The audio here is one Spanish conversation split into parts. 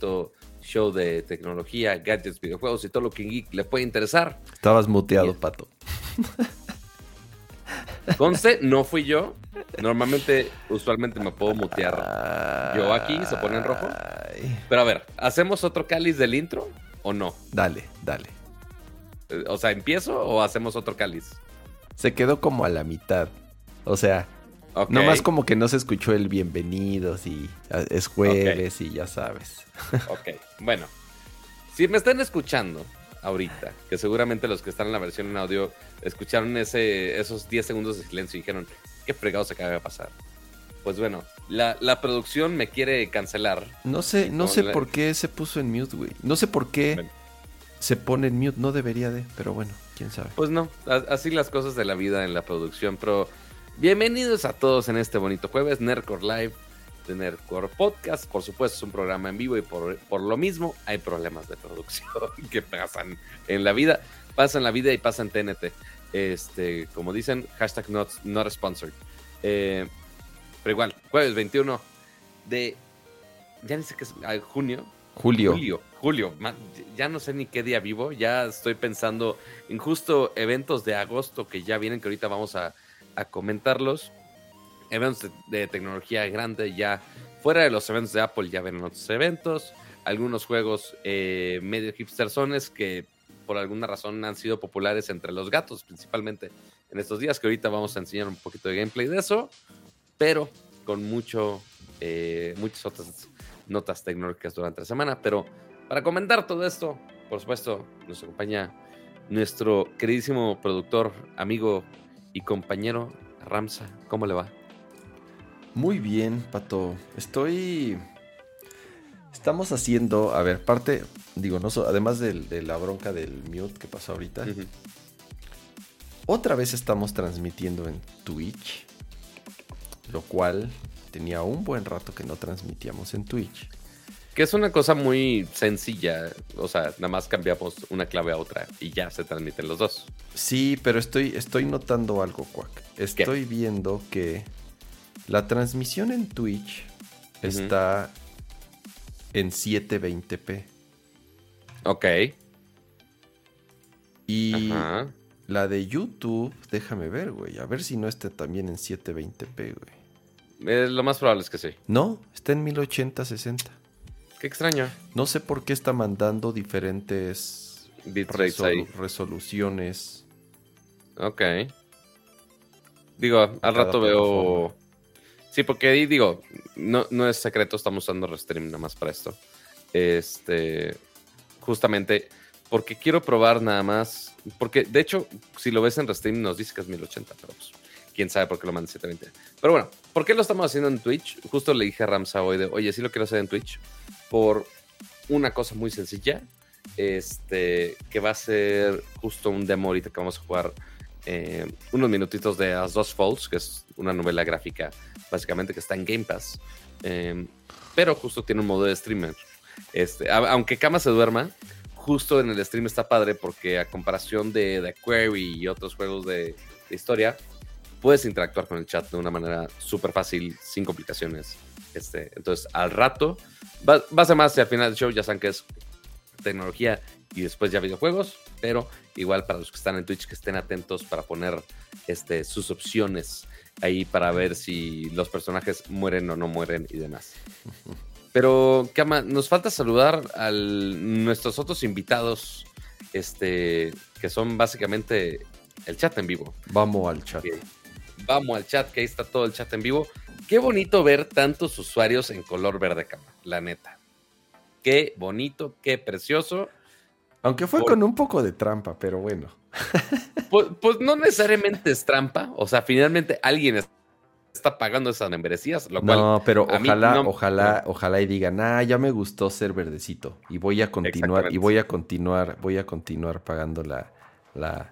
bonito show de tecnología, gadgets, videojuegos y todo lo que geek le puede interesar. Estabas muteado, Pato. Conste, no fui yo. Normalmente, usualmente me puedo mutear yo aquí, se pone en rojo. Pero a ver, ¿hacemos otro cáliz del intro o no? Dale, dale. Eh, O sea, ¿empiezo o hacemos otro cáliz? Se quedó como a la mitad. O sea, Ok. nomás como que no se escuchó el bienvenidos y es jueves y ya sabes. Ok, bueno. Si me están escuchando ahorita, que seguramente los que están en la versión en audio escucharon ese, esos 10 segundos de silencio y dijeron, ¿qué fregado se acaba de pasar? Pues bueno, la, la producción me quiere cancelar. No sé, no sé por qué se puso en mute, güey. No sé por qué Bueno. se pone en mute. No debería de, pero bueno, quién sabe. Pues no, así las cosas de la vida en la producción, pero bienvenidos a todos en este bonito jueves, Nerdcore Live de Nerdcore Podcast. Por supuesto, es un programa en vivo y por, por lo mismo hay problemas de producción que pasan en la vida. Pasan la vida y pasan TNT. Este, como dicen, hashtag not, not sponsored. Eh, pero igual, jueves 21 de. Ya ni sé qué es. ah, junio. Julio. Julio, Julio, ya no sé ni qué día vivo, ya estoy pensando en justo eventos de agosto que ya vienen, que ahorita vamos a, a comentarlos. Eventos de, tecnología grande, ya fuera de los eventos de Apple, ya vienen otros eventos. Algunos juegos eh, medio hipstersones que por alguna razón han sido populares entre los gatos, principalmente en estos días, que ahorita vamos a enseñar un poquito de gameplay de eso, pero con mucho, eh, muchas otras notas tecnológicas durante la semana. Pero para comentar todo esto, por supuesto, nos acompaña nuestro queridísimo productor, amigo y compañero Ramsa. ¿Cómo le va? Muy bien, Pato. Estoy. Estamos haciendo. A ver, parte. Digo, no so- además de, la bronca del mute que pasó ahorita. Otra vez estamos transmitiendo en Twitch. Lo cual tenía un buen rato que no transmitíamos en Twitch. Que es una cosa muy sencilla. O sea, nada más cambiamos una clave a otra y ya se transmiten los dos. Sí, pero estoy, estoy notando algo, Quack. Estoy viendo que la transmisión en Twitch está en 720p. Ok. Y Ajá. la de YouTube, déjame ver, güey. A ver si no está también en 720p, güey. Eh, lo más probable es que sí. No, está en 1080-60. Qué extraño. No sé por qué está mandando diferentes ahí. resoluciones. Ok. Digo, al Cada rato veo. Sí, porque ahí digo, no, no es secreto, estamos usando Restream nada más para esto. Este. Justamente porque quiero probar nada más. Porque de hecho, si lo ves en Restream, nos dice que es 1080, pero pues, quién sabe por qué lo manda en 720. Pero bueno, ¿por qué lo estamos haciendo en Twitch? Justo le dije a Ramsa hoy de, oye, sí lo quiero hacer en Twitch. Por una cosa muy sencilla. Este, que va a ser justo un demo ahorita que vamos a jugar eh, unos minutitos de As Dos Falls, que es una novela gráfica básicamente que está en Game Pass. Eh, pero justo tiene un modo de streamer. Este, aunque Kama se duerma, justo en el stream está padre porque a comparación de The Query y otros juegos de, de historia, puedes interactuar con el chat de una manera súper fácil, sin complicaciones. Este, entonces, al rato, va, va a ser más y al final del show ya saben que es tecnología y después ya videojuegos, pero igual para los que están en Twitch que estén atentos para poner este, sus opciones ahí para ver si los personajes mueren o no mueren y demás. Pero, Kama, nos falta saludar a nuestros otros invitados, este, que son básicamente el chat en vivo. Vamos al chat. Vamos al chat, que ahí está todo el chat en vivo. Qué bonito ver tantos usuarios en color verde, Kama, la neta. Qué bonito, qué precioso. Aunque fue Por- con un poco de trampa, pero bueno. Pues, pues no necesariamente es trampa, o sea, finalmente alguien es- está pagando esas membresías, lo cual No, pero ojalá, no- ojalá, ojalá y digan, ah, ya me gustó ser verdecito. Y voy a continuar, y voy a continuar, voy a continuar pagando la, la.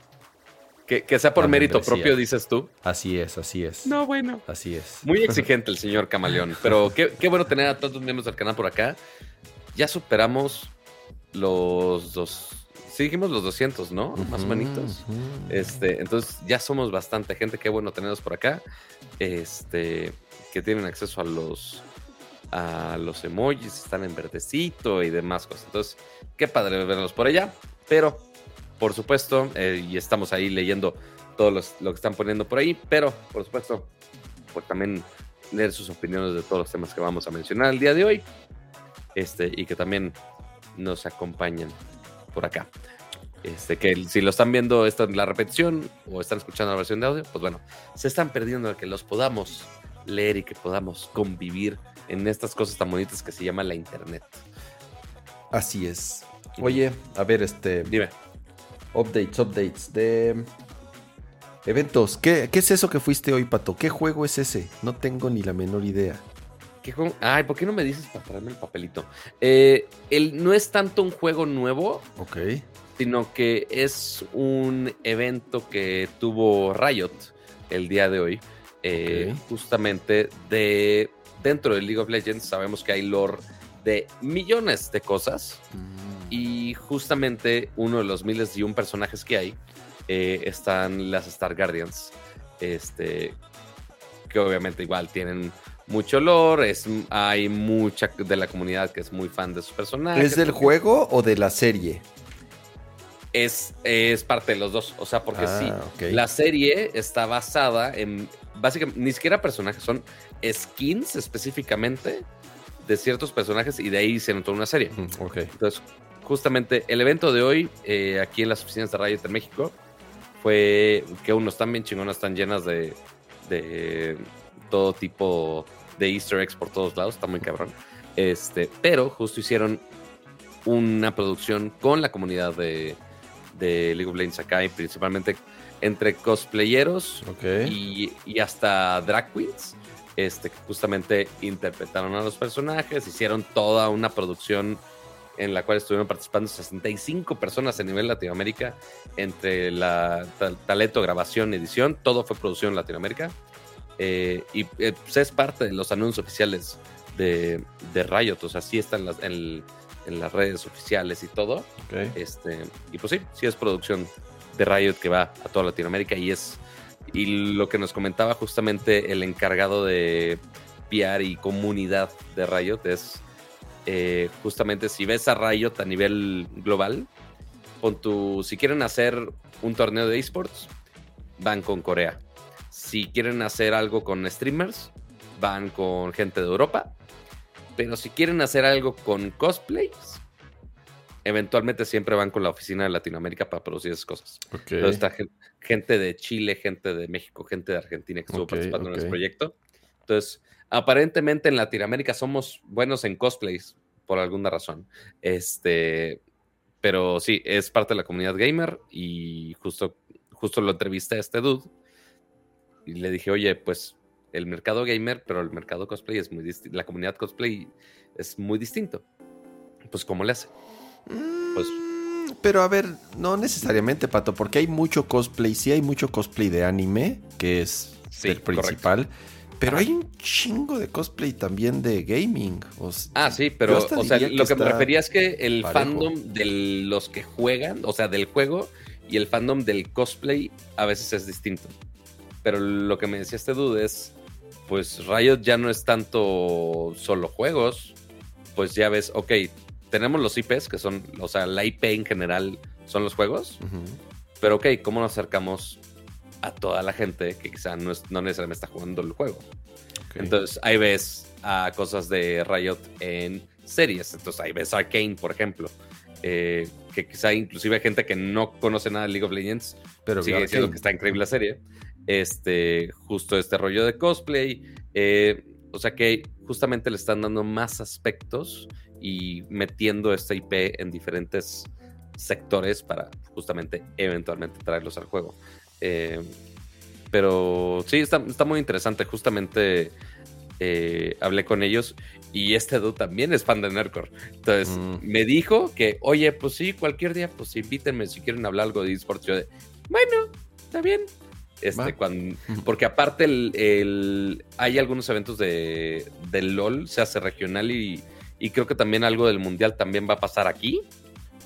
Que, que sea por la mérito membresía. propio, dices tú. Así es, así es. No, bueno. Así es. Muy exigente el señor Camaleón, pero qué, qué bueno tener a todos los miembros del canal por acá. Ya superamos los dos, sí dijimos los 200, ¿no? Más ujú. Este, entonces ya somos bastante gente, qué bueno tenerlos por acá. Este, que tienen acceso a los a los emojis, están en verdecito y demás cosas. Entonces, qué padre verlos por allá. Pero, por supuesto, eh, y estamos ahí leyendo todo lo que están poniendo por ahí, pero, por supuesto, pues también leer sus opiniones de todos los temas que vamos a mencionar el día de hoy. Este, y que también nos acompañen por acá. Este, que si lo están viendo esta la repetición o están escuchando la versión de audio, pues bueno, se están perdiendo el que los podamos leer y que podamos convivir en estas cosas tan bonitas que se llama la internet. Así es. Oye, a ver, este. Dime. Updates, updates de eventos. ¿Qué, ¿Qué, es eso que fuiste hoy, Pato? ¿Qué juego es ese? No tengo ni la menor idea. ¿Qué juego? Ay, ¿por qué no me dices para traerme el papelito? Eh, el, no es tanto un juego nuevo. Ok. Sino que es un evento que tuvo Riot el día de hoy. Eh, justamente de dentro de League of Legends sabemos que hay lore de millones de cosas. Mm. Y justamente uno de los miles y un personajes que hay eh, están las Star Guardians. Este, que obviamente igual tienen mucho lore, es, hay mucha de la comunidad que es muy fan de sus personajes. ¿Es del juego o de la serie? Es, es parte de los dos, o sea, porque sí, ah, la serie está basada en, básicamente, ni siquiera personajes, son skins específicamente de ciertos personajes y de ahí se notó una serie. Entonces, justamente el evento de hoy, eh, aquí en las oficinas de Riot en México, fue que unos están bien chingonas, están llenas de, de todo tipo de easter eggs por todos lados, está muy cabrón. Este, pero justo hicieron una producción con la comunidad de, de League of Legends acá y principalmente entre cosplayeros y, y, hasta drag queens, este, que justamente interpretaron a los personajes, hicieron toda una producción en la cual estuvieron participando 65 personas a nivel Latinoamérica, entre la talento, grabación, edición, todo fue producción en Latinoamérica. Eh, y eh, pues, es parte de los anuncios oficiales de, de Riot, o sea, sí están las, en, las redes oficiales y todo. Este, y pues sí, sí es producción de Riot que va a toda Latinoamérica y es y lo que nos comentaba justamente el encargado de PR y comunidad de Riot es eh, justamente si ves a Riot a nivel global, con tu, si quieren hacer un torneo de esports, van con Corea. Si quieren hacer algo con streamers, van con gente de Europa. Pero si quieren hacer algo con cosplays, eventualmente siempre van con la oficina de Latinoamérica para producir esas cosas. Entonces está gente de Chile, gente de México, gente de Argentina que estuvo participando en ese proyecto. Entonces, aparentemente en Latinoamérica somos buenos en cosplays por alguna razón. Este, pero sí, es parte de la comunidad gamer y justo, justo lo entrevisté a este dude y le dije, oye, pues el mercado gamer, pero el mercado cosplay es muy distinto, la comunidad cosplay es muy distinto. Pues, ¿cómo le hace? Pues, mm, pero a ver, no necesariamente, Pato, porque hay mucho cosplay, sí hay mucho cosplay de anime, que es el principal. Pero hay un chingo de cosplay también de gaming. ah, sí, pero o sea, lo que, me refería es que el fandom de los que juegan, o sea, del juego y el fandom del cosplay a veces es distinto. Pero lo que me decía este dude es, pues Riot ya no es tanto solo juegos, pues ya ves, ok, tenemos los IPs, que son, o sea, la IP en general son los juegos, pero ok, ¿cómo nos acercamos a toda la gente que quizá no, no necesariamente está jugando el juego. Entonces ahí ves a cosas de Riot en series. Entonces ahí ves Arcane, por ejemplo. Eh, que quizá inclusive hay gente que no conoce nada de League of Legends, pero sigue diciendo que está increíble la serie. Este, justo este rollo de cosplay. Eh, o sea que justamente le están dando más aspectos y metiendo esta IP en diferentes sectores para justamente eventualmente traerlos al juego. Eh, pero sí, está, muy interesante. Justamente eh, hablé con ellos y este dude también es fan de Nerdcore. Entonces mm. me dijo que, oye, pues sí, cualquier día, pues invítenme si quieren hablar algo de esports. Yo de, bueno, está bien. Este, cuando, porque aparte el, hay algunos eventos de, del LOL, se hace regional y, y creo que también algo del mundial también va a pasar aquí.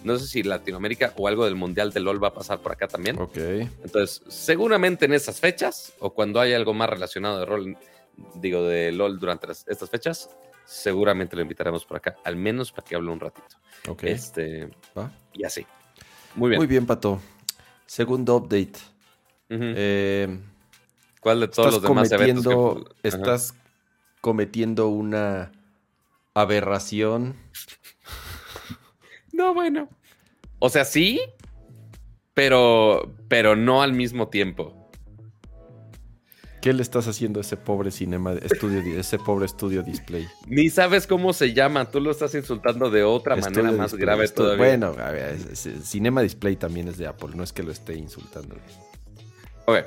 No sé si Latinoamérica o algo del Mundial de LOL va a pasar por acá también. Ok. Entonces, seguramente en esas fechas o cuando haya algo más relacionado de rol, digo, de LOL durante estas fechas, seguramente lo invitaremos por acá, al menos para que hable un ratito. Ok. Este, ¿Va? y así. Muy bien. Muy bien, Pato. Segundo update. Eh, ¿Cuál de todos los demás eventos? que- estás cometiendo una aberración. No, bueno. O sea, sí, pero, pero no al mismo tiempo. ¿Qué le estás haciendo a ese pobre cinema estudio, ese pobre estudio display? Ni sabes cómo se llama. Tú lo estás insultando de otra manera Estudio más Display, grave todavía. Bueno, a ver, es- es- Cinema Display también es de Apple, no es que lo esté insultando. Ok.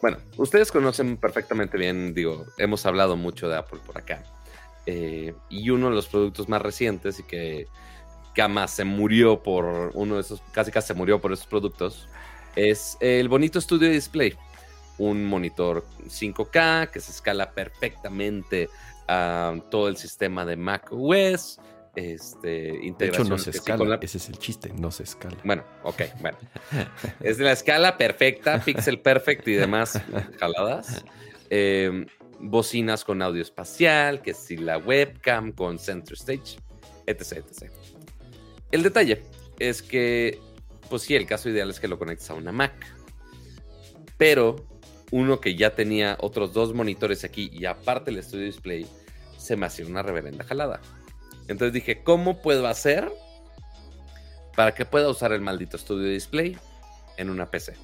Bueno, ustedes conocen perfectamente bien, digo, hemos hablado mucho de Apple por acá. Eh, y uno de los productos más recientes y que Kama se murió por uno de esos, casi casi se murió por esos productos, es el bonito Studio Display. Un monitor 5K que se escala perfectamente a todo el sistema de Mac OS. Este, De hecho, no se sí escala. la- Ese es el chiste, no se escala. bueno, ok, bueno. Es de la escala perfecta, pixel perfect y demás jaladas. Eh, bocinas con audio espacial, que si la webcam con center stage, etc, etc. El detalle es que, pues sí, el caso ideal es que lo conectes a una Mac. Pero uno que ya tenía otros dos monitores aquí y aparte el Studio Display, se me hacía una reverenda jalada. Entonces dije, ¿cómo puedo hacer para que pueda usar el maldito Studio Display en una PC?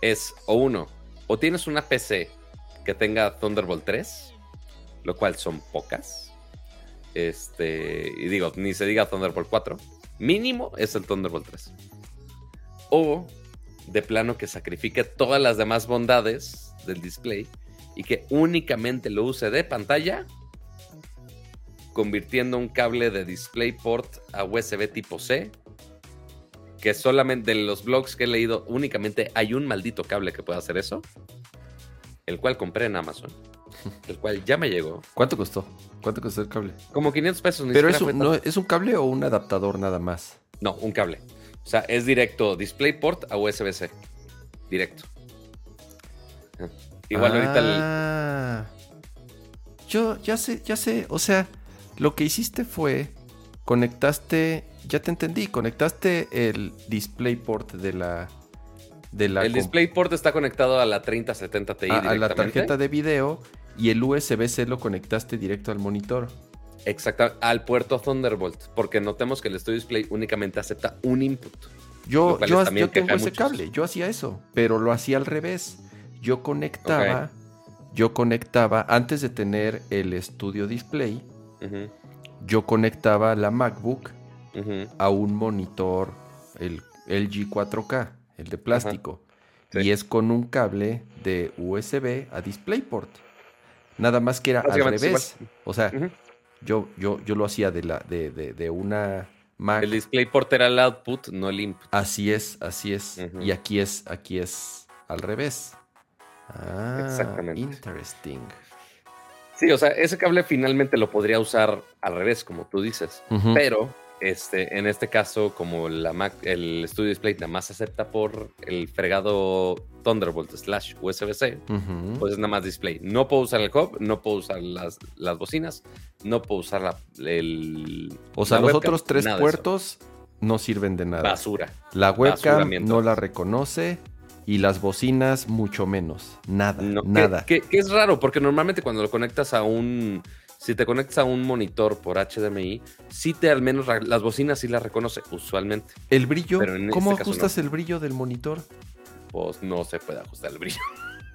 Es o uno, o tienes una PC que tenga Thunderbolt 3, lo cual son pocas. Este, y digo, ni se diga Thunderbolt 4. Mínimo es el Thunderbolt 3. O de plano que sacrifique todas las demás bondades del display y que únicamente lo use de pantalla, convirtiendo un cable de DisplayPort a USB tipo C. Que solamente de los blogs que he leído, únicamente hay un maldito cable que pueda hacer eso. El cual compré en Amazon. El cual ya me llegó. ¿Cuánto costó? ¿Cuánto costó el cable? Como 500 pesos. ni Pero es un, no, ¿es un cable o un adaptador nada más? No, un cable. O sea, es directo DisplayPort a USB-C. Directo. Ah. Igual ahorita el... Ah. Yo ya sé, ya sé. O sea, lo que hiciste fue conectaste, ya te entendí, conectaste el DisplayPort de la de la el DisplayPort está conectado a la 3070 Ti a, a la tarjeta de video y el USB-C lo conectaste directo al monitor. Exacto, al puerto Thunderbolt. Porque notemos que el Studio Display únicamente acepta un input. Yo, yo, tengo ese muchos. cable, yo hacía eso, pero lo hacía al revés. Yo conectaba, yo conectaba, antes de tener el estudio display, yo conectaba la MacBook a un monitor, el LG 4K, el de plástico. Sí. Y es con un cable de USB a DisplayPort. Nada más que era al revés. O sea, yo, yo, yo lo hacía de, la, de, de, de una Mac. El DisplayPort era el output, no el input. Así es, así es. Y aquí es, aquí es al revés. Ah, Exactamente. interesting. Sí, o sea, ese cable finalmente lo podría usar al revés, como tú dices. Pero este, en este caso, como la Mac, el Studio Display nada más acepta por el fregado Thunderbolt slash USB-C, pues es nada más display. No puedo usar el hub, no puedo usar las, las bocinas, no puedo usar la, el. o sea, los webcam, otros tres puertos no sirven de nada. Basura. La webcam no la reconoce y las bocinas mucho menos. Nada, No, que- nada. Que, que es raro, porque normalmente cuando lo conectas a un. Si te conectas a un monitor por HDMI, sí te al menos las bocinas sí las reconoce, usualmente. El brillo, ¿cómo este caso ajustas el brillo del monitor? Pues no se puede ajustar el brillo.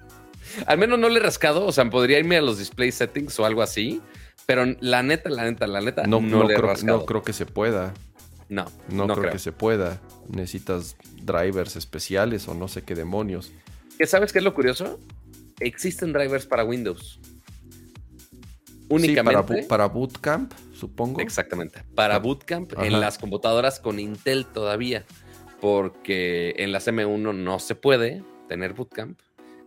al menos no le he rascado, o sea, podría irme a los display settings o algo así. Pero la neta, la neta, la neta, No, no, no le he creo, rascado. no creo que se pueda. no, No, no creo, creo. que se pueda. Necesitas drivers especiales o no sé qué demonios. ¿Que ¿Sabes qué es lo curioso? Existen drivers para Windows. Únicamente. Sí, para, para Bootcamp, supongo. Exactamente. Para Ah, Bootcamp ajá. en las computadoras con Intel todavía. Porque en las M1 no se puede tener Bootcamp.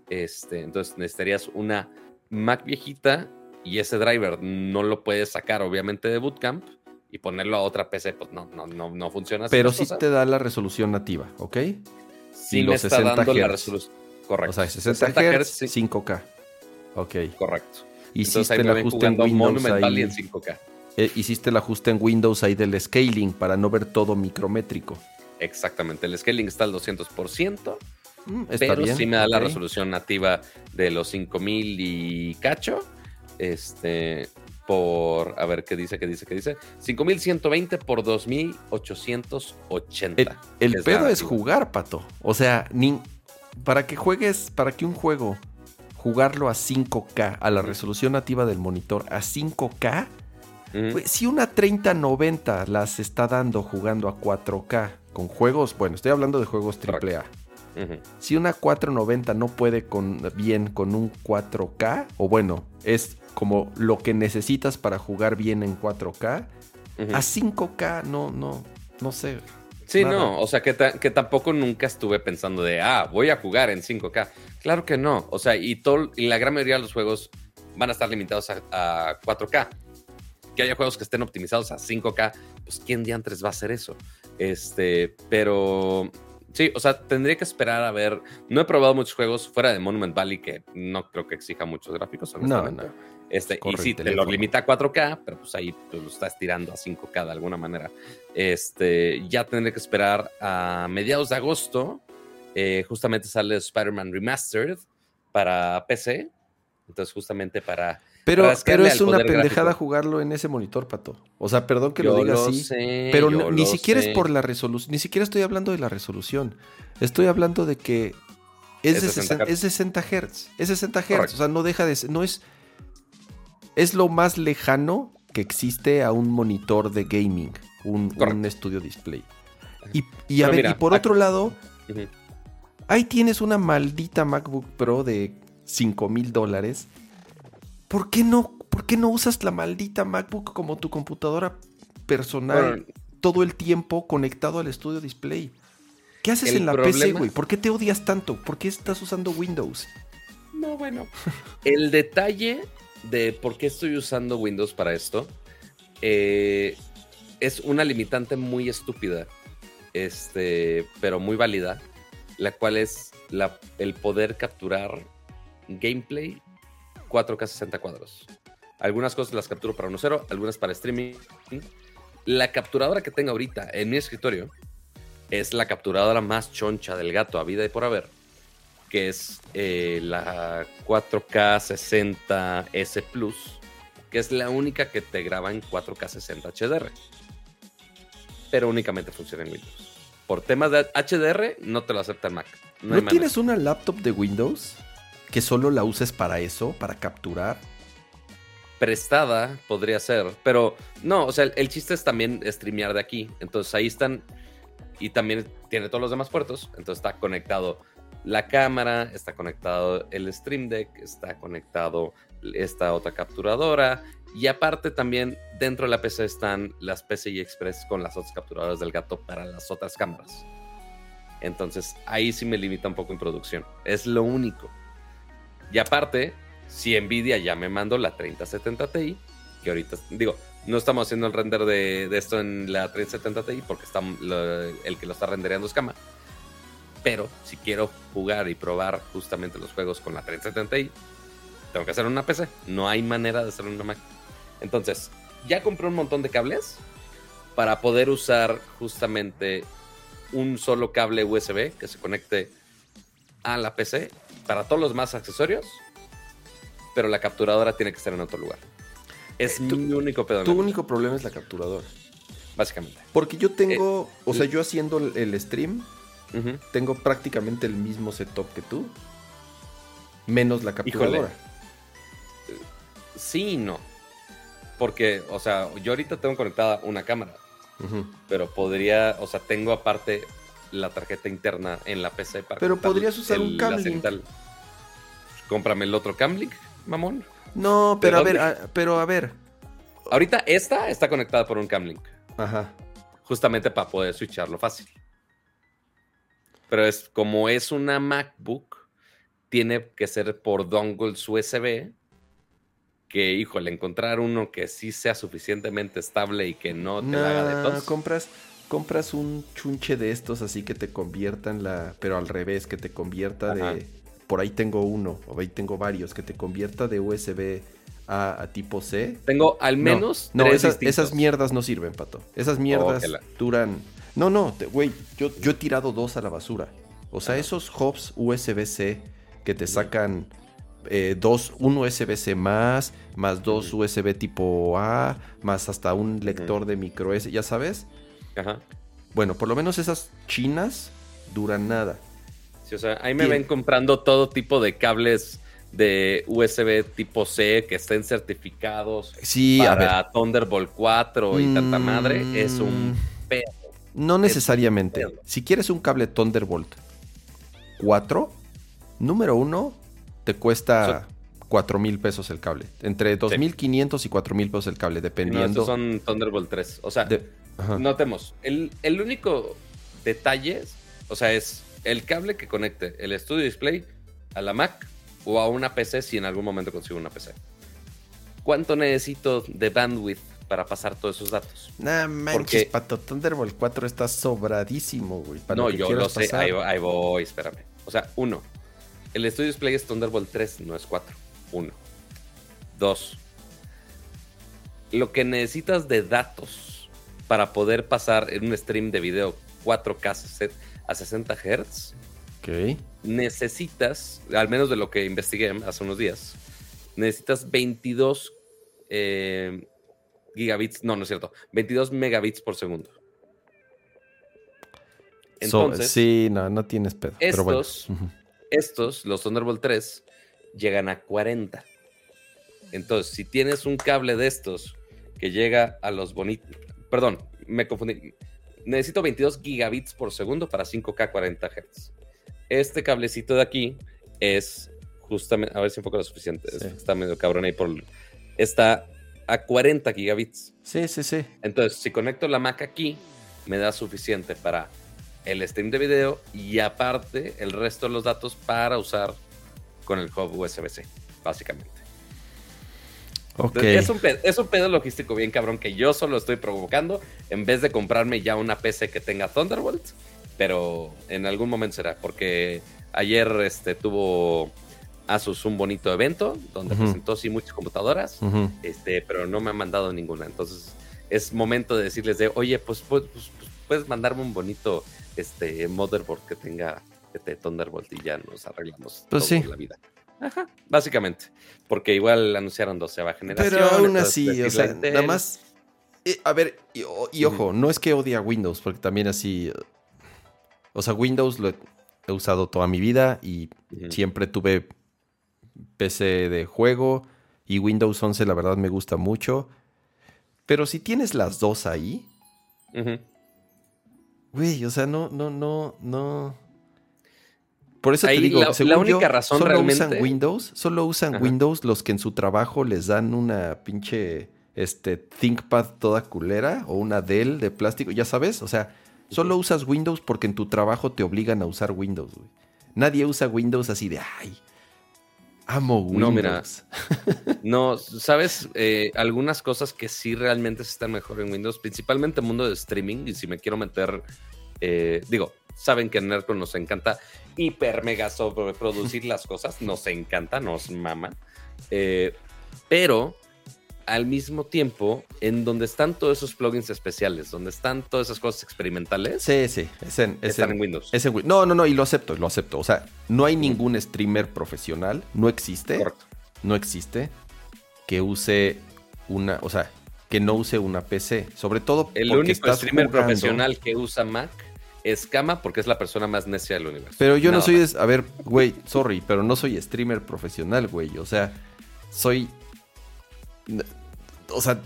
Este, entonces necesitarías una Mac viejita y ese driver no lo puedes sacar obviamente de Bootcamp y ponerlo a otra PC, pues no, no, no, no funciona. Pero sí cosas. te da la resolución nativa, ¿ok? Sí me está 60 dando la Hz. resolución. Correcto. O sea, 60, Hz, sí, 5K. Ok. Correcto. Hiciste el ajuste en Windows ahí, en 5K. Eh, hiciste el ajuste en Windows ahí del scaling para no ver todo micrométrico. Exactamente, el scaling está al 200%. Mm, pero sí me da la resolución nativa de los 5000 y cacho. Este, por, a ver qué dice, qué dice, qué dice. 5120 por 2880. El, el pedo es jugar, pato. O sea, ni, para que juegues, para que un juego jugarlo a 5K, a la resolución nativa del monitor, a 5K, si una 3090 las está dando jugando a 4K con juegos, bueno, estoy hablando de juegos AAA. Si una 490 no puede con, bien con un 4K, o bueno, es como lo que necesitas para jugar bien en 4K, a 5K no, no, no sé. Sí, no, o sea que, que, tampoco nunca estuve pensando de, ah, voy a jugar en 5K. Claro que no, o sea, y, todo, y la gran mayoría de los juegos van a estar limitados a, 4K. Que haya juegos que estén optimizados a 5K, pues quién diantres va a hacer eso. Este, pero sí, o sea, tendría que esperar a ver. No he probado muchos juegos fuera de Monument Valley que no creo que exija muchos gráficos. No, no. Este, y sí, te lo limita a 4K, pero pues ahí pues, lo estás tirando a 5K de alguna manera. Este, ya tendré que esperar a mediados de agosto. Eh, justamente sale Spider-Man Remastered para PC. Entonces, justamente para. Pero, pero es una pendejada jugarlo en ese monitor, pato. O sea, perdón que lo diga así. pero ni siquiera es por la resolución. Ni siquiera estoy hablando de la resolución. Estoy hablando de que es, de 60, es 60 Hz. Es 60 Hz. O sea, no deja de ser. No es es lo más lejano que existe a un monitor de gaming, un, estudio display. Y, a ver, y por otro lado, ahí tienes una maldita MacBook Pro de 5 mil dólares. ¿Por qué no? ¿Por qué no usas la maldita MacBook como tu computadora personal todo el tiempo conectado al estudio display? ¿Qué haces en la PC, güey? ¿Por qué te odias tanto? ¿Por qué estás usando Windows? No, bueno. el detalle de por qué estoy usando Windows para esto, eh, es una limitante muy estúpida, este, pero muy válida, la cual es el poder capturar gameplay 4K 60 cuadros. Algunas cosas las capturo para 1.0, algunas para streaming. La capturadora que tengo ahorita en mi escritorio es la capturadora más choncha del gato a vida y por haber que es eh, la 4K 60 S Plus, que es la única que te graba en 4K 60 HDR. Pero únicamente funciona en Windows. Por temas de HDR, no te lo acepta el Mac. ¿No, tienes una laptop de Windows que solo la uses para eso, para capturar? Prestada podría ser, pero no, o sea, el, el chiste es también streamear de aquí. Entonces ahí están y también tiene todos los demás puertos, entonces está conectado la cámara, está conectado el Stream Deck, está conectado esta otra capturadora y aparte también dentro de la PC están las PCI Express con las otras capturadoras del gato para las otras cámaras. Entonces ahí sí me limita un poco en producción. Es lo único. Y aparte, si Nvidia ya me mandó la 3070 Ti, que ahorita digo, no estamos haciendo el render de, esto en la 3070 Ti porque está, el que lo está rendereando es Cama pero si quiero jugar y probar justamente los juegos con la 3070 Ti, tengo que hacer una PC. No hay manera de hacer una Mac. Entonces, ya compré un montón de cables para poder usar justamente un solo cable USB que se conecte a la PC para todos los más accesorios, pero la capturadora tiene que estar en otro lugar. Es eh, mi único pedo. Tu único problema es la capturadora. Básicamente. Porque yo tengo, eh, o sea, yo haciendo el stream, tengo prácticamente el mismo setup que tú. Menos la capturadora. Sí y no. Porque, o sea, yo ahorita tengo conectada una cámara. Pero podría, o sea, tengo aparte la tarjeta interna en la PC para Pero podrías usar un Camlink. Cómprame el otro Camlink, mamón. No, pero a ver, pero a ver. Ahorita esta está conectada por un Camlink. Ajá. Justamente para poder switcharlo fácil. Pero es como es una MacBook, tiene que ser por dongles USB. Que, híjole, encontrar uno que sí sea suficientemente estable y que no te haga de tos. Compras, compras un chunche de estos así que te conviertan la. Pero al revés, que te convierta de. Por ahí tengo uno, o ahí tengo varios, que te convierta de USB A a tipo C. Tengo al menos. No, esas, mierdas no sirven, pato. Esas mierdas duran. No, no, güey, yo, yo he tirado dos a la basura. O sea, esos hubs USB-C que te sacan eh, dos, un USB-C más, más dos USB tipo A, más hasta un lector de micro S, ya sabes. Ajá. Bueno, por lo menos esas chinas duran nada. Sí, o sea, ahí me ven comprando todo tipo de cables de USB tipo C que estén certificados sí, para Thunderbolt 4 y tanta madre. Es un mm, pedo. No necesariamente. Si quieres un cable Thunderbolt 4, número uno, te cuesta cuatro mil pesos el cable. Entre 2.500 y 4 mil pesos el cable, dependiendo. No, son Thunderbolt 3. O sea, notemos, el, el, único detalle, o sea, es el cable que conecte el Studio Display a la Mac o a una PC si en algún momento consigo una PC. ¿Cuánto necesito de bandwidth para pasar todos esos datos? Nah, manches, pato, Thunderbolt 4 está sobradísimo, güey. no, yo lo sé, ahí, ahí voy, espérame. O sea, uno, el Studio Display es Thunderbolt 3, no es 4. 1. 2. Lo que necesitas de datos para poder pasar en un stream de video 4K a 60 Hz. Okay. Necesitas, al menos de lo que investigué hace unos días, necesitas 22 eh, gigabits, no, no es cierto, 22 megabits por segundo. Entonces, sí, no, no tienes pedo. Estos, estos, los Thunderbolt 3, llegan a 40. Entonces, si tienes un cable de estos que llega a los bonitos, perdón, me confundí, necesito 22 gigabits por segundo para 5K 40 Hz. Este cablecito de aquí es justamente, a ver si enfoca lo suficiente, está medio cabrón ahí por... Está a 40 gigabits. Sí, sí, sí. Entonces, si conecto la Mac aquí, me da suficiente para el stream de video y aparte el resto de los datos para usar con el hub USB-C, básicamente. Es, un pedo, logístico bien cabrón que yo solo estoy provocando en vez de comprarme ya una PC que tenga Thunderbolt, pero en algún momento será, porque ayer este, tuvo Asus un bonito evento donde presentó sí muchas computadoras, este, pero no me han mandado ninguna, entonces es momento de decirles de, oye, pues, pues, pues, pues puedes mandarme un bonito este motherboard que tenga este Thunderbolt y ya nos arreglamos pues sí. la vida. Ajá, básicamente. Porque igual anunciaron doceava generación. Pero aún así, o sea, nada más. Eh, a ver, y, ojo, no es que odie a Windows, porque también así. O sea, Windows lo he, usado toda mi vida y siempre tuve PC de juego. Y Windows 11, la verdad, me gusta mucho. Pero si tienes las dos ahí. Güey, o sea, no, no, no, no. Por eso te digo, la, única razón solo realmente... usan Windows, solo usan Windows los que en su trabajo les dan una pinche este ThinkPad toda culera o una Dell de plástico, ya sabes, o sea, solo usas Windows porque en tu trabajo te obligan a usar Windows, güey. Nadie usa Windows así de, ay, amo Windows. No, mira, no, sabes, eh, algunas cosas que sí realmente están mejor en Windows, principalmente el mundo de streaming, y si me quiero meter, eh, digo, saben que en Nerdcore nos encanta hiper mega sobreproducir las cosas, nos encanta, nos mama. Eh, pero al mismo tiempo, en donde están todos esos plugins especiales, donde están todas esas cosas experimentales. Sí, sí, es en, están en, Windows. no, no, no, y lo acepto, lo acepto. O sea, no hay ningún streamer profesional, no existe. Correcto. No existe que use una, o sea, que no use una PC. Sobre todo el único streamer profesional que usa Mac escama porque es la persona más necia del universo. Pero yo no soy, a ver, güey, sorry, pero no soy streamer profesional, güey. O sea, soy, o sea,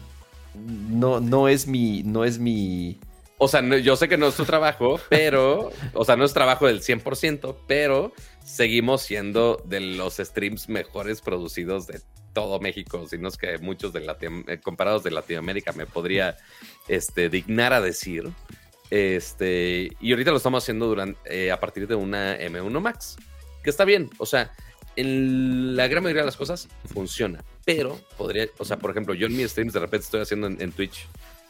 no, no es mi, no es mi... O sea, yo sé que no es tu trabajo, pero, o sea, no es trabajo del 100%, pero seguimos siendo de los streams mejores producidos de todo México, si no es que muchos de eh, comparados de Latinoamérica me podría este, dignar a decir. Este, y ahorita lo estamos haciendo durante, eh, a partir de una M1 Max, que está bien, o sea, en la gran mayoría de las cosas funciona, pero podría, o sea, por ejemplo, yo en mis streams de repente estoy haciendo en, Twitch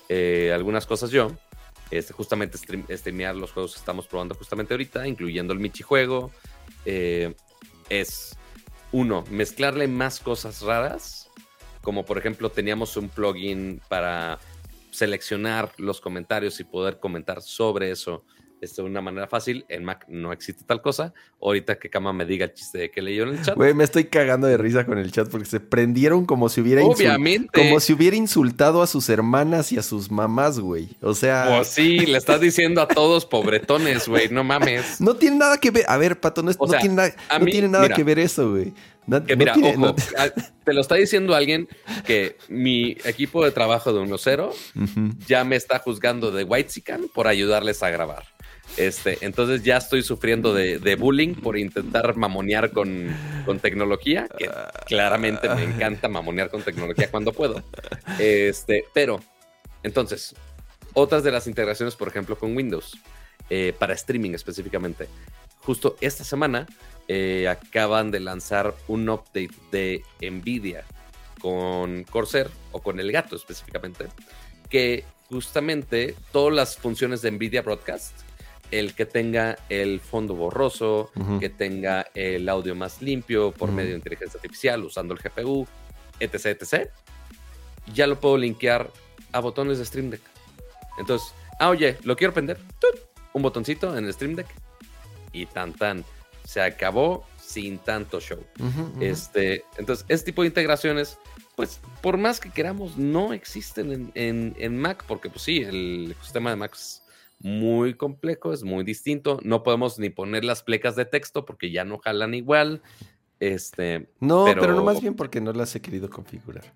eh, algunas cosas yo, este, justamente stream, streamear los juegos que estamos probando justamente ahorita, incluyendo el Michi juego, eh, es uno, mezclarle más cosas raras como por ejemplo teníamos un plugin para seleccionar los comentarios y poder comentar sobre eso este, de una manera fácil. En Mac no existe tal cosa. Ahorita que Kama me diga el chiste de que leyó en el chat. Güey, me estoy cagando de risa con el chat porque se prendieron como si hubiera Obviamente. como si hubiera insultado a sus hermanas y a sus mamás, güey. O sea. Pues sí, le estás diciendo a todos pobretones, güey. No mames. No tiene nada que ver. A ver, Pato, no, tiene, nada que ver eso, güey. que mira, ojo, te lo está diciendo alguien que mi equipo de trabajo de 1.0 ya me está juzgando de White por ayudarles a grabar. Este, entonces ya estoy sufriendo de, bullying por intentar mamonear con, tecnología, que claramente me encanta mamonear con tecnología cuando puedo. Este, pero, entonces, otras de las integraciones, por ejemplo, con Windows, eh, para streaming específicamente. Justo esta semana eh, acaban de lanzar un update de Nvidia con Corsair o con el gato específicamente, que justamente todas las funciones de Nvidia Broadcast el que tenga el fondo borroso, que tenga el audio más limpio por medio de inteligencia artificial usando el GPU, etc, etc. Ya lo puedo linkear a botones de Stream Deck. Entonces, ah, oye, lo quiero prender. Un botoncito en el Stream Deck. Y tan tan. Se acabó sin tanto show. Este, entonces, este tipo de integraciones, pues, por más que queramos, no existen en, en Mac, porque pues sí, el ecosistema de Mac es muy complejo, es muy distinto. No podemos ni poner las plecas de texto porque ya no jalan igual. Este, no, pero, no más bien porque no las he querido configurar.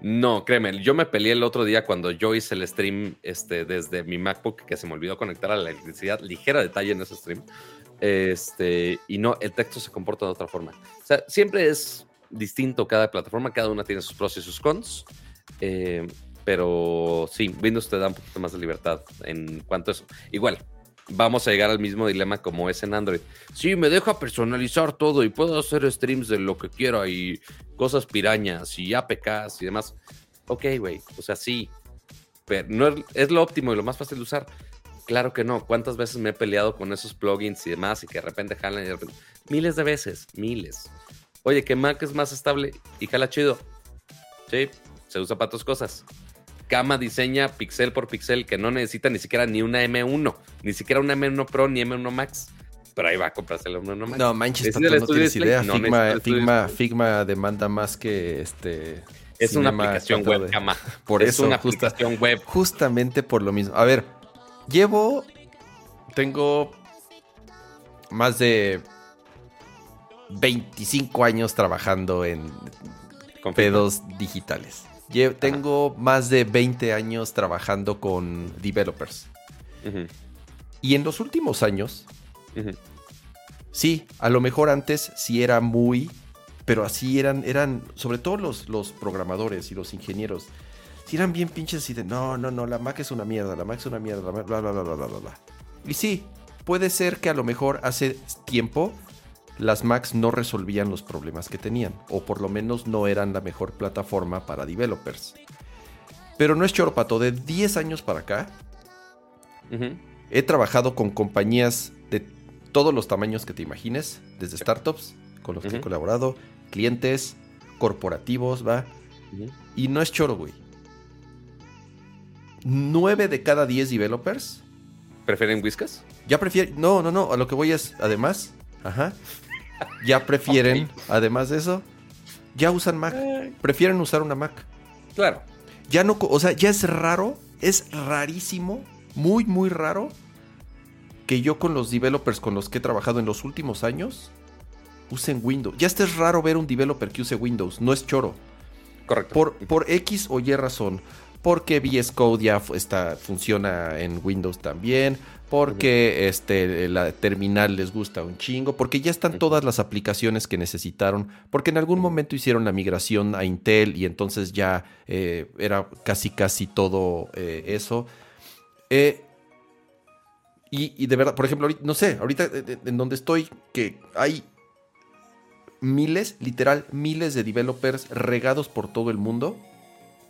No, créeme, yo me peleé el otro día cuando yo hice el stream este, desde mi MacBook que se me olvidó conectar a la electricidad. Ligera detalle en ese stream. Este, y no, el texto se comporta de otra forma. O sea, siempre es distinto cada plataforma, cada una tiene sus pros y sus cons. Eh, pero sí, Windows te da un poquito más de libertad en cuanto a eso. Igual, vamos a llegar al mismo dilema como es en Android. Sí, me deja personalizar todo y puedo hacer streams de lo que quiera y cosas pirañas y APKs y demás. Ok, güey, o sea, sí, pero no es, lo óptimo y lo más fácil de usar. Claro que no. ¿Cuántas veces me he peleado con esos plugins y demás y que de repente jalan y de repente... Miles de veces, miles. Oye, que Mac es más estable y jala chido. Sí, se usa para otras cosas. Kama diseña pixel por pixel que no necesita ni siquiera ni una M1, ni siquiera una M1 Pro ni M1 Max. Pero ahí va a comprarse la M1 Max. No, manches, no tienes idea. Figma, Figma, demanda más que este. Es una aplicación web, Kama. Por es eso, una aplicación web. Justamente por lo mismo. A ver, llevo. Tengo más de 25 años trabajando en pedos digitales tengo más de 20 años trabajando con developers. Y en los últimos años, sí, a lo mejor antes sí era muy, pero así eran, eran, sobre todo los, los programadores y los ingenieros, sí eran bien pinches y de, no, no, no, la Mac es una mierda, la Mac es una mierda, bla, bla, bla, bla, bla, bla. Y sí, puede ser que a lo mejor hace tiempo las Macs no resolvían los problemas que tenían, o por lo menos no eran la mejor plataforma para developers. Pero no es chorpato, de 10 años para acá, he trabajado con compañías de todos los tamaños que te imagines, desde startups con los que he colaborado, clientes, corporativos, va. Y no es choro, güey. 9 de cada 10 developers. ¿Prefieren Whiskas? Ya prefieren. No, no, no. A lo que voy es, además, ajá ya prefieren, además de eso, ya usan Mac. Prefieren usar una Mac. Claro. Ya no, o sea, ya es raro, es rarísimo, muy, muy raro que yo con los developers con los que he trabajado en los últimos años usen Windows. Ya este es raro ver un developer que use Windows, no es choro. Correcto. Por, por X o Y razón. Porque VS Code ya está, funciona en Windows también porque este, la terminal les gusta un chingo, porque ya están todas las aplicaciones que necesitaron, porque en algún momento hicieron la migración a Intel y entonces ya eh, era casi casi todo eh, eso. Eh, y, de verdad, por ejemplo, no sé, ahorita en donde estoy, que hay miles, literal, miles de developers regados por todo el mundo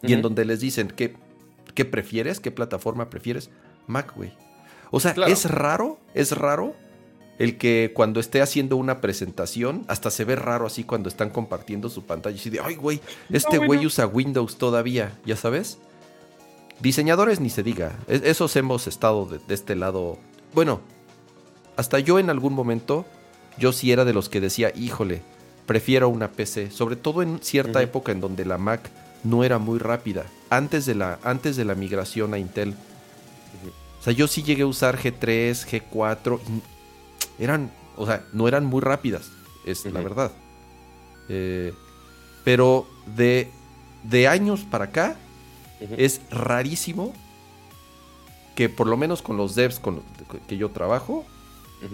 y en donde les dicen, ¿qué, ¿qué prefieres? ¿Qué plataforma prefieres? Mac, güey. O sea, es raro, es raro el que cuando esté haciendo una presentación, hasta se ve raro así cuando están compartiendo su pantalla. Y de, ay, güey, este güey usa Windows todavía, ¿ya sabes? Diseñadores ni se diga. E-, esos hemos estado de, este lado. Bueno, hasta yo en algún momento, yo sí era de los que decía, híjole, prefiero una PC. Sobre todo en cierta época en donde la Mac no era muy rápida. Antes de la, antes de la migración a Intel. Sea, yo sí llegué a usar G3, G4 eran, o sea, no eran muy rápidas, es la verdad. Eh, pero de, de, años para acá, es rarísimo que por lo menos con los devs con que yo trabajo,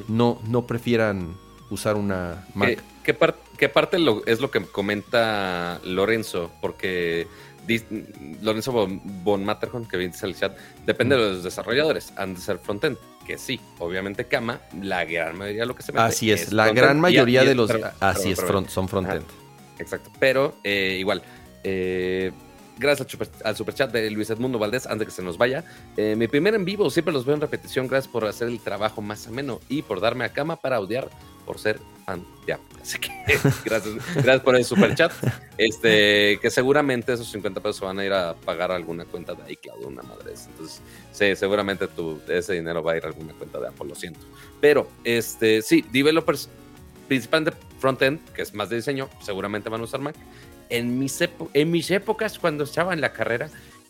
no, no prefieran usar una Mac. ¿Qué, parte es lo que comenta Lorenzo? Porque Lorenzo von, Matterhorn, que dice el chat, depende de los desarrolladores, han de ser frontend que sí, obviamente Kama, la gran mayoría de lo que se mete. Así es, la gran mayoría de los. así es, front, son frontend. Exacto, pero eh, igual. Eh, gracias al, superchat de Luis Edmundo Valdés, antes de que se nos vaya. Eh, mi primer en vivo, siempre los veo en repetición. Gracias por hacer el trabajo más ameno y por darme a cama para odiar por ser de Así que gracias, gracias por el superchat. Este, que seguramente esos 50 pesos van a ir a pagar alguna cuenta de iCloud, una madre. Entonces, sí, seguramente tu, ese dinero va a ir a alguna cuenta de Apple, lo siento. Pero, este, sí, developers, principalmente frontend, que es más de diseño, seguramente van a usar Mac. En mis, en mis épocas, cuando estaba en la carrera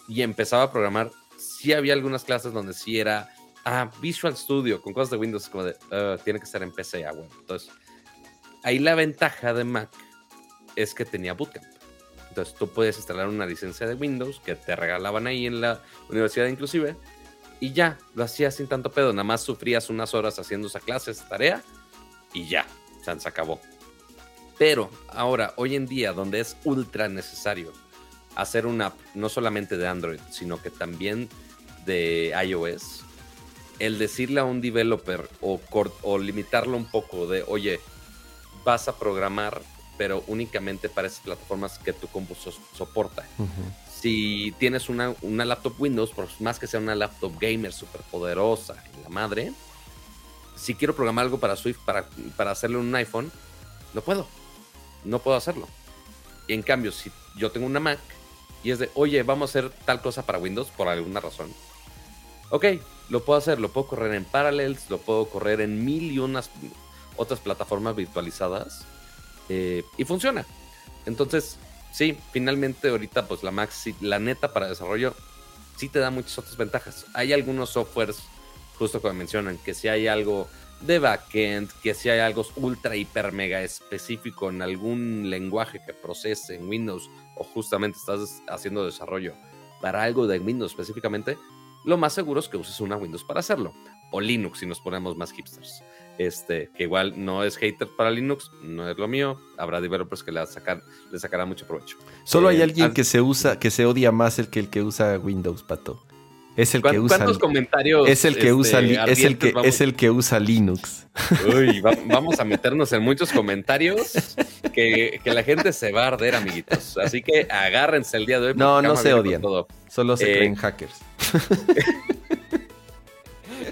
y empezaba a programar, sí había algunas clases donde sí era ah, Visual Studio con cosas de Windows, como de, ah, tiene que estar en PC, ah, bueno. Entonces, ahí la ventaja de Mac es que tenía Bootcamp. Entonces, tú puedes instalar una licencia de Windows que te regalaban ahí en la universidad, inclusive, y ya, lo hacías sin tanto pedo. Nada más sufrías unas horas haciendo esa clase, esa tarea, y ya, se acabó. Pero ahora, hoy en día, donde es ultra necesario hacer una app, no solamente de Android, sino que también de iOS, el decirle a un developer o, o limitarlo un poco de, oye, vas a programar, pero únicamente para esas plataformas que tu compu soporta. Si tienes una, una, laptop Windows, por más que sea una laptop gamer súper poderosa, la madre, si quiero programar algo para Swift, para, para hacerle un iPhone, no puedo. No puedo hacerlo. Y en cambio, si yo tengo una Mac y es de, oye, vamos a hacer tal cosa para Windows por alguna razón. Ok, lo puedo hacer, lo puedo correr en Parallels, lo puedo correr en mil y unas otras plataformas virtualizadas eh, y funciona. Entonces, sí, finalmente ahorita pues la Mac, la neta para desarrollo, sí te da muchas otras ventajas. Hay algunos softwares, justo como mencionan, que si hay algo de backend, que si hay algo ultra, hiper, mega específico en algún lenguaje que procese en Windows o justamente estás haciendo desarrollo para algo de Windows específicamente, lo más seguro es que uses una Windows para hacerlo. O Linux si nos ponemos más hipsters. Este, que igual no es hater para Linux, no es lo mío. Habrá developers que le, sacar, le sacará mucho provecho. Solo hay eh, alguien que se usa, que se odia más el que el que usa Windows, pato. Es el que usa. ¿Cuántos comentarios? Es el que usa. Este, es el que es el que usa Linux. Uy, vamos a meternos en muchos comentarios que, la gente se va a arder, amiguitos. Así que agárrense el día de hoy. No, no se odian. Solo se eh, creen hackers.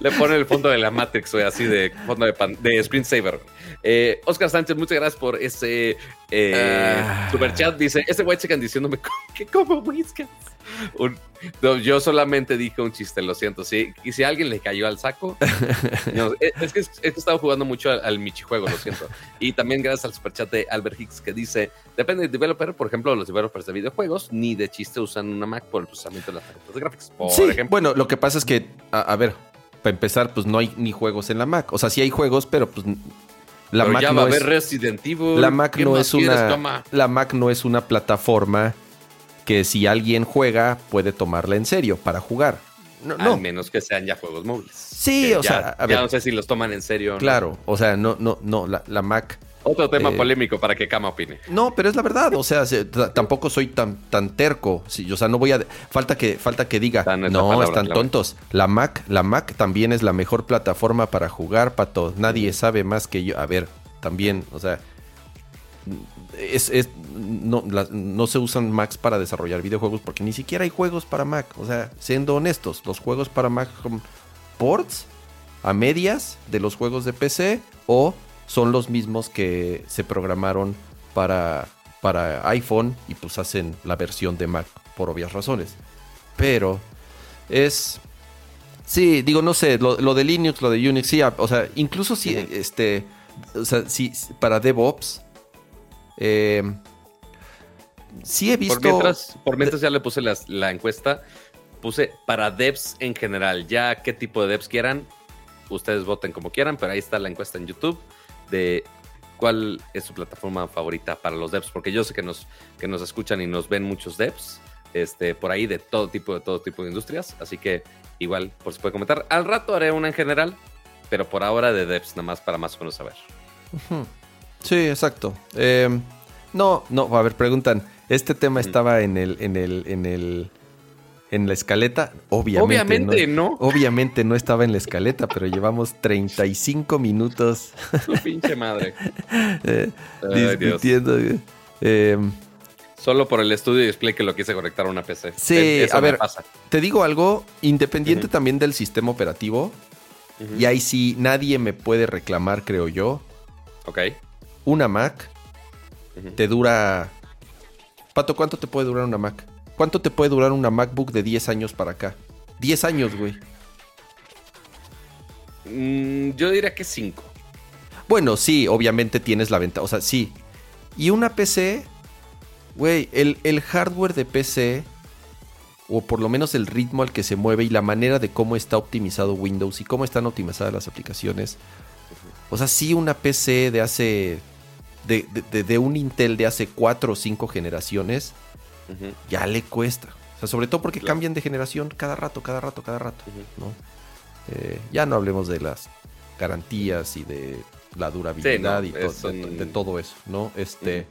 Le pone el fondo de la Matrix, güey, así de fondo de, de screensaver. Eh, Oscar Sánchez, muchas gracias por ese eh, ah. super chat. Dice, ese white chicken diciéndome que como whiskas. yo solamente dije un chiste, lo siento. Sí, y si a alguien le cayó al saco, es, que, he estado jugando mucho al, Michi juego, lo siento. Y también gracias al superchat de Albert Hicks que dice: Depende del developer, por ejemplo, los developers de videojuegos, ni de chiste usan una Mac por el procesamiento de las tarjetas de gráficos. sí, bueno, lo que pasa es que, a, ver, para empezar, pues no hay ni juegos en la Mac. O sea, sí hay juegos, pero pues la Mac no es, Resident Evil. La Mac no es una. La Mac no es una plataforma que si alguien juega puede tomarla en serio para jugar. No, Al menos que sean ya juegos móviles. Sí, o sea, a ya no sé si los toman en serio. Claro, o sea, no, no, no, la, Mac. Otro tema eh, polémico para que Kama opine. No, pero es la verdad, o sea, tampoco soy tan, tan terco. o sea, no voy a. Falta que, falta que diga. no, están tontos. La Mac, la Mac también es la mejor plataforma para jugar, pato. Nadie sabe más que yo. A ver, también, o sea, es, no, no, se usan Macs para desarrollar videojuegos porque ni siquiera hay juegos para Mac. O sea, siendo honestos, los juegos para Mac son ports a medias de los juegos de PC o son los mismos que se programaron para, para iPhone y pues hacen la versión de Mac por obvias razones. Pero es... Sí, digo, no sé, lo, de Linux, lo de Unix, sí, o sea, incluso si, este, o sea, si para DevOps, eh, sí he visto... Por mientras, ya le puse la encuesta, puse para devs en general, ya qué tipo de devs quieran, ustedes voten como quieran, pero ahí está la encuesta en YouTube de cuál es su plataforma favorita para los devs, porque yo sé que nos, que nos escuchan y nos ven muchos devs este, por ahí de todo tipo, de todo tipo de industrias, así que igual, por si puede comentar. Al rato haré una en general, pero por ahora de devs, nada más para más o menos saber. Sí, exacto. Eh, no, no, a ver, preguntan, ¿este tema estaba en el, en el, en el en la escaleta. Obviamente, no, Obviamente no estaba en la escaleta, pero llevamos 35 minutos. Su pinche madre. eh, discutiendo. Eh, Solo por el estudio y display que lo quise conectar a una PC. Sí, a ver, te digo algo, independiente también del sistema operativo, y ahí sí nadie me puede reclamar, creo yo. Ok. Una Mac te dura... Pato, ¿cuánto te puede durar una Mac? ¿Cuánto te puede durar una MacBook de 10 años para acá? 10 años, güey. Mm, yo diría que 5. Bueno, sí, obviamente tienes la venta. O sea, sí. Y una PC, güey, el, el hardware de PC, o por lo menos el ritmo al que se mueve y la manera de cómo está optimizado Windows y cómo están optimizadas las aplicaciones. O sea, sí, una PC de hace. De, de un Intel de hace 4 o 5 generaciones ya le cuesta. O sea, sobre todo porque cambian de generación cada rato, cada rato, cada rato. ¿no? Eh, ya no hablemos de las garantías y de la durabilidad y de, todo eso, ¿no? Este,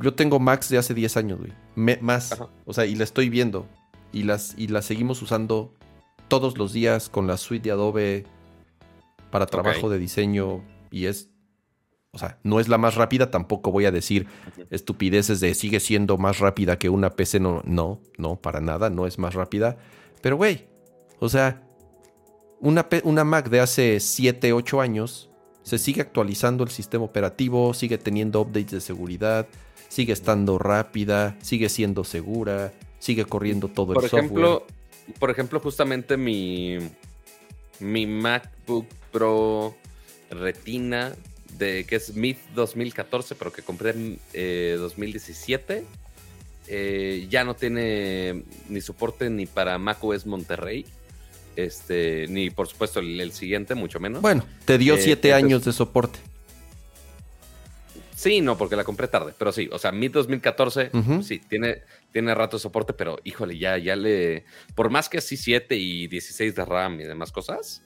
Yo tengo Max de hace 10 años, güey. más. O sea, y la estoy viendo. Y las, y las seguimos usando todos los días con la suite de Adobe para trabajo de diseño. Y es o sea, no es la más rápida, tampoco voy a decir estupideces de sigue siendo más rápida que una PC. No, no, no, para nada, no es más rápida. Pero, güey, o sea, una, una Mac de hace 7, 8 años se sigue actualizando el sistema operativo, sigue teniendo updates de seguridad, sigue estando rápida, sigue siendo segura, sigue corriendo todo el ejemplo, software. Por ejemplo, justamente mi, mi MacBook Pro Retina de que es Myth 2014, pero que compré en 2017. Eh, eh, ya no tiene ni soporte ni para macOS Monterrey. Este, ni por supuesto el, siguiente, mucho menos. Bueno, te dio 7 eh, años de soporte. Sí, no, porque la compré tarde, pero sí, o sea, Myth 2014, sí, tiene, tiene rato de soporte, pero híjole, ya, ya le. Por más que así 7 y 16 de RAM y demás cosas,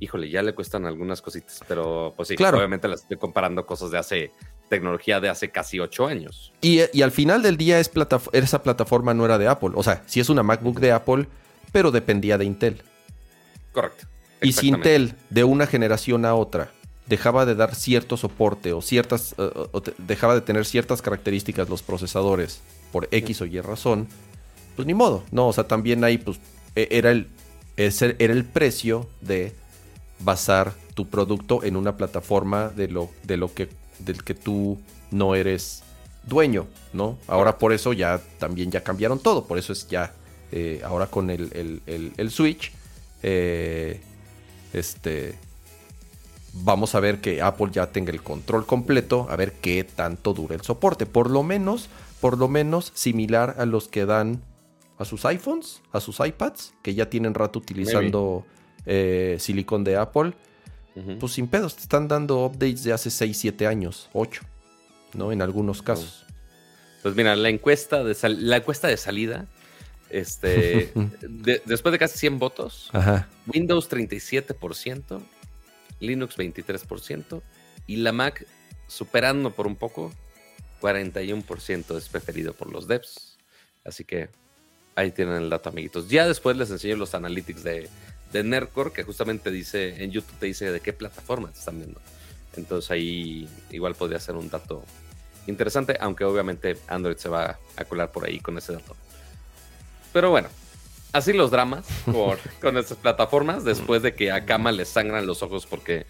híjole, ya le cuestan algunas cositas, pero pues sí, claro. obviamente las estoy comparando cosas de hace, tecnología de hace casi ocho años. Y, al final del día es esa plataforma no era de Apple, o sea, sí es una MacBook de Apple, pero dependía de Intel. Correcto. Y si Intel de una generación a otra dejaba de dar cierto soporte o ciertas eh, dejaba de tener ciertas características los procesadores por X o Y razón, pues ni modo, no, o sea, también ahí pues e, era el era el precio de basar tu producto en una plataforma de lo, de lo que, del que tú no eres dueño, ¿no? Ahora por eso ya también ya cambiaron todo, por eso es ya eh, ahora con el, el, Switch, eh, este, vamos a ver que Apple ya tenga el control completo, a ver qué tanto dura el soporte, por lo menos, por lo menos similar a los que dan a sus iPhones, a sus iPads, que ya tienen rato utilizando eh, silicón de Apple, pues sin pedos, te están dando updates de hace 6, 7 años, 8, ¿no? En algunos casos. Pues mira, la encuesta de, la encuesta de salida, este, después de casi 100 votos, Windows 37%, Linux 23% y la Mac superando por un poco, 41% es preferido por los devs. Así que ahí tienen el dato, amiguitos. Ya después les enseño los analytics de, de Nerdcore, que justamente dice, en YouTube te dice de qué plataforma te están viendo. Entonces ahí igual podría ser un dato interesante, aunque obviamente Android se va a colar por ahí con ese dato. Pero bueno, así los dramas con estas plataformas después de que a Kama le sangran los ojos porque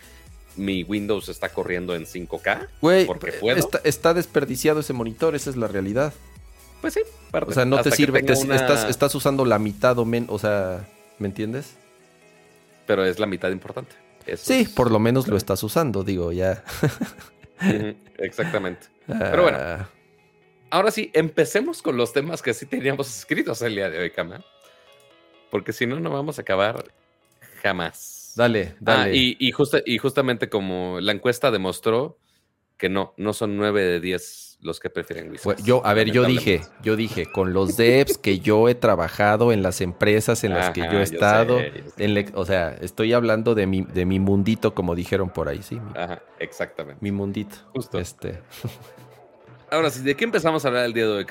mi Windows está corriendo en 5K. Güey, está, desperdiciado ese monitor, esa es la realidad. Pues sí, O sea, no te sirve, estás, estás usando la mitad o menos, o sea, ¿me entiendes? Pero es la mitad importante. sí, por lo menos lo estás usando, digo, ya. Exactamente. Pero bueno, ah. ahora sí, empecemos con los temas que sí teníamos escritos el día de hoy, Kama. Porque si no, no vamos a acabar jamás. Dale, dale. Ah, y, y, y justamente como la encuesta demostró que no, no son nueve de 10 los que prefieren Wizards. Yo, a ver, yo dije, yo dije, con los devs que yo he trabajado en las empresas en las que yo he estado, o sea, estoy hablando de mi, de mi mundito, como dijeron por ahí, sí. Ajá, exactamente. Mi mundito. Justo. Este. Ahora sí, ¿de qué empezamos a hablar el día de hoy?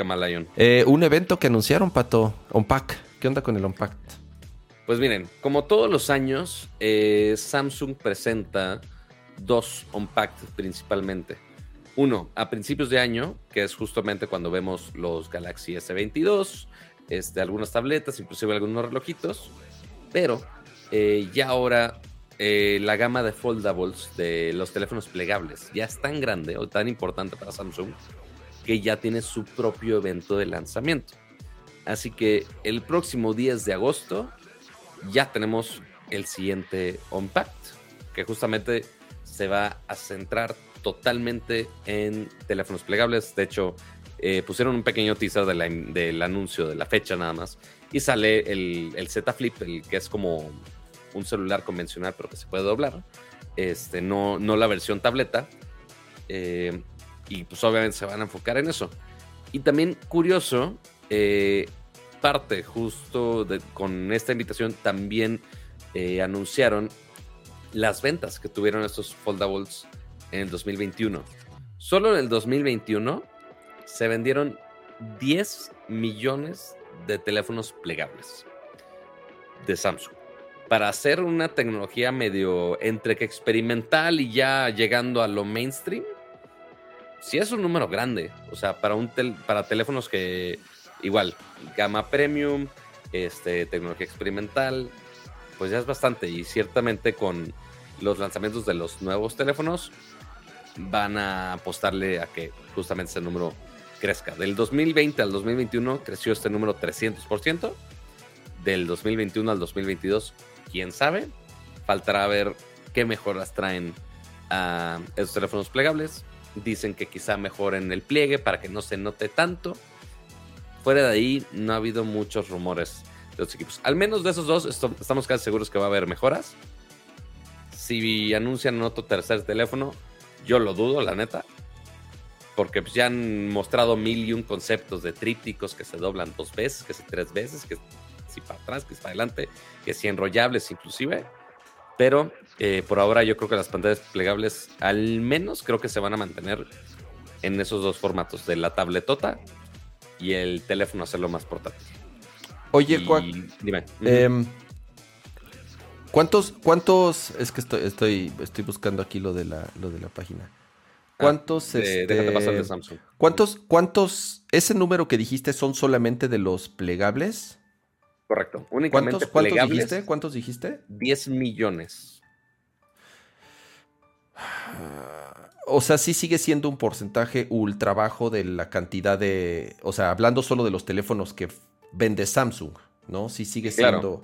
Eh, un evento que anunciaron, Pato, Unpack. ¿Qué onda con el Unpack? Pues miren, como todos los años, eh, Samsung presenta dos Unpacked principalmente. Uno, a principios de año, que es justamente cuando vemos los Galaxy S22, este, algunas tabletas, inclusive algunos relojitos, pero eh, ya ahora eh, la gama de foldables de los teléfonos plegables ya es tan grande o tan importante para Samsung que ya tiene su propio evento de lanzamiento. Así que el próximo 10 de agosto ya tenemos el siguiente Unpacked, que justamente se va a centrar totalmente en teléfonos plegables. De hecho, eh, pusieron un pequeño teaser del anuncio de la fecha nada más. Y sale el, Z Flip, el que es como un celular convencional, pero que se puede doblar. Este, no, no la versión tableta. Eh, y pues obviamente se van a enfocar en eso. Y también curioso, eh, parte justo con esta invitación también anunciaron las ventas que tuvieron estos foldables en el 2021. Solo en el 2021 se vendieron 10 millones de teléfonos plegables de Samsung. Para hacer una tecnología medio entre que experimental y ya llegando a lo mainstream, sí es un número grande. O sea, para, un para teléfonos que igual, gama premium, este, tecnología experimental, pues ya es bastante. Y ciertamente con los lanzamientos de los nuevos teléfonos, van a apostarle a que justamente ese número crezca. Del 2020 al 2021 creció este número 300%. Del 2021 al 2022, quién sabe. Faltará ver qué mejoras traen a esos teléfonos plegables. Dicen que quizá mejoren el pliegue para que no se note tanto. Fuera de ahí, no ha habido muchos rumores de los equipos. Al menos de esos dos, estamos casi seguros que va a haber mejoras. Si anuncian otro tercer teléfono, yo lo dudo, la neta. Porque pues, ya han mostrado mil y un conceptos de trípticos que se doblan dos veces, que si tres veces, que si para atrás, que si para adelante, que si enrollables inclusive. Pero eh, por ahora yo creo que las pantallas plegables al menos creo que se van a mantener en esos dos formatos, de la tabletota y el teléfono hacerlo más portátil. Oye, Dime. Em, ¿Cuántos, cuántos, es que estoy, estoy, estoy buscando aquí lo de la, lo de la página. Ah, ¿Cuántos, este, déjate pasar de Samsung. ¿Cuántos, cuántos, ese número que dijiste son solamente de los plegables? Correcto, únicamente ¿Cuántos, ¿cuántos dijiste? ¿Cuántos dijiste? 10 millones. O sea, sí sigue siendo un porcentaje ultra bajo de la cantidad de, o sea, hablando solo de los teléfonos que vende Samsung, ¿no? Sí sigue siendo...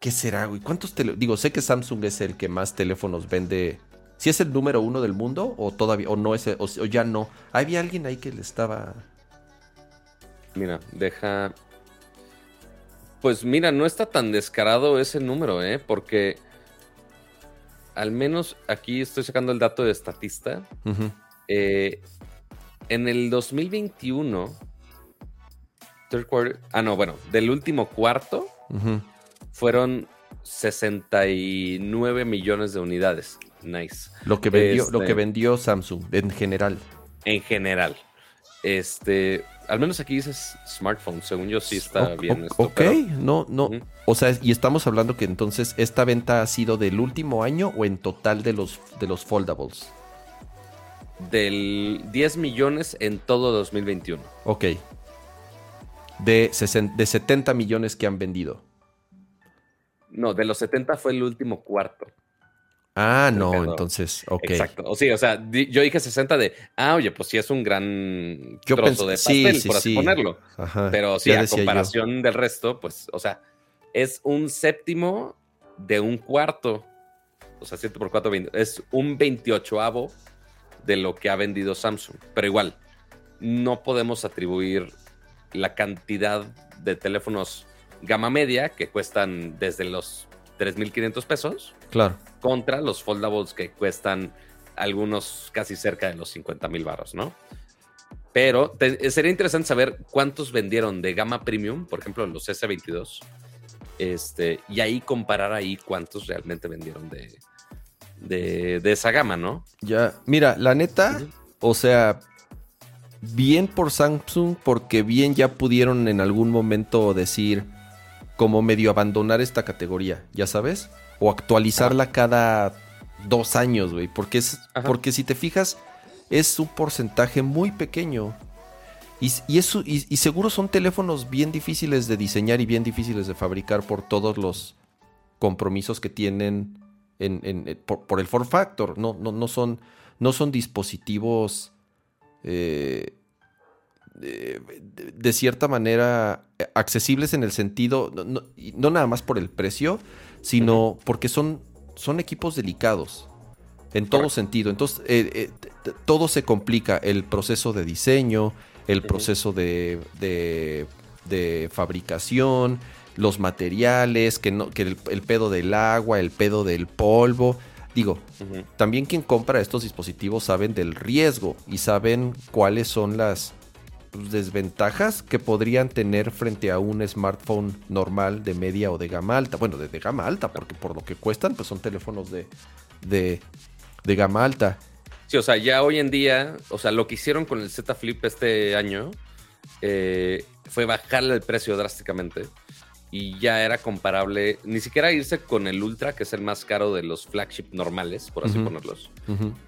¿Qué será, güey? ¿Cuántos teléfonos? Digo, sé que Samsung es el que más teléfonos vende. ¿Si es el número uno del mundo o todavía, o no es, o, ya no? Había alguien ahí que le estaba. Mira, deja. Pues mira, no está tan descarado ese número, ¿eh? Porque al menos aquí estoy sacando el dato de estatista. Eh, en el 2021, ah, no, bueno, del último cuarto, fueron 69 millones de unidades. Nice. Lo que vendió, lo que este, vendió Samsung en general. En general. Este, al menos aquí dices smartphone, según yo sí está bien esto. Ok, no, no. O sea, y estamos hablando que entonces esta venta ha sido del último año o en total de los, de los foldables. Del 10 millones en todo 2021. Ok. De, de 70 millones que han vendido. No, de los 70 fue el último cuarto. Ah, no, entonces, ok. Exacto. O sí, o sea, yo dije 60 de, ah, oye, pues sí es un gran trozo de pastel, por así ponerlo. Pero sí, a comparación del resto, pues, o sea, es un séptimo de un cuarto. O sea, 7 por 4, 20, es un 28avo de lo que ha vendido Samsung. Pero igual, no podemos atribuir la cantidad de teléfonos gama media que cuestan desde los 3.500 pesos Claro. Contra los foldables que cuestan algunos casi cerca de los 50 mil baros, ¿no? Pero sería interesante saber cuántos vendieron de gama premium, por ejemplo, los S22. Este, y ahí comparar ahí cuántos realmente vendieron de, de, esa gama, ¿no? Ya, mira, la neta, o sea, bien por Samsung, porque bien ya pudieron en algún momento decir, como medio abandonar esta categoría, ¿ya sabes? o actualizarla cada dos años, güey. Porque, es, porque si te fijas, es un porcentaje muy pequeño. Y, y, eso, y, seguro son teléfonos bien difíciles de diseñar y bien difíciles de fabricar por todos los compromisos que tienen en, eh, por, el form factor. No, no, no, son, no son dispositivos eh, de, cierta manera accesibles en el sentido, no, no, nada más por el precio, sino porque son, son equipos delicados en todo sentido. Entonces, eh, eh, todo se complica, el proceso de diseño, el proceso de, de, fabricación, los materiales, que, no, que el, pedo del agua, el pedo del polvo. Digo, también quien compra estos dispositivos saben del riesgo y saben cuáles son las, pues, desventajas que podrían tener frente a un smartphone normal de media o de gama alta. Bueno, de, gama alta, porque por lo que cuestan, pues son teléfonos de, de, gama alta. Sí, o sea, ya hoy en día, o sea, lo que hicieron con el Z Flip este año eh, fue bajarle el precio drásticamente y ya era comparable, ni siquiera irse con el Ultra, que es el más caro de los flagship normales, por así ponerlos.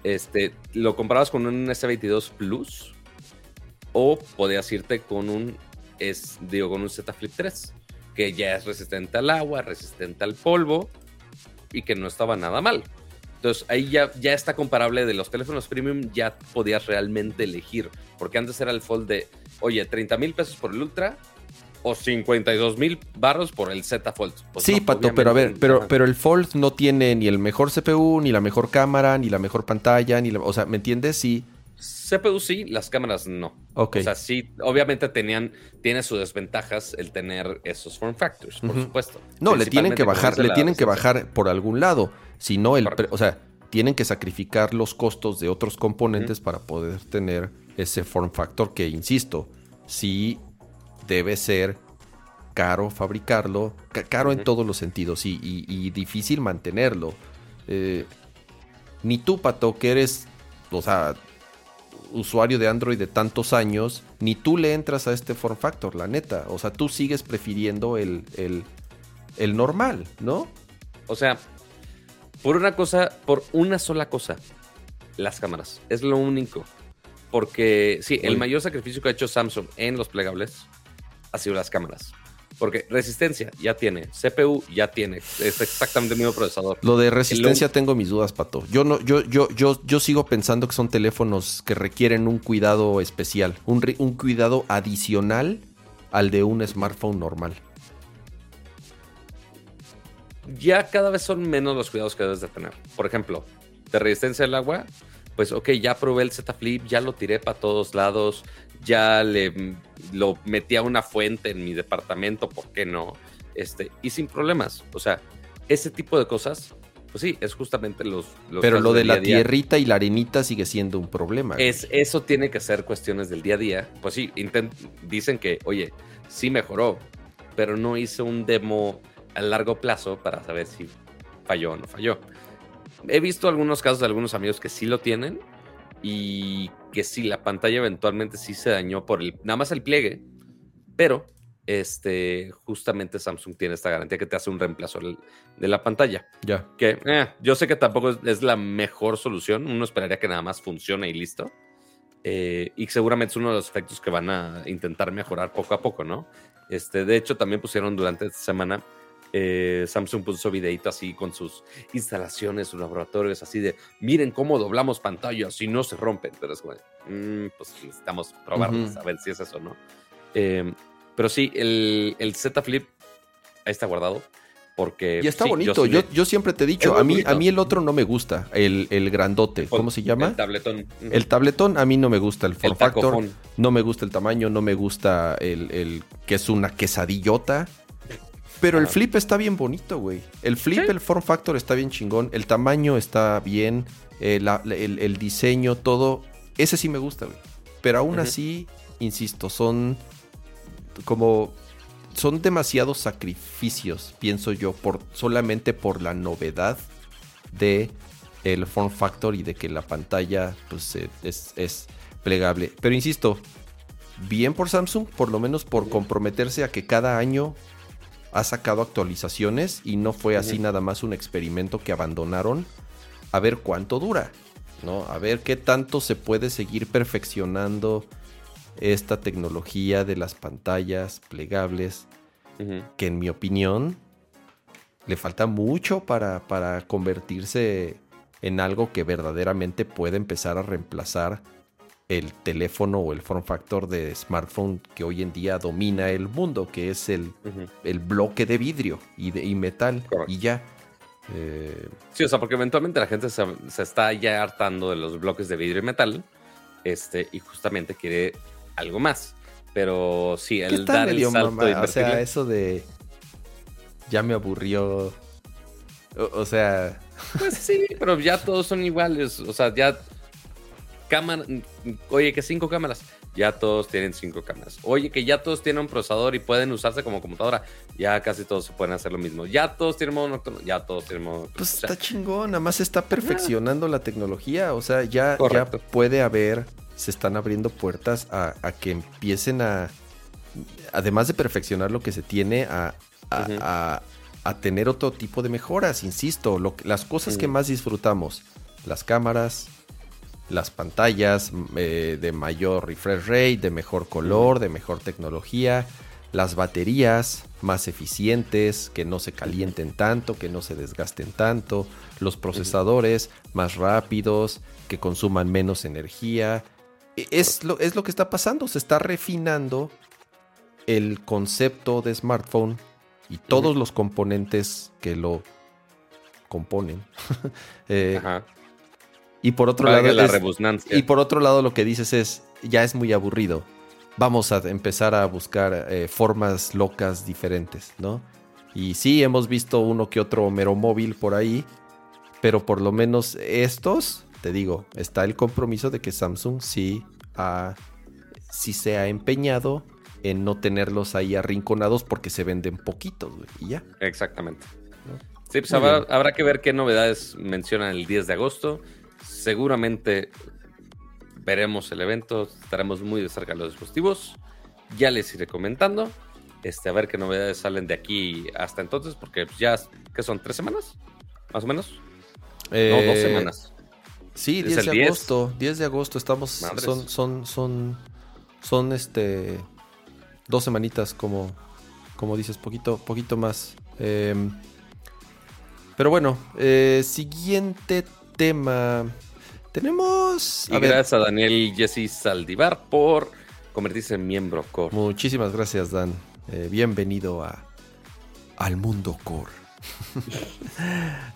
Este, lo comparabas con un S22 Plus o podías irte con un, es, digo, con un Z Flip 3, que ya es resistente al agua, resistente al polvo y que no estaba nada mal. Entonces ahí ya, ya está comparable de los teléfonos premium, ya podías realmente elegir, porque antes era el fold de, oye, 30 mil pesos por el Ultra o 52 mil barros por el Z Fold. Pues sí, Pato, pero a ver, pero, pero el Fold no tiene ni el mejor CPU, ni la mejor cámara, ni la mejor pantalla, ni la, o sea, ¿me entiendes? Sí CPU sí, las cámaras no. O sea, sí, obviamente tenían, tiene sus desventajas el tener esos form factors, por supuesto. No, le tienen que bajar, le tienen que bajar por algún lado. Si no, el, o sea, tienen que sacrificar los costos de otros componentes para poder tener ese form factor que, insisto, sí debe ser caro fabricarlo, caro en todos los sentidos y, difícil mantenerlo. Eh, ni tú, Pato, que eres, o sea, usuario de Android de tantos años, ni tú le entras a este form factor, la neta. O sea, tú sigues prefiriendo el, el, normal, ¿no? O sea, por una cosa, por una sola cosa, las cámaras. Es lo único. Porque sí, el mayor sacrificio que ha hecho Samsung en los plegables ha sido las cámaras. Porque resistencia ya tiene, CPU ya tiene, es exactamente el mismo procesador. Lo de resistencia tengo mis dudas, Pato. Yo no, yo, yo, yo, yo sigo pensando que son teléfonos que requieren un cuidado especial, un, un cuidado adicional al de un smartphone normal. Ya cada vez son menos los cuidados que debes de tener. Por ejemplo, de resistencia al agua, pues ok, ya probé el Z Flip, ya lo tiré para todos lados, ya le lo metí a una fuente en mi departamento, ¿por qué no? Este, y sin problemas. O sea, ese tipo de cosas, pues sí, es justamente los... Pero lo de la tierrita y la arenita sigue siendo un problema. Es, eso tiene que ser cuestiones del día a día. Pues sí, dicen que, oye, sí mejoró, pero no hice un demo a largo plazo para saber si falló o no falló. He visto algunos casos de algunos amigos que sí lo tienen y que sí, la pantalla eventualmente sí se dañó por el, nada más el pliegue, pero este, justamente Samsung tiene esta garantía que te hace un reemplazo de la pantalla. Ya. Que eh, yo sé que tampoco es, la mejor solución, uno esperaría que nada más funcione y listo. Eh, y seguramente es uno de los efectos que van a intentar mejorar poco a poco, ¿no? Este, de hecho, también pusieron durante esta semana eh, Samsung puso videito así con sus instalaciones, sus laboratorios, así de miren cómo doblamos pantallas y no se rompen. Pero es como, mm, pues necesitamos probarlas, a ver si es eso, ¿no? Em, pero sí, el, el Z Flip ahí está guardado. Porque, y está bonito. Yo, yo, siempre te he dicho, a mí, a mí el otro no me gusta, el, el grandote. ¿Cómo se llama? El tabletón. El tabletón a mí no me gusta. El form factor. No me gusta el tamaño, no me gusta el, el que es una quesadillota. Pero el flip está bien bonito, güey. El flip, el form factor está bien chingón. El tamaño está bien. Eh, el, diseño, todo. Ese sí me gusta, güey. Pero aún así, insisto, son como. Son demasiados sacrificios, pienso yo, por, solamente por la novedad de el form factor y de que la pantalla pues, es, es plegable. Pero insisto, bien por Samsung, por lo menos por comprometerse a que cada año ha sacado actualizaciones y no fue así nada más un experimento que abandonaron. A ver cuánto dura, ¿no? A ver qué tanto se puede seguir perfeccionando esta tecnología de las pantallas plegables, que en mi opinión le falta mucho para, para convertirse en algo que verdaderamente puede empezar a reemplazar el teléfono o el form factor de smartphone que hoy en día domina el mundo, que es el, el bloque de vidrio y, de, metal y ya. Eh, sí, o sea, porque eventualmente la gente se, está ya hartando de los bloques de vidrio y metal este, y justamente quiere algo más. Pero sí, el dar el salto O sea, eso de ya me aburrió. o sea... Pues sí, pero ya todos son iguales. O sea, ya cámara, oye, que cinco cámaras, ya todos tienen cinco cámaras. Oye, que ya todos tienen un procesador y pueden usarse como computadora, ya casi todos se pueden hacer lo mismo. Ya todos tienen modo nocturno, ya todos tienen modo nocturno. Pues está chingón, nada más se está perfeccionando la tecnología, o sea, ya, ya puede haber, se están abriendo puertas a, que empiecen a, además de perfeccionar lo que se tiene, a, a, tener otro tipo de mejoras, insisto, lo, las cosas que más disfrutamos, las cámaras, las pantallas eh, de mayor refresh rate, de mejor color, de mejor tecnología, las baterías más eficientes, que no se calienten tanto, que no se desgasten tanto, los procesadores más rápidos, que consuman menos energía. E, es lo, es lo que está pasando, se está refinando el concepto de smartphone y todos los componentes que lo componen. eh, y por otro lado. y por otro lado, lo que dices es. Ya es muy aburrido. Vamos a empezar a buscar eh, formas locas diferentes, ¿no? Y sí, hemos visto uno que otro mero móvil por ahí. Pero por lo menos estos, te digo, está el compromiso de que Samsung sí, ha, sí se ha empeñado en no tenerlos ahí arrinconados porque se venden poquitos, güey, y ya. Exactamente. Sí, pues habrá, habrá, que ver qué novedades mencionan el 10 de agosto seguramente veremos el evento, estaremos muy de cerca de los dispositivos. Ya les iré comentando. Este, a ver qué novedades salen de aquí hasta entonces, porque ya, ¿qué son? ¿Tres semanas? ¿Más o menos? no, dos eh, semanas. Sí, 10 de agosto. 10 de agosto estamos. Son, son, son, son este. Dos semanitas, como, como dices, poquito, poquito más. Em, pero bueno, eh, siguiente tema. Tenemos. Y gracias a Daniel Jesse Saldivar por convertirse en miembro core. Muchísimas gracias, Dan. Eh, bienvenido a al mundo core.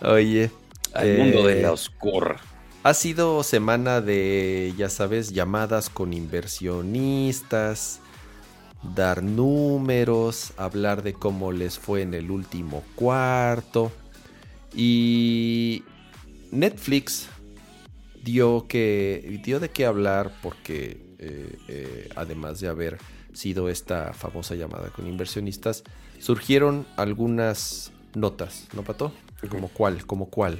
Oye. Al mundo de eh, los core. Ha sido semana de, ya sabes, llamadas con inversionistas, dar números, hablar de cómo les fue en el último cuarto. Y Netflix dio, que, dio de qué hablar porque eh, eh, además de haber sido esta famosa llamada con inversionistas, surgieron algunas notas, ¿no, Pato? ¿Como cuál? ¿Como cuál?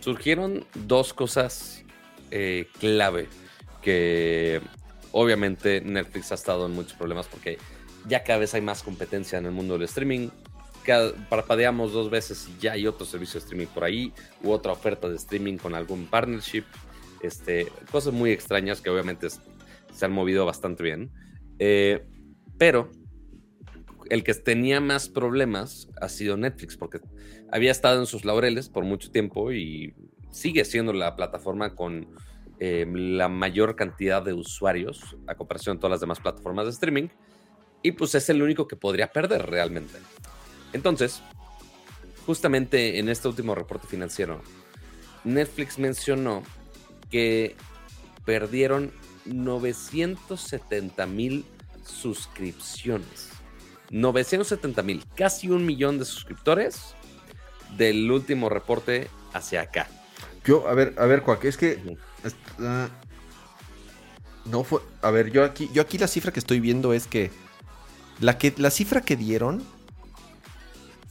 Surgieron dos cosas eh, clave que obviamente Netflix ha estado en muchos problemas porque ya cada vez hay más competencia en el mundo del streaming parpadeamos dos veces y ya hay otro servicio de streaming por ahí, u otra oferta de streaming con algún partnership. Este, cosas muy extrañas que obviamente se han movido bastante bien. Eh, pero el que tenía más problemas ha sido Netflix, porque había estado en sus laureles por mucho tiempo y sigue siendo la plataforma con eh, la mayor cantidad de usuarios a comparación de todas las demás plataformas de streaming. Y pues es el único que podría perder realmente. Entonces, justamente en este último reporte financiero, Netflix mencionó que perdieron 970 mil suscripciones. 970 mil, casi un millón de suscriptores del último reporte hacia acá. Yo, a ver, a ver, Cuac, es que. no fue. A ver, yo aquí, yo aquí la cifra que estoy viendo es que. La, que, la cifra que dieron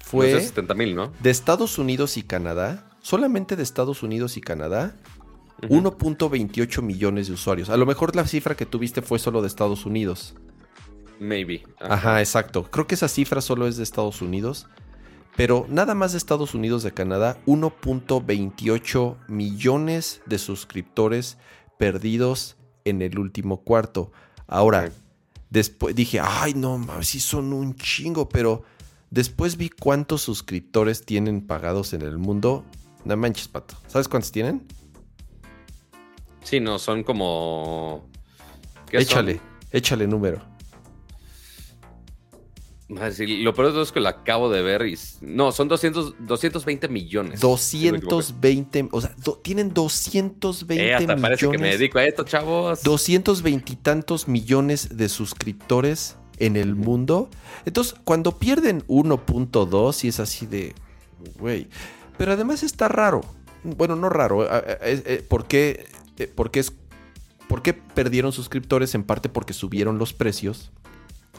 fue. 70 mil, ¿no? De Estados Unidos y Canadá. Solamente de Estados Unidos y Canadá. 1.28 millones de usuarios. A lo mejor la cifra que tuviste fue solo de Estados Unidos. Maybe. Ajá. exacto. Creo que esa cifra solo es de Estados Unidos. Pero nada más de Estados Unidos de Canadá, 1.28 millones de suscriptores perdidos en el último cuarto. Ahora, después dije, ay, no, sí son un chingo, pero después vi cuántos suscriptores tienen pagados en el mundo. No manches, pato. ¿Sabes cuántos tienen? Sí, no, son como. Échale, échale número lo peor de todo es que lo acabo de ver y... No, son 200, 220 millones. 220, o sea, tienen 220 eh, hasta parece que me dedico a esto, chavos. 220 y tantos millones de suscriptores en el mundo. Entonces, cuando pierden 1.2 y es así de... Güey. Pero además está raro. Bueno, no raro. Eh, ¿Por qué? Porque es... ¿Por qué perdieron suscriptores? En parte porque subieron los precios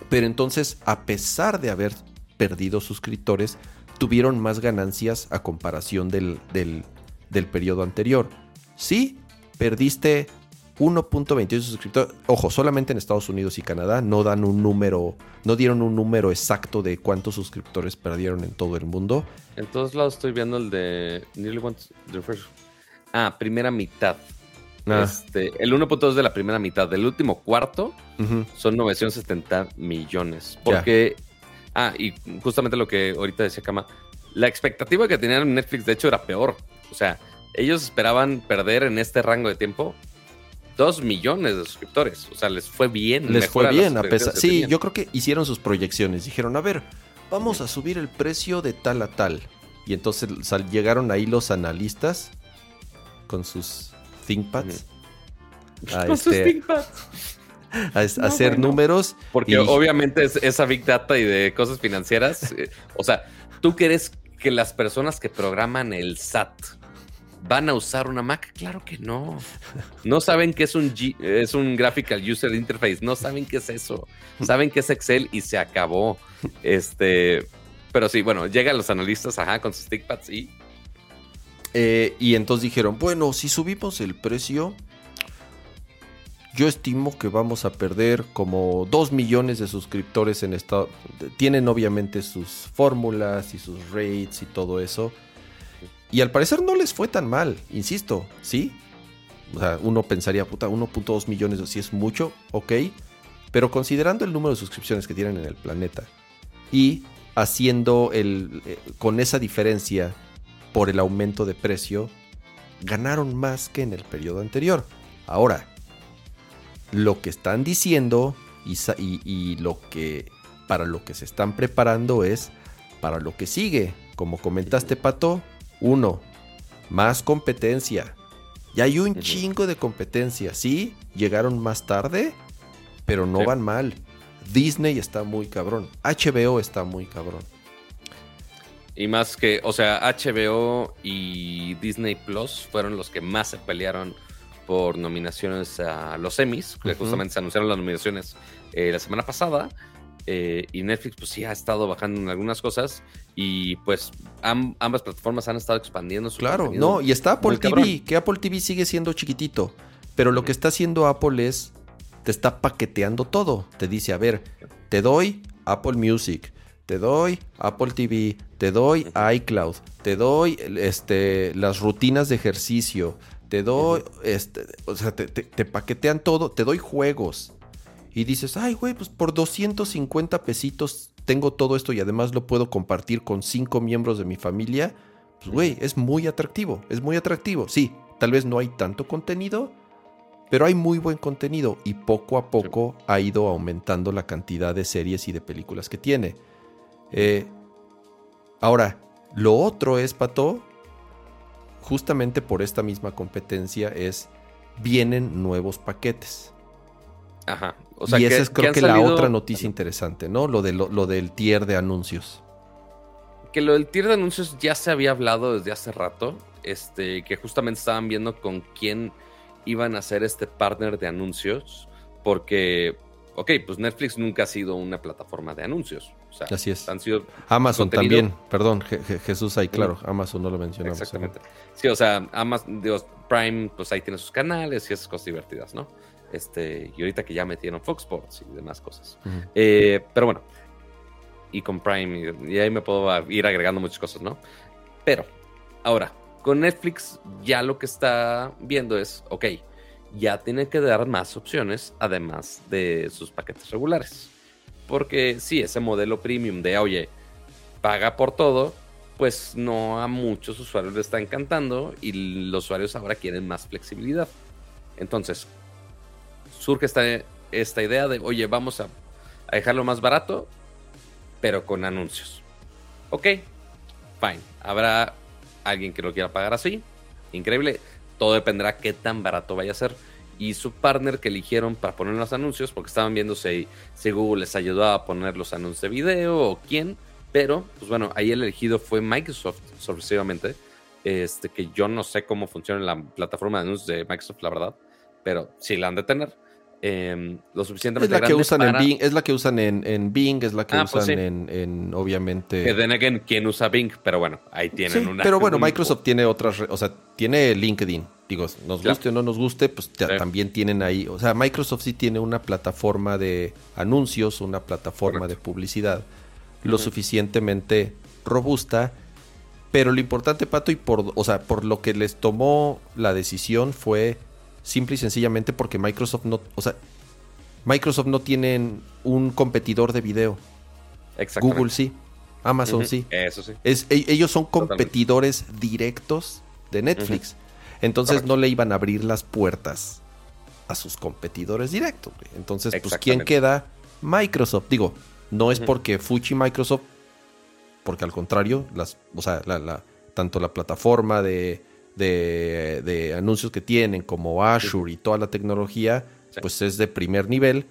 pero entonces, a pesar de haber perdido suscriptores, tuvieron más ganancias a comparación del, del, periodo anterior. Sí, perdiste 1.28 suscriptores. Ojo, solamente en Estados Unidos y Canadá no dan un número, no dieron un número exacto de cuántos suscriptores perdieron en todo el mundo. En todos lados estoy viendo el de Ah, primera mitad. Ah. Este, el 1.2 de la primera mitad del último cuarto son 970 millones. Porque, ah, y justamente lo que ahorita decía Kama, la expectativa que tenían en Netflix de hecho era peor. O sea, ellos esperaban perder en este rango de tiempo 2 millones de suscriptores. O sea, les fue bien. Les fue bien, a pesar. Sí, yo creo que hicieron sus proyecciones. Dijeron, a ver, vamos a subir el precio de tal a tal. Y entonces llegaron ahí los analistas con sus ThinkPads. A, este, a, hacer números. Porque obviamente es, esa Big Data y de cosas financieras. Eh, o sea, ¿tú crees que las personas que programan el SAT van a usar una Mac? Claro que no. No saben qué es un, es un Graphical User Interface. No saben qué es eso. Saben que es Excel y se acabó. Este. Pero sí, bueno, llegan los analistas, ajá, con sus ThinkPads y eh, y entonces dijeron, bueno, si subimos el precio, yo estimo que vamos a perder como 2 millones de suscriptores en esta... Tienen obviamente sus fórmulas y sus rates y todo eso. Y al parecer no les fue tan mal, insisto, ¿sí? O sea, uno pensaría, puta, 1.2 millones, si es mucho, ok. Pero considerando el número de suscripciones que tienen en el planeta y haciendo el... Eh, con esa diferencia por el aumento de precio, ganaron más que en el periodo anterior. Ahora, lo que están diciendo y, lo que para lo que se están preparando es para lo que sigue. Como comentaste, Pato, uno, más competencia. Ya hay un chingo de competencia. Sí, llegaron más tarde, pero no van mal. Disney está muy cabrón. HBO está muy cabrón. Y más que, o sea, HBO y Disney Plus fueron los que más se pelearon por nominaciones a los Emmys, que justamente se anunciaron las nominaciones eh, la semana pasada. Eh, y Netflix, pues sí, ha estado bajando en algunas cosas. Y pues ambas plataformas han estado expandiendo su Claro, no, y está Apple TV, que Apple TV sigue siendo chiquitito. Pero lo que está haciendo Apple es, te está paqueteando todo. Te dice, a ver, te doy Apple Music, te doy Apple TV, te doy iCloud, te doy este, las rutinas de ejercicio, te doy, este, o sea, te, paquetean todo, te doy juegos. Y dices, ay, güey, pues por 250 pesitos tengo todo esto y además lo puedo compartir con cinco miembros de mi familia, pues güey, es muy atractivo, es muy atractivo. Sí, tal vez no hay tanto contenido, pero hay muy buen contenido y poco a poco ha ido aumentando la cantidad de series y de películas que tiene. Eh, ahora, lo otro es, Pato, justamente por esta misma competencia es, vienen nuevos paquetes. Ajá. Y esa es creo que la otra noticia interesante, ¿no? Lo, de, lo, del tier de anuncios. Que lo del tier de anuncios ya se había hablado desde hace rato. Este, que justamente estaban viendo con quién iban a ser este partner de anuncios. Porque, ok, pues Netflix nunca ha sido una plataforma de anuncios. Así es. Han sido Amazon también, perdón, Jesús ahí, claro, Amazon no lo mencionamos. Exactamente. Sí, o sea, Amazon, Dios, Prime, pues ahí tiene sus canales y esas cosas divertidas, ¿no? Este, y ahorita que ya metieron Fox Sports y demás cosas. Eh, pero bueno, y con Prime, y, ahí me puedo ir agregando muchas cosas, ¿no? Pero, ahora, con Netflix ya lo que está viendo es, ok, ya tiene que dar más opciones además de sus paquetes regulares. Porque sí, ese modelo premium de, oye, paga por todo, pues no a muchos usuarios le está encantando y los usuarios ahora quieren más flexibilidad. Entonces, surge esta, esta idea de, oye, vamos a, dejarlo más barato, pero con anuncios. Ok, fine. Habrá alguien que lo quiera pagar así. Increíble. Todo dependerá qué tan barato vaya a ser. Y su partner que eligieron para poner los anuncios, porque estaban viendo si, si Google les ayudaba a poner los anuncios de video o quién. Pero, pues bueno, ahí el elegido fue Microsoft, sorpresivamente. Este, que yo no sé cómo funciona la plataforma de anuncios de Microsoft, la verdad. Pero sí la han de tener. Em, lo suficientemente es la que usan en Bing, es la que usan en, Bing, es la que ah, pues usan en, obviamente. Que den quién usa Bing, pero bueno, ahí tienen una. Pero bueno, Microsoft tiene otras, o sea, tiene LinkedIn. Digo, nos guste o no nos guste, pues también tienen ahí. O sea, Microsoft sí tiene una plataforma de anuncios, una plataforma de publicidad lo suficientemente robusta. Pero lo importante, Pato, y por, o sea, por lo que les tomó la decisión fue simple y sencillamente porque Microsoft no, o sea, Microsoft no tiene un competidor de video. Google sí, Amazon sí. Eso sí. Es, e, ellos son competidores directos de Netflix. Entonces no le iban a abrir las puertas a sus competidores directos. Entonces, pues, ¿quién queda? Microsoft. Digo, no es porque Fuchi Microsoft, porque al contrario, las, o sea, la, tanto la plataforma de, de, anuncios que tienen, como Azure y toda la tecnología, pues es de primer nivel,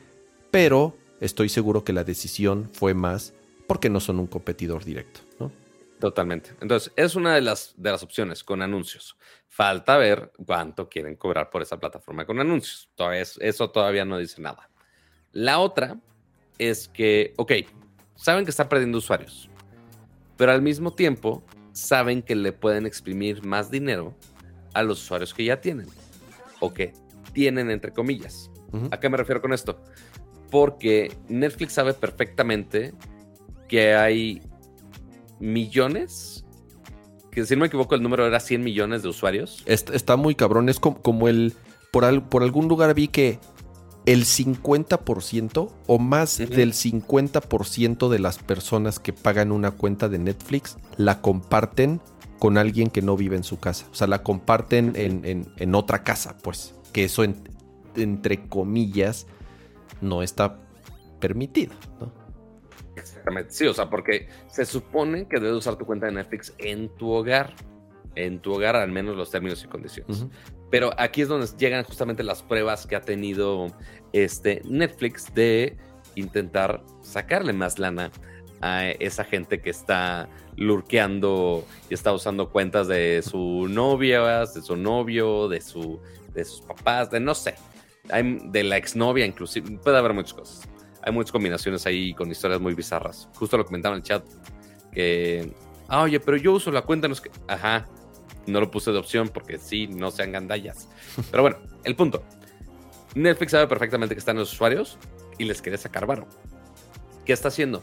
pero estoy seguro que la decisión fue más porque no son un competidor directo, ¿no? Totalmente. Entonces, es una de las, de las opciones con anuncios. Falta ver cuánto quieren cobrar por esa plataforma con anuncios. eso todavía no dice nada. La otra es que, ok, saben que están perdiendo usuarios, pero al mismo tiempo saben que le pueden exprimir más dinero a los usuarios que ya tienen o que tienen entre comillas. ¿A qué me refiero con esto? Porque Netflix sabe perfectamente que hay millones, que si no me equivoco el número era 100 millones de usuarios. Está, muy cabrón, es como, el... Por, por algún lugar vi que el 50% o más del 50% de las personas que pagan una cuenta de Netflix la comparten con alguien que no vive en su casa. O sea, la comparten en, otra casa, pues. Que eso, entre comillas, no está permitido, ¿no? Exactamente. Sí, o sea, porque se supone que debes usar tu cuenta de Netflix en tu hogar. En tu hogar, al menos los términos y condiciones. Pero aquí es donde llegan justamente las pruebas que ha tenido este Netflix de intentar sacarle más lana a esa gente que está lurqueando y está usando cuentas de su novia, de su novio, de, su, de sus papás, de no sé, de la exnovia inclusive, puede haber muchas cosas. Hay muchas combinaciones ahí con historias muy bizarras. Justo lo comentaba en el chat, que, ah, oye, pero yo uso la cuenta, no es que, ajá, no lo puse de opción porque sí, no sean gandallas. Pero bueno, el punto. Netflix sabe perfectamente que están los usuarios y les quiere sacar varo. ¿Qué está haciendo?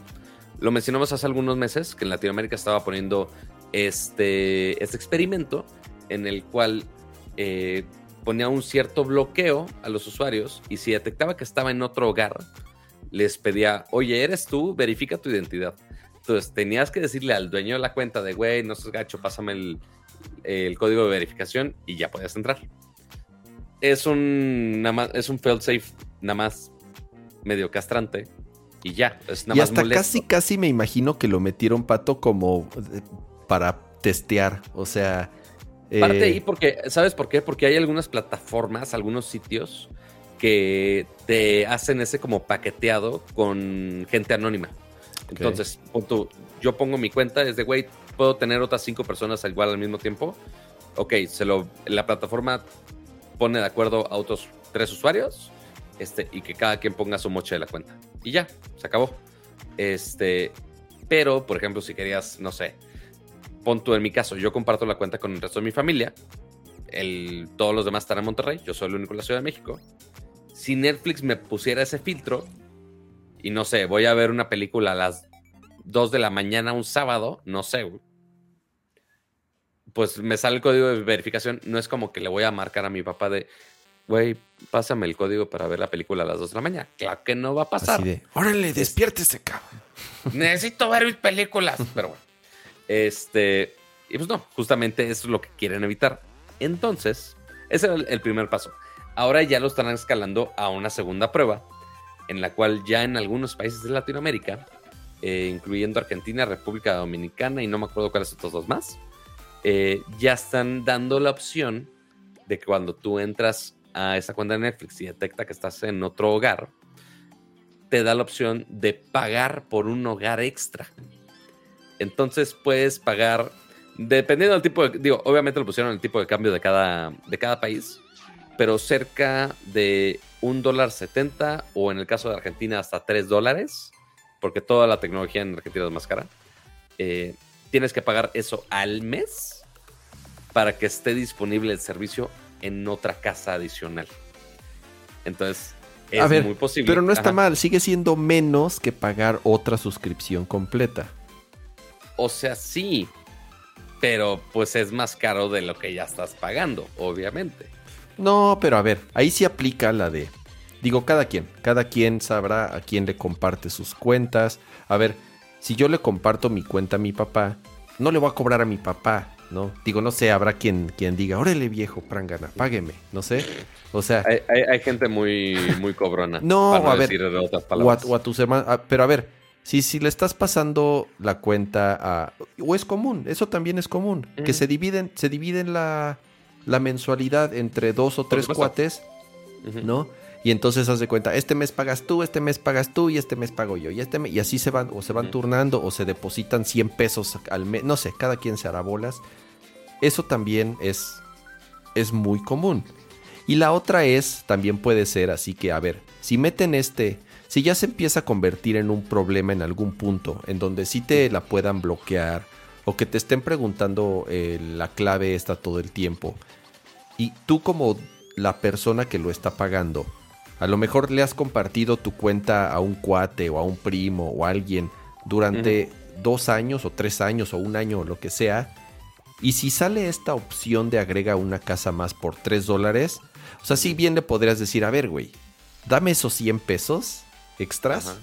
Lo mencionamos hace algunos meses que en Latinoamérica estaba poniendo este, este experimento en el cual eh, ponía un cierto bloqueo a los usuarios y si detectaba que estaba en otro hogar, les pedía, oye, ¿eres tú? Verifica tu identidad. Entonces tenías que decirle al dueño de la cuenta de, güey, no seas gacho, pásame el, el código de verificación y ya podías entrar. Es un, nada más, es un failsafe nada más medio castrante y ya. Es nada y hasta casi, casi me imagino que lo metieron pato como eh, para testear. O sea. Parte ahí eh, porque, ¿sabes por qué? Porque hay algunas plataformas, algunos sitios que te hacen ese como paqueteado con gente anónima. Entonces, yo pongo mi cuenta, es de, güey, puedo tener otras cinco personas igual al mismo tiempo. Ok, se lo, la plataforma pone de acuerdo a otros tres usuarios este, y que cada quien ponga su moche de la cuenta. Y ya, se acabó. Este, pero, por ejemplo, si querías, no sé, pon tú en mi caso, yo comparto la cuenta con el resto de mi familia. El, todos los demás están en Monterrey, yo soy el único en la Ciudad de México. Si Netflix me pusiera ese filtro, y no sé, voy a ver una película a las 2 de la mañana un sábado, no sé, pues me sale el código de verificación. No es como que le voy a marcar a mi papá de, güey, pásame el código para ver la película a las 2 de la mañana. Claro que no va a pasar. Así de, órale, despiértese, cabrón. Necesito ver mis películas. Pero bueno, este, y pues no, justamente eso es lo que quieren evitar. Entonces, ese era el primer paso. Ahora ya lo están escalando a una segunda prueba, en la cual ya en algunos países de Latinoamérica, eh, incluyendo Argentina, República Dominicana y no me acuerdo cuáles otros dos más, eh, ya están dando la opción de que cuando tú entras a esa cuenta de Netflix y detecta que estás en otro hogar, te da la opción de pagar por un hogar extra. Entonces puedes pagar, dependiendo del tipo de, digo, obviamente lo pusieron el tipo de cambio de cada, de cada país, pero cerca de un dólar setenta o en el caso de Argentina hasta tres dólares, porque toda la tecnología en Argentina es más cara. Eh, tienes que pagar eso al mes para que esté disponible el servicio en otra casa adicional. Entonces, es muy posible. Pero no está mal, sigue siendo menos que pagar otra suscripción completa. O sea, sí, pero pues es más caro de lo que ya estás pagando, obviamente. No, pero a ver, ahí sí aplica la de. Digo, cada quien, cada quien sabrá a quién le comparte sus cuentas. A ver, si yo le comparto mi cuenta a mi papá, no le voy a cobrar a mi papá, ¿no? Digo, no sé, habrá quien, quien diga, órale viejo, prangana, págueme, no sé. O sea... Hay, gente muy, muy cobrona. no, a ver, o a, tus hermanos, pero a ver, si, si le estás pasando la cuenta a... O es común, eso también es común, que se dividen, se dividen la, la mensualidad entre dos o tres cuates, ¿no? Y entonces haz de cuenta, este mes pagas tú, este mes pagas tú y este mes pago yo. Y, este y así se van, o se van turnando o se depositan 100 pesos al mes. No sé, cada quien se hará bolas. Eso también es, es muy común. Y la otra es, también puede ser así que, a ver, si meten este, si ya se empieza a convertir en un problema en algún punto, en donde sí te la puedan bloquear o que te estén preguntando eh, la clave esta todo el tiempo, y tú como la persona que lo está pagando, a lo mejor le has compartido tu cuenta a un cuate o a un primo o a alguien durante dos años o tres años o un año o lo que sea. Y si sale esta opción de agrega una casa más por tres dólares, o sea, si bien le podrías decir, a ver, güey, dame esos 100 pesos extras.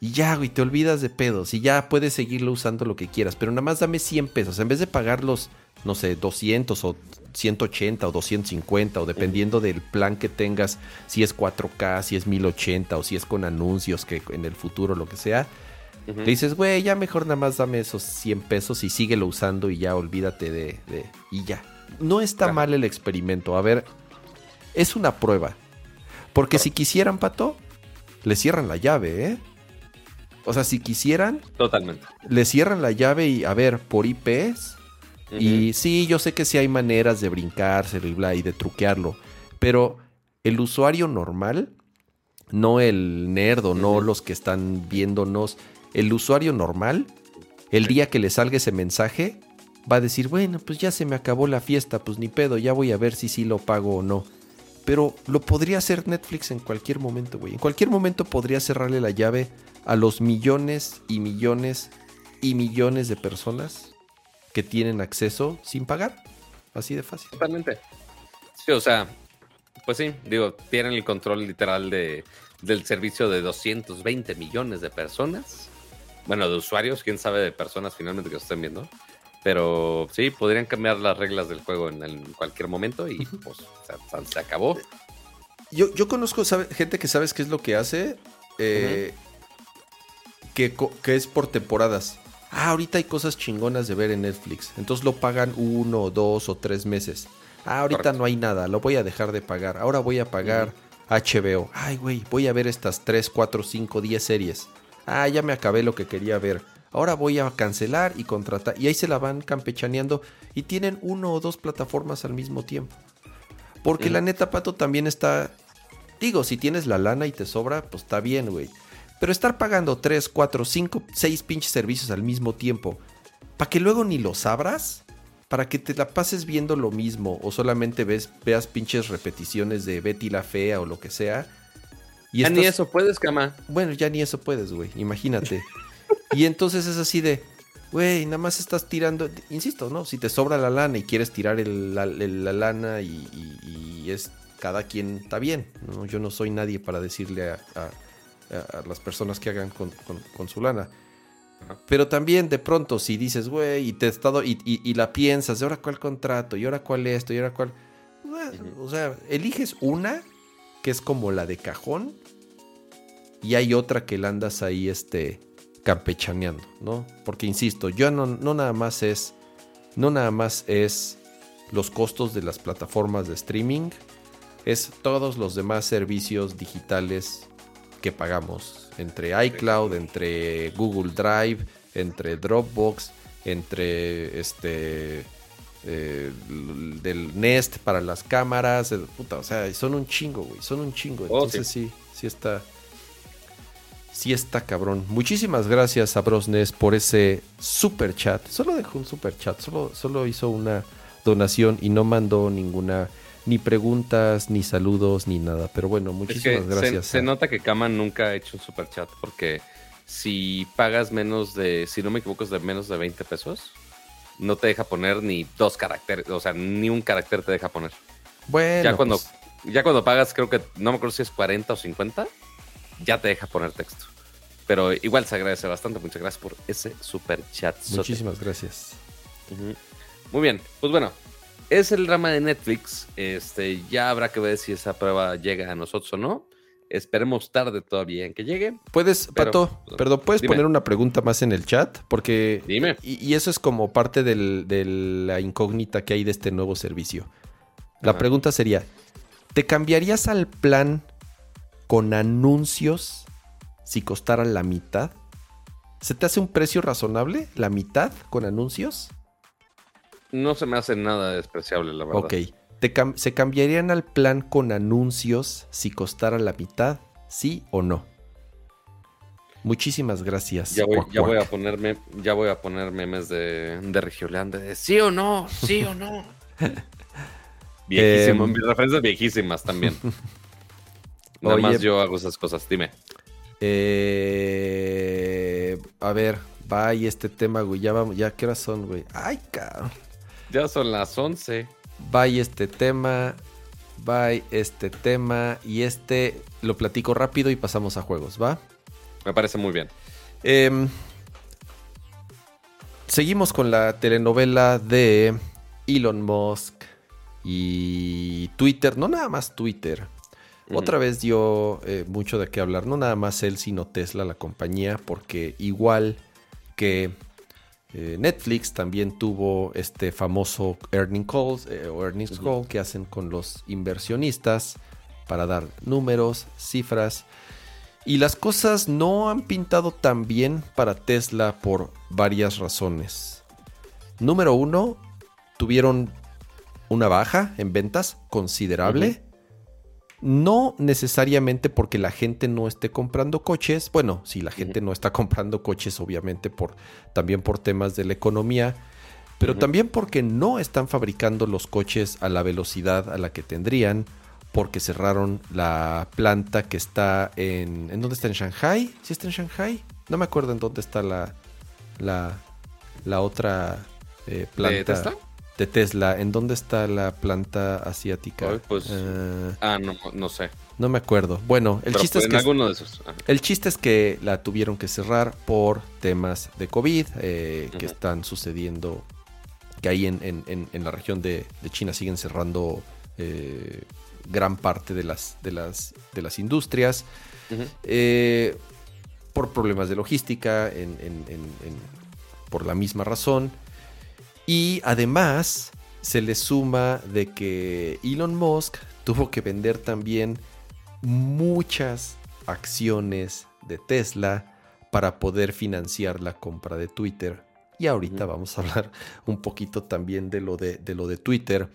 Y ya, güey, te olvidas de pedos. Y ya puedes seguirlo usando lo que quieras. Pero nada más dame 100 pesos. En vez de pagar los, no sé, 200 o 180 o 250 o dependiendo del plan que tengas, si es 4K, si es 1080 o si es con anuncios que en el futuro lo que sea. Le dices, güey, ya mejor nada más dame esos 100 pesos y síguelo usando y ya olvídate de... y ya. No está mal el experimento. A ver, es una prueba. Porque si quisieran, Pato, le cierran la llave, ¿eh? O sea, si quisieran... Totalmente. Le cierran la llave y, a ver, por IPs y sí, yo sé que sí hay maneras de brincarse y, y de truquearlo, pero el usuario normal, no el nerdo, no los que están viéndonos, el usuario normal, el día que le salga ese mensaje, va a decir, bueno, pues ya se me acabó la fiesta, pues ni pedo, ya voy a ver si sí lo pago o no. Pero lo podría hacer Netflix en cualquier momento, güey. En cualquier momento podría cerrarle la llave a los millones y millones y millones de personas que tienen acceso sin pagar. Así de fácil. Totalmente. Sí, o sea, pues sí, digo, tienen el control literal de, del servicio de 220 millones de personas. Bueno, de usuarios, quién sabe de personas finalmente que estén viendo. Pero sí, podrían cambiar las reglas del juego en, cualquier momento y pues se, acabó. Yo, yo conozco gente que sabes qué es lo que hace. Eh, que, es por temporadas. Ah, ahorita hay cosas chingonas de ver en Netflix. Entonces lo pagan uno, dos o tres meses. Ah, ahorita no hay nada, lo voy a dejar de pagar. Ahora voy a pagar HBO. Ay, güey, voy a ver estas 3, 4, 5, 10 series. Ah, ya me acabé lo que quería ver. Ahora voy a cancelar y contratar. Y ahí se la van campechaneando y tienen uno o dos plataformas al mismo tiempo. Porque la neta, Pato, también está... Digo, si tienes la lana y te sobra, pues está bien, güey. Pero estar pagando 3, 4, 5, 6 pinches servicios al mismo tiempo, para que luego ni los abras, para que te la pases viendo lo mismo o solamente ves, veas pinches repeticiones de Betty la Fea o lo que sea. Y ya ni eso puedes, cama. Bueno, ya ni eso puedes, güey, imagínate. y entonces es así de, güey, nada más estás tirando, insisto, ¿no? Si te sobra la lana y quieres tirar la, lana y, es cada quien está bien, ¿no? Yo no soy nadie para decirle a, las personas que hagan con su lana. Pero también de pronto si dices, güey, y te estado y, y, la piensas, ¿y ahora cuál contrato? ¿Y ahora cuál esto? ¿Y ahora cuál? O sea, eliges una que es como la de cajón y hay otra que la andas ahí este campechaneando, ¿no? Porque insisto, yo no, no nada más es no nada más es los costos de las plataformas de streaming, es todos los demás servicios digitales que pagamos entre iCloud, entre Google Drive, entre Dropbox, entre este eh, del Nest para las cámaras, puta, o sea, son un chingo, güey, son un chingo. Oh, Entonces sí. sí, está sí está cabrón. Muchísimas gracias a Brosnes por ese super chat. Solo dejó un super chat, solo, solo hizo una donación y no mandó ninguna ni preguntas, ni saludos, ni nada. Pero bueno, muchísimas gracias. Se, nota que Kaman nunca ha hecho un super chat porque si pagas menos de, si no me equivoco, es de menos de 20 pesos, no te deja poner ni dos caracteres, o sea, ni un carácter te deja poner. Bueno. Ya cuando, pues ya cuando pagas, creo que, no me acuerdo si es 40 o 50, ya te deja poner texto. Pero igual se agradece bastante. Muchas gracias por ese super chat. Muchísimas gracias. Muy bien, pues bueno, es el drama de Netflix. Este, ya habrá que ver si esa prueba llega a nosotros o no. Esperemos tarde todavía en que llegue. Puedes, Pato, perdón, ¿puedes poner una pregunta más en el chat? Porque. Dime. Y, eso es como parte de la incógnita que hay de este nuevo servicio. La pregunta sería: ¿te cambiarías al plan con anuncios si costara la mitad? ¿Se te hace un precio razonable? ¿La mitad con anuncios? No se me hace nada despreciable, la verdad. Ok. ¿Se cambiarían al plan con anuncios si costara la mitad? ¿Sí o no? Muchísimas gracias. Ya voy, a ponerme, ya voy a poner memes de, de Regiolanda de sí o no, sí o no. Viejísimo, em, mis referencias viejísimas también. Nada más yo hago esas cosas, dime. Eh, a ver, va y este tema, güey. Ya vamos, ya qué horas son, güey. Ay, cabrón. Ya son las 11. Bye este tema. Bye este tema. Y este lo platico rápido y pasamos a juegos, ¿va? Me parece muy bien. Em, seguimos con la telenovela de Elon Musk y Twitter. No nada más Twitter. Otra vez dio eh, mucho de qué hablar. No nada más él, sino Tesla, la compañía. Porque igual que eh, Netflix también tuvo este famoso earning calls eh, o earnings call que hacen con los inversionistas para dar números, cifras. Y las cosas no han pintado tan bien para Tesla por varias razones. Número uno, tuvieron una baja en ventas considerable. No necesariamente porque la gente no esté comprando coches. Bueno, si la gente no está comprando coches, obviamente por también por temas de la economía, pero también porque no están fabricando los coches a la velocidad a la que tendrían, porque cerraron la planta que está en ¿en dónde está en Shanghai? ¿Sí está en Shanghai? No me acuerdo en dónde está la la, la otra eh, planta de Tesla, ¿en dónde está la planta asiática? pues, eh, ah, no, no sé. No me acuerdo. Bueno, el chiste es que. El chiste es que la tuvieron que cerrar por temas de COVID eh, que están sucediendo. Que ahí en, la región de, China siguen cerrando eh, gran parte de las, de las, de las industrias. Eh, por problemas de logística, por la misma razón. Y además se le suma de que Elon Musk tuvo que vender también muchas acciones de Tesla para poder financiar la compra de Twitter. Y ahorita vamos a hablar un poquito también de lo de, lo de Twitter.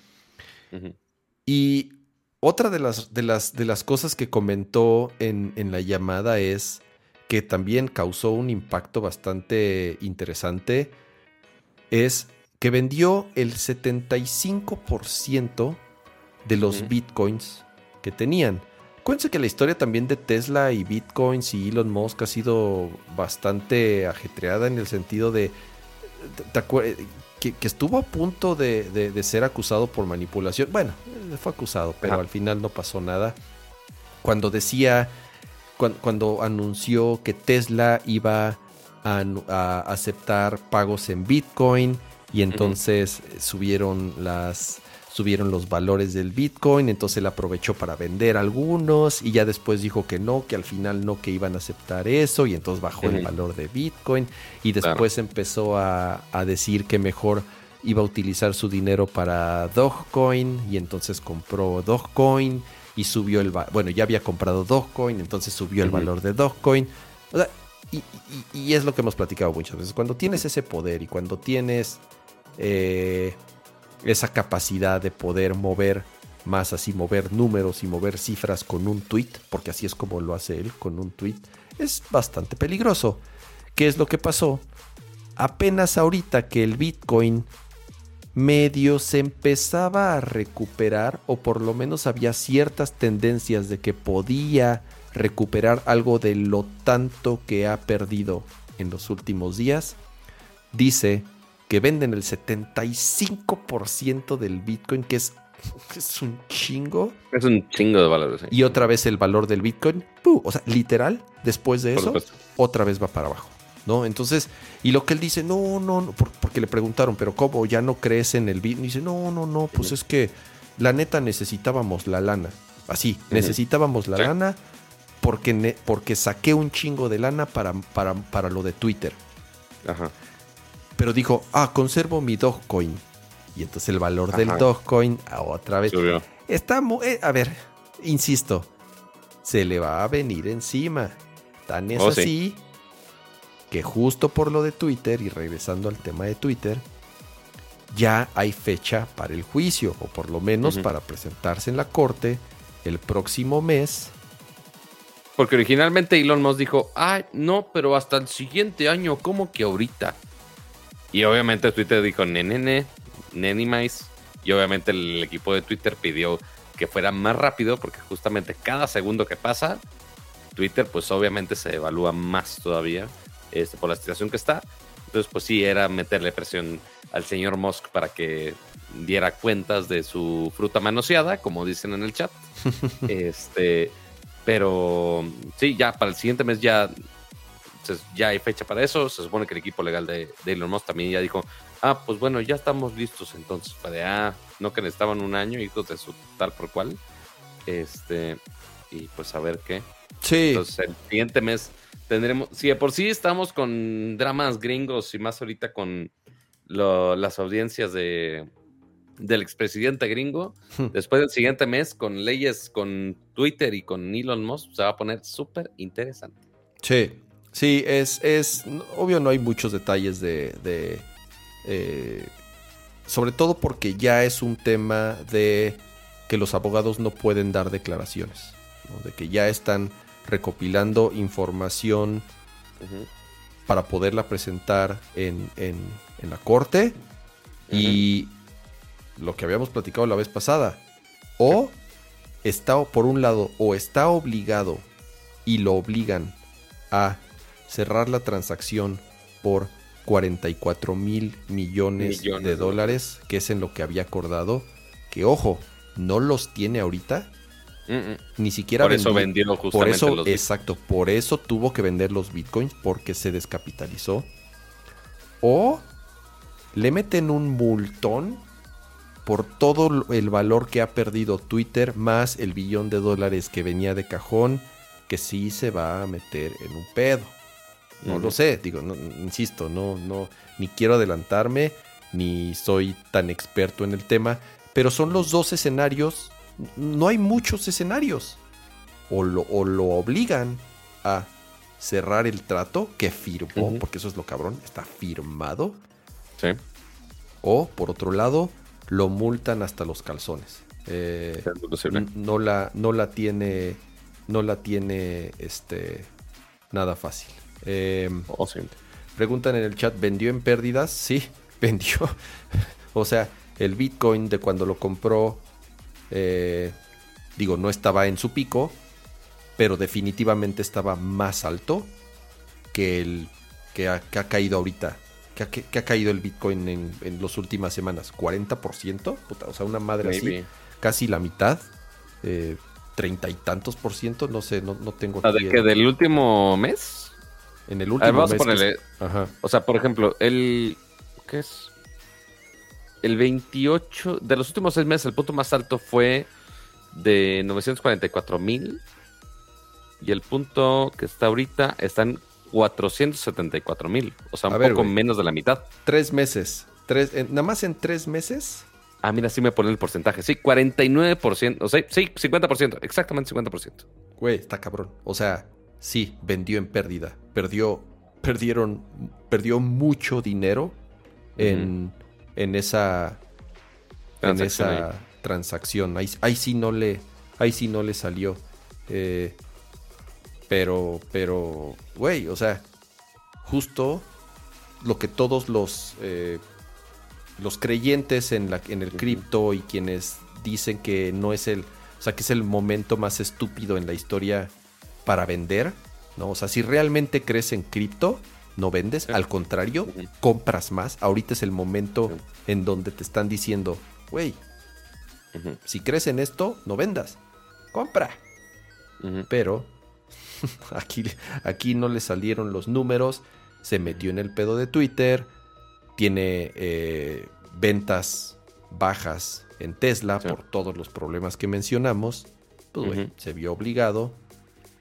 Y otra de las, de, las, de las, cosas que comentó en, en, la llamada es que también causó un impacto bastante interesante, es que vendió el 75% de los bitcoins que tenían. Acuérdense que la historia también de Tesla y bitcoins y Elon Musk ha sido bastante ajetreada en el sentido de... que, estuvo a punto de, ser acusado por manipulación. Bueno, fue acusado, pero al final no pasó nada. Cuando decía, cuando, anunció que Tesla iba a, aceptar pagos en Bitcoin y entonces subieron las subieron los valores del Bitcoin, entonces él aprovechó para vender algunos y ya después dijo que no, que al final no, que iban a aceptar eso y entonces bajó el valor de Bitcoin y después empezó a, decir que mejor iba a utilizar su dinero para Dogecoin y entonces compró Dogecoin y subió el bueno ya había comprado Dogecoin entonces subió el valor de Dogecoin. Y, y, es lo que hemos platicado muchas veces. Cuando tienes ese poder y cuando tienes eh, esa capacidad de poder mover más así, mover números y mover cifras con un tweet, porque así es como lo hace él con un tweet, es bastante peligroso. ¿Qué es lo que pasó? Apenas ahorita que el Bitcoin medio se empezaba a recuperar, o por lo menos había ciertas tendencias de que podía recuperar algo de lo tanto que ha perdido en los últimos días, dice que venden el 75% del Bitcoin, que es, es un chingo. Es un chingo de valor. Y otra vez el valor del Bitcoin, o sea, literal, después de eso, otra vez va para abajo. ¿No? Entonces, y lo que él dice, no, no, no, porque le preguntaron, pero ¿cómo? ¿Ya no crees en el Bitcoin? Y dice, no, no, no, pues es que la neta necesitábamos la lana. Así, necesitábamos la lana porque, porque saqué un chingo de lana para, para, para lo de Twitter. Ajá pero dijo, ah, conservo mi Dogecoin. Y entonces el valor del Dogecoin ah, otra vez está muy, eh, a ver, insisto, se le va a venir encima. Tan es oh, así que justo por lo de Twitter y regresando al tema de Twitter, ya hay fecha para el juicio, o por lo menos para presentarse en la corte el próximo mes. Porque originalmente Elon Musk dijo, ay, no, pero hasta el siguiente año, ¿cómo que ahorita? Y obviamente Twitter dijo, nene, nene más. Y obviamente el equipo de Twitter pidió que fuera más rápido porque justamente cada segundo que pasa, Twitter pues obviamente se evalúa más todavía este, por la situación que está. Entonces pues sí, era meterle presión al señor Musk para que diera cuentas de su fruta manoseada, como dicen en el chat. este, pero sí, ya para el siguiente mes ya ya hay fecha para eso. Se supone que el equipo legal de, Elon Musk también ya dijo, ah, pues bueno, ya estamos listos entonces. Para, ah, no que necesitaban un año, hijos de su tal por cual. Este, y pues a ver qué. Sí. Entonces el siguiente mes tendremos, si de por sí estamos con dramas gringos y más ahorita con las audiencias de del expresidente gringo, después del siguiente mes con leyes con Twitter y con Elon Musk, se va a poner súper interesante. Sí, Sí, es, es obvio no hay muchos detalles de... Eh, sobre todo porque ya es un tema de que los abogados no pueden dar declaraciones, de que ya están recopilando información para poderla presentar en, la corte y lo que habíamos platicado la vez pasada, o está por un lado, o está obligado y lo obligan a cerrar la transacción por 44 mil millones, de dólares, que es en lo que había acordado, que ojo, no los tiene ahorita, Ni siquiera Por eso vendió. justamente por eso, los Exacto, por eso tuvo que vender los bitcoins porque se descapitalizó. O le meten un multón por todo el valor que ha perdido Twitter más el billón de dólares que venía de cajón, que sí se va a meter en un pedo. No lo sé, digo, insisto, no, no, ni quiero adelantarme, ni soy tan experto en el tema, pero son los dos escenarios, no hay muchos escenarios. O lo, lo obligan a cerrar el trato que firmó, porque eso es lo cabrón, está firmado. Sí. O, por otro lado, lo multan hasta los calzones. Eh, no, la, no la tiene, no la tiene este, nada fácil. Eh, Preguntan en el chat, ¿vendió en pérdidas? Sí, vendió. o sea, el Bitcoin de cuando lo compró, eh, digo, no estaba en su pico, pero definitivamente estaba más alto que el que ha, caído ahorita. Que ha, caído el Bitcoin en, en las últimas semanas? ¿40%? o sea, una madre así. Casi la mitad. Eh, treinta y tantos por ciento, no sé, no, no tengo... ¿De que ¿Del último mes? En el último mes. O sea, por ejemplo, el. ¿Qué es? El 28. De los últimos seis meses, el punto más alto fue de 944 mil. Y el punto que está ahorita está en 474 mil. O sea, un poco menos de la mitad. Tres meses. Tres, nada más en tres meses. Ah, mira, sí me pone el porcentaje. Sí, 49%. O sea, sí, 50%. Exactamente 50%. Güey, está cabrón. O sea, sí, vendió en pérdida. Perdió, perdieron, perdió mucho dinero en, en esa, en esa transacción. Ahí, ahí, sí no le, ahí sí no le salió. Eh, pero, pero, güey, o sea, justo lo que todos los, eh, los creyentes en, la, en el cripto y quienes dicen que no es el, o sea, que es el momento más estúpido en la historia para vender, ¿no? O sea, si realmente crees en cripto, no vendes, al contrario, compras más. Ahorita es el momento en donde te están diciendo, güey, si crees en esto, no vendas, compra. Pero aquí, aquí no le salieron los números, se metió en el pedo de Twitter, tiene eh, ventas bajas en Tesla por todos los problemas que mencionamos, pues se vio obligado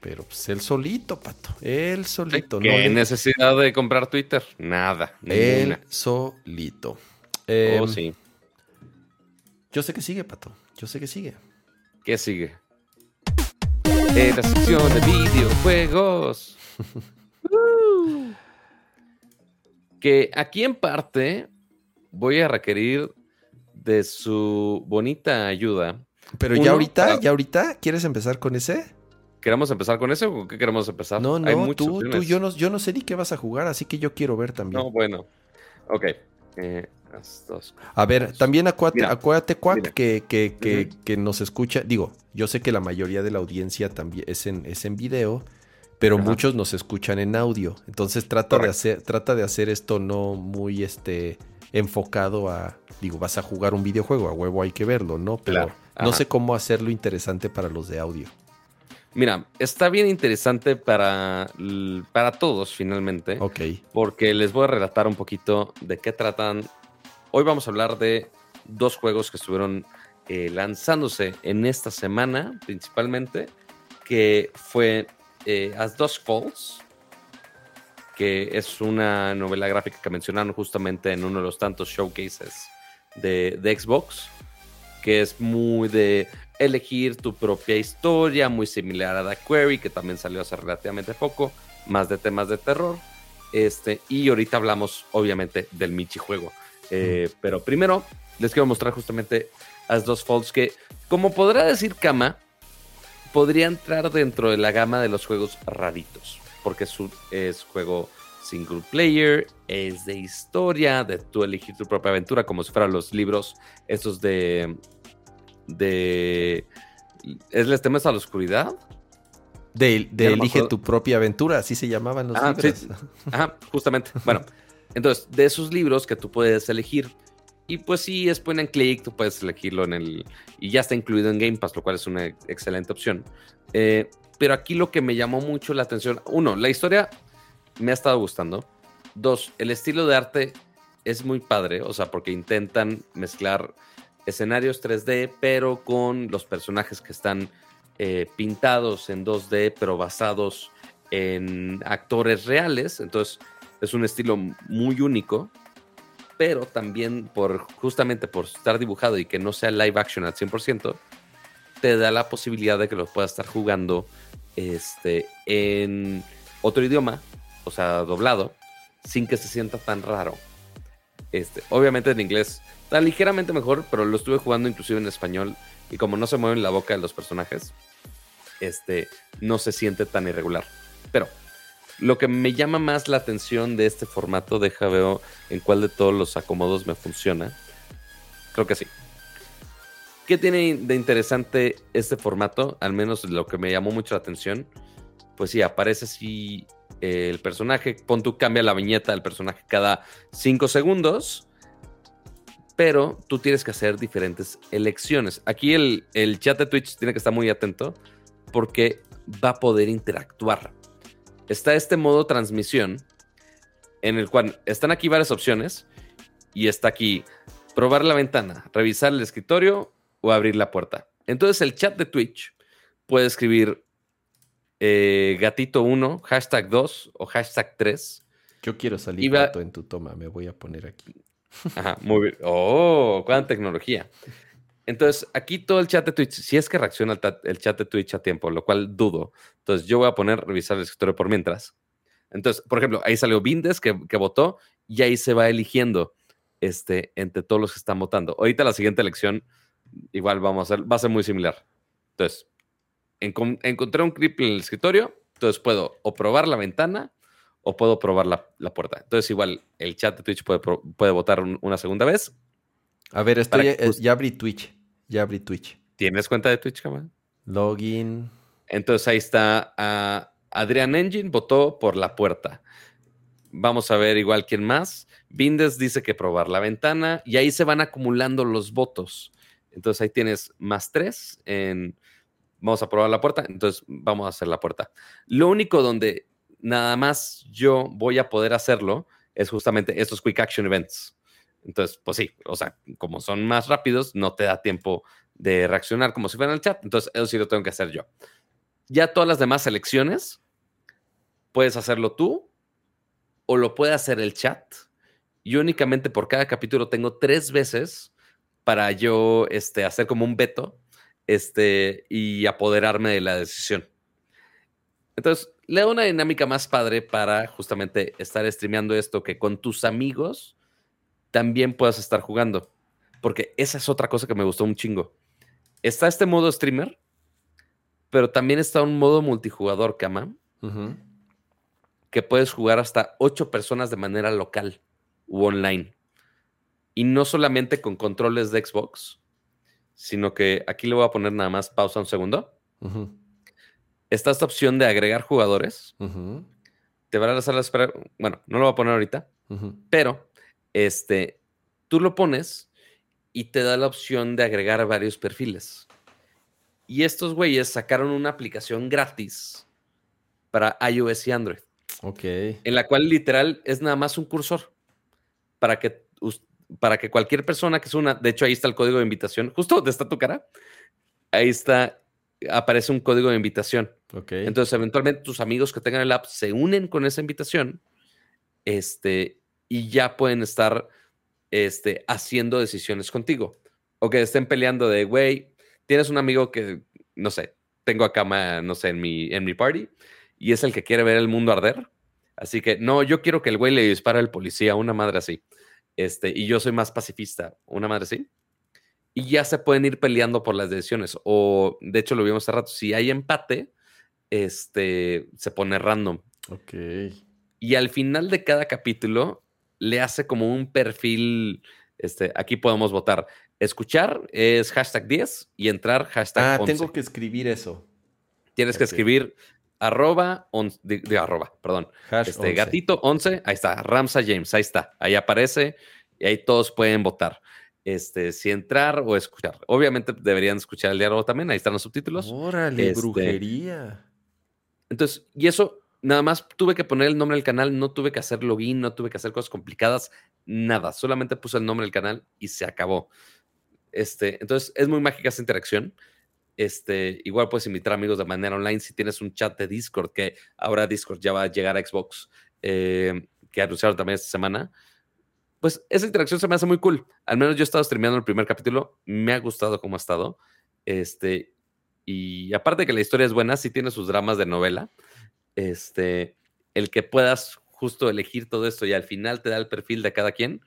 pero pues él solito, pato. Él solito. ¿Qué necesidad de comprar Twitter? Nada. Él solito. oh, em, sí. Yo sé que sigue, pato. Yo sé que sigue. ¿Qué sigue? En la sección de videojuegos. que aquí en parte voy a requerir de su bonita ayuda. Pero ya ahorita, ya ahorita, ¿quieres empezar con ese? ¿Queremos empezar con eso o qué queremos empezar? No, no, tú, tú, yo no, yo no sé ni qué vas a jugar, así que yo quiero ver también. No, bueno. Ok. Eh, a ver, también acuérdate, Cuac, que, que, que, nos escucha. Digo, yo sé que la mayoría de la audiencia también es en, es en video, pero muchos nos escuchan en audio. Entonces trata de hacer, trata de hacer esto no muy este enfocado a, digo, vas a jugar un videojuego, a huevo hay que verlo, ¿no? Pero no sé cómo hacerlo interesante para los de audio. Mira, está bien interesante para, para todos finalmente. Ok. Porque les voy a relatar un poquito de qué tratan. Hoy vamos a hablar de dos juegos que estuvieron eh, lanzándose en esta semana principalmente, que fue eh, As Dusk Falls, que es una novela gráfica que mencionaron justamente en uno de los tantos showcases de, de Xbox, que es muy de elegir tu propia historia, muy similar a The Query, que también salió hace relativamente poco, más de temas de terror. Este, y ahorita hablamos, obviamente, del Michi juego. Eh, pero primero les quiero mostrar justamente As Dos Falls, que, como podrá decir Kama, podría entrar dentro de la gama de los juegos raritos, porque es, un, es juego single player, es de historia, de tú elegir tu propia aventura, como si fueran los libros estos de de... ¿Es Les temes a la oscuridad? De, Elige tu propia aventura, así se llamaban los libros. Ajá, justamente. bueno, entonces, de esos libros que tú puedes elegir, Y pues sí, es point and click, tú puedes elegirlo en el... Y ya está incluido en Game Pass, lo cual es una excelente opción. Eh, pero aquí lo que me llamó mucho la atención, uno, la historia me ha estado gustando. Dos, el estilo de arte es muy padre, o sea, porque intentan mezclar escenarios 3D, pero con los personajes que están eh, pintados en 2D, pero basados en actores reales. Entonces, es un estilo muy único, pero también por justamente por estar dibujado y que no sea live action al 100%, te da la posibilidad de que lo puedas estar jugando este, en otro idioma, o sea, doblado, sin que se sienta tan raro. Este, obviamente en inglés está ligeramente mejor, pero lo estuve jugando inclusive en español y como no se mueven la boca de los personajes, este, no se siente tan irregular. Pero lo que me llama más la atención de este formato, deja veo en cuál de todos los acomodos me funciona. Creo que sí. ¿Qué tiene de interesante este formato? Al menos lo que me llamó mucho la atención. Pues sí, aparece así el personaje. Pon tú cambia la viñeta del personaje cada 5 segundos. Pero tú tienes que hacer diferentes elecciones. Aquí el, el chat de Twitch tiene que estar muy atento porque va a poder interactuar. Está este modo transmisión en el cual están aquí varias opciones y está aquí probar la ventana, revisar el escritorio o abrir la puerta. Entonces el chat de Twitch puede escribir eh, gatito 1, hashtag 2 o hashtag 3. Yo quiero salir en tu toma, me voy a poner aquí. Ajá, muy bien. Oh, cuánta tecnología. Entonces, aquí todo el chat de Twitch, si es que reacciona el, chat de Twitch a tiempo, lo cual dudo. Entonces, yo voy a poner revisar el escritorio por mientras. Entonces, por ejemplo, ahí salió Vindes que, votó y ahí se va eligiendo este, entre todos los que están votando. Ahorita la siguiente elección, igual vamos a hacer, va a ser muy similar. Entonces, encontré un clip en el escritorio, entonces puedo o probar la ventana o puedo probar la, puerta. Entonces, igual el chat de Twitch puede, puede votar una segunda vez. A ver, estoy, eh, ya abrí Twitch. Ya abrí Twitch. ¿Tienes cuenta de Twitch, Kamal? Login. Entonces ahí está. Adrián Engine votó por la puerta. Vamos a ver igual quién más. Bindes dice que probar la ventana y ahí se van acumulando los votos. Entonces ahí tienes más tres en vamos a probar la puerta, entonces vamos a hacer la puerta. Lo único donde nada más yo voy a poder hacerlo es justamente estos quick action events. Entonces, pues sí, o sea, como son más rápidos, no te da tiempo de reaccionar como si fuera en el chat. Entonces, eso sí lo tengo que hacer yo. Ya todas las demás selecciones, puedes hacerlo tú o lo puede hacer el chat. Y únicamente por cada capítulo tengo tres veces para yo este, hacer como un veto este, y apoderarme de la decisión. Entonces, le da una dinámica más padre para justamente estar streameando esto que con tus amigos también puedas estar jugando. Porque esa es otra cosa que me gustó un chingo. Está este modo streamer, pero también está un modo multijugador, Kama, que puedes jugar hasta ocho personas de manera local u online. Y no solamente con controles de Xbox, sino que aquí le voy a poner nada más pausa un segundo. Está esta opción de agregar jugadores. Te van a hacer la espera. Bueno, no lo voy a poner ahorita, pero este, tú lo pones y te da la opción de agregar varios perfiles. Y estos güeyes sacaron una aplicación gratis para iOS y Android. Ok. En la cual literal es nada más un cursor para que, para que cualquier persona que es una, de hecho ahí está el código de invitación, justo donde está tu cara, ahí está, aparece un código de invitación. Ok. Entonces eventualmente tus amigos que tengan el app se unen con esa invitación, este, y ya pueden estar este, haciendo decisiones contigo. O que estén peleando de, güey, tienes un amigo que, no sé, tengo acá, no sé, en mi, en mi party, y es el que quiere ver el mundo arder. Así que, no, yo quiero que el güey le dispare al policía, una madre así. Este, y yo soy más pacifista, una madre así. Y ya se pueden ir peleando por las decisiones. O, de hecho, lo vimos hace rato, si hay empate, este, se pone random. Ok. Y al final de cada capítulo, le hace como un perfil, este, aquí podemos votar. Escuchar es hashtag 10 y entrar hashtag Ah, tengo que escribir eso. Tienes que escribir arroba, de, arroba, perdón. este, gatito 11, ahí está, Ramsa James, ahí está, ahí aparece y ahí todos pueden votar. Este, si entrar o escuchar. Obviamente deberían escuchar el diálogo también, ahí están los subtítulos. Órale, este, brujería. Entonces, y eso, nada más tuve que poner el nombre del canal, no tuve que hacer login, no tuve que hacer cosas complicadas, nada, solamente puse el nombre del canal y se acabó. Este, entonces, es muy mágica esa interacción. Este, igual puedes invitar amigos de manera online si tienes un chat de Discord, que ahora Discord ya va a llegar a Xbox, eh, que anunciaron también esta semana. Pues esa interacción se me hace muy cool. Al menos yo he estado streameando el primer capítulo, me ha gustado cómo ha estado. Este, y aparte que la historia es buena, sí tiene sus dramas de novela. Este, el que puedas justo elegir todo esto y al final te da el perfil de cada quien.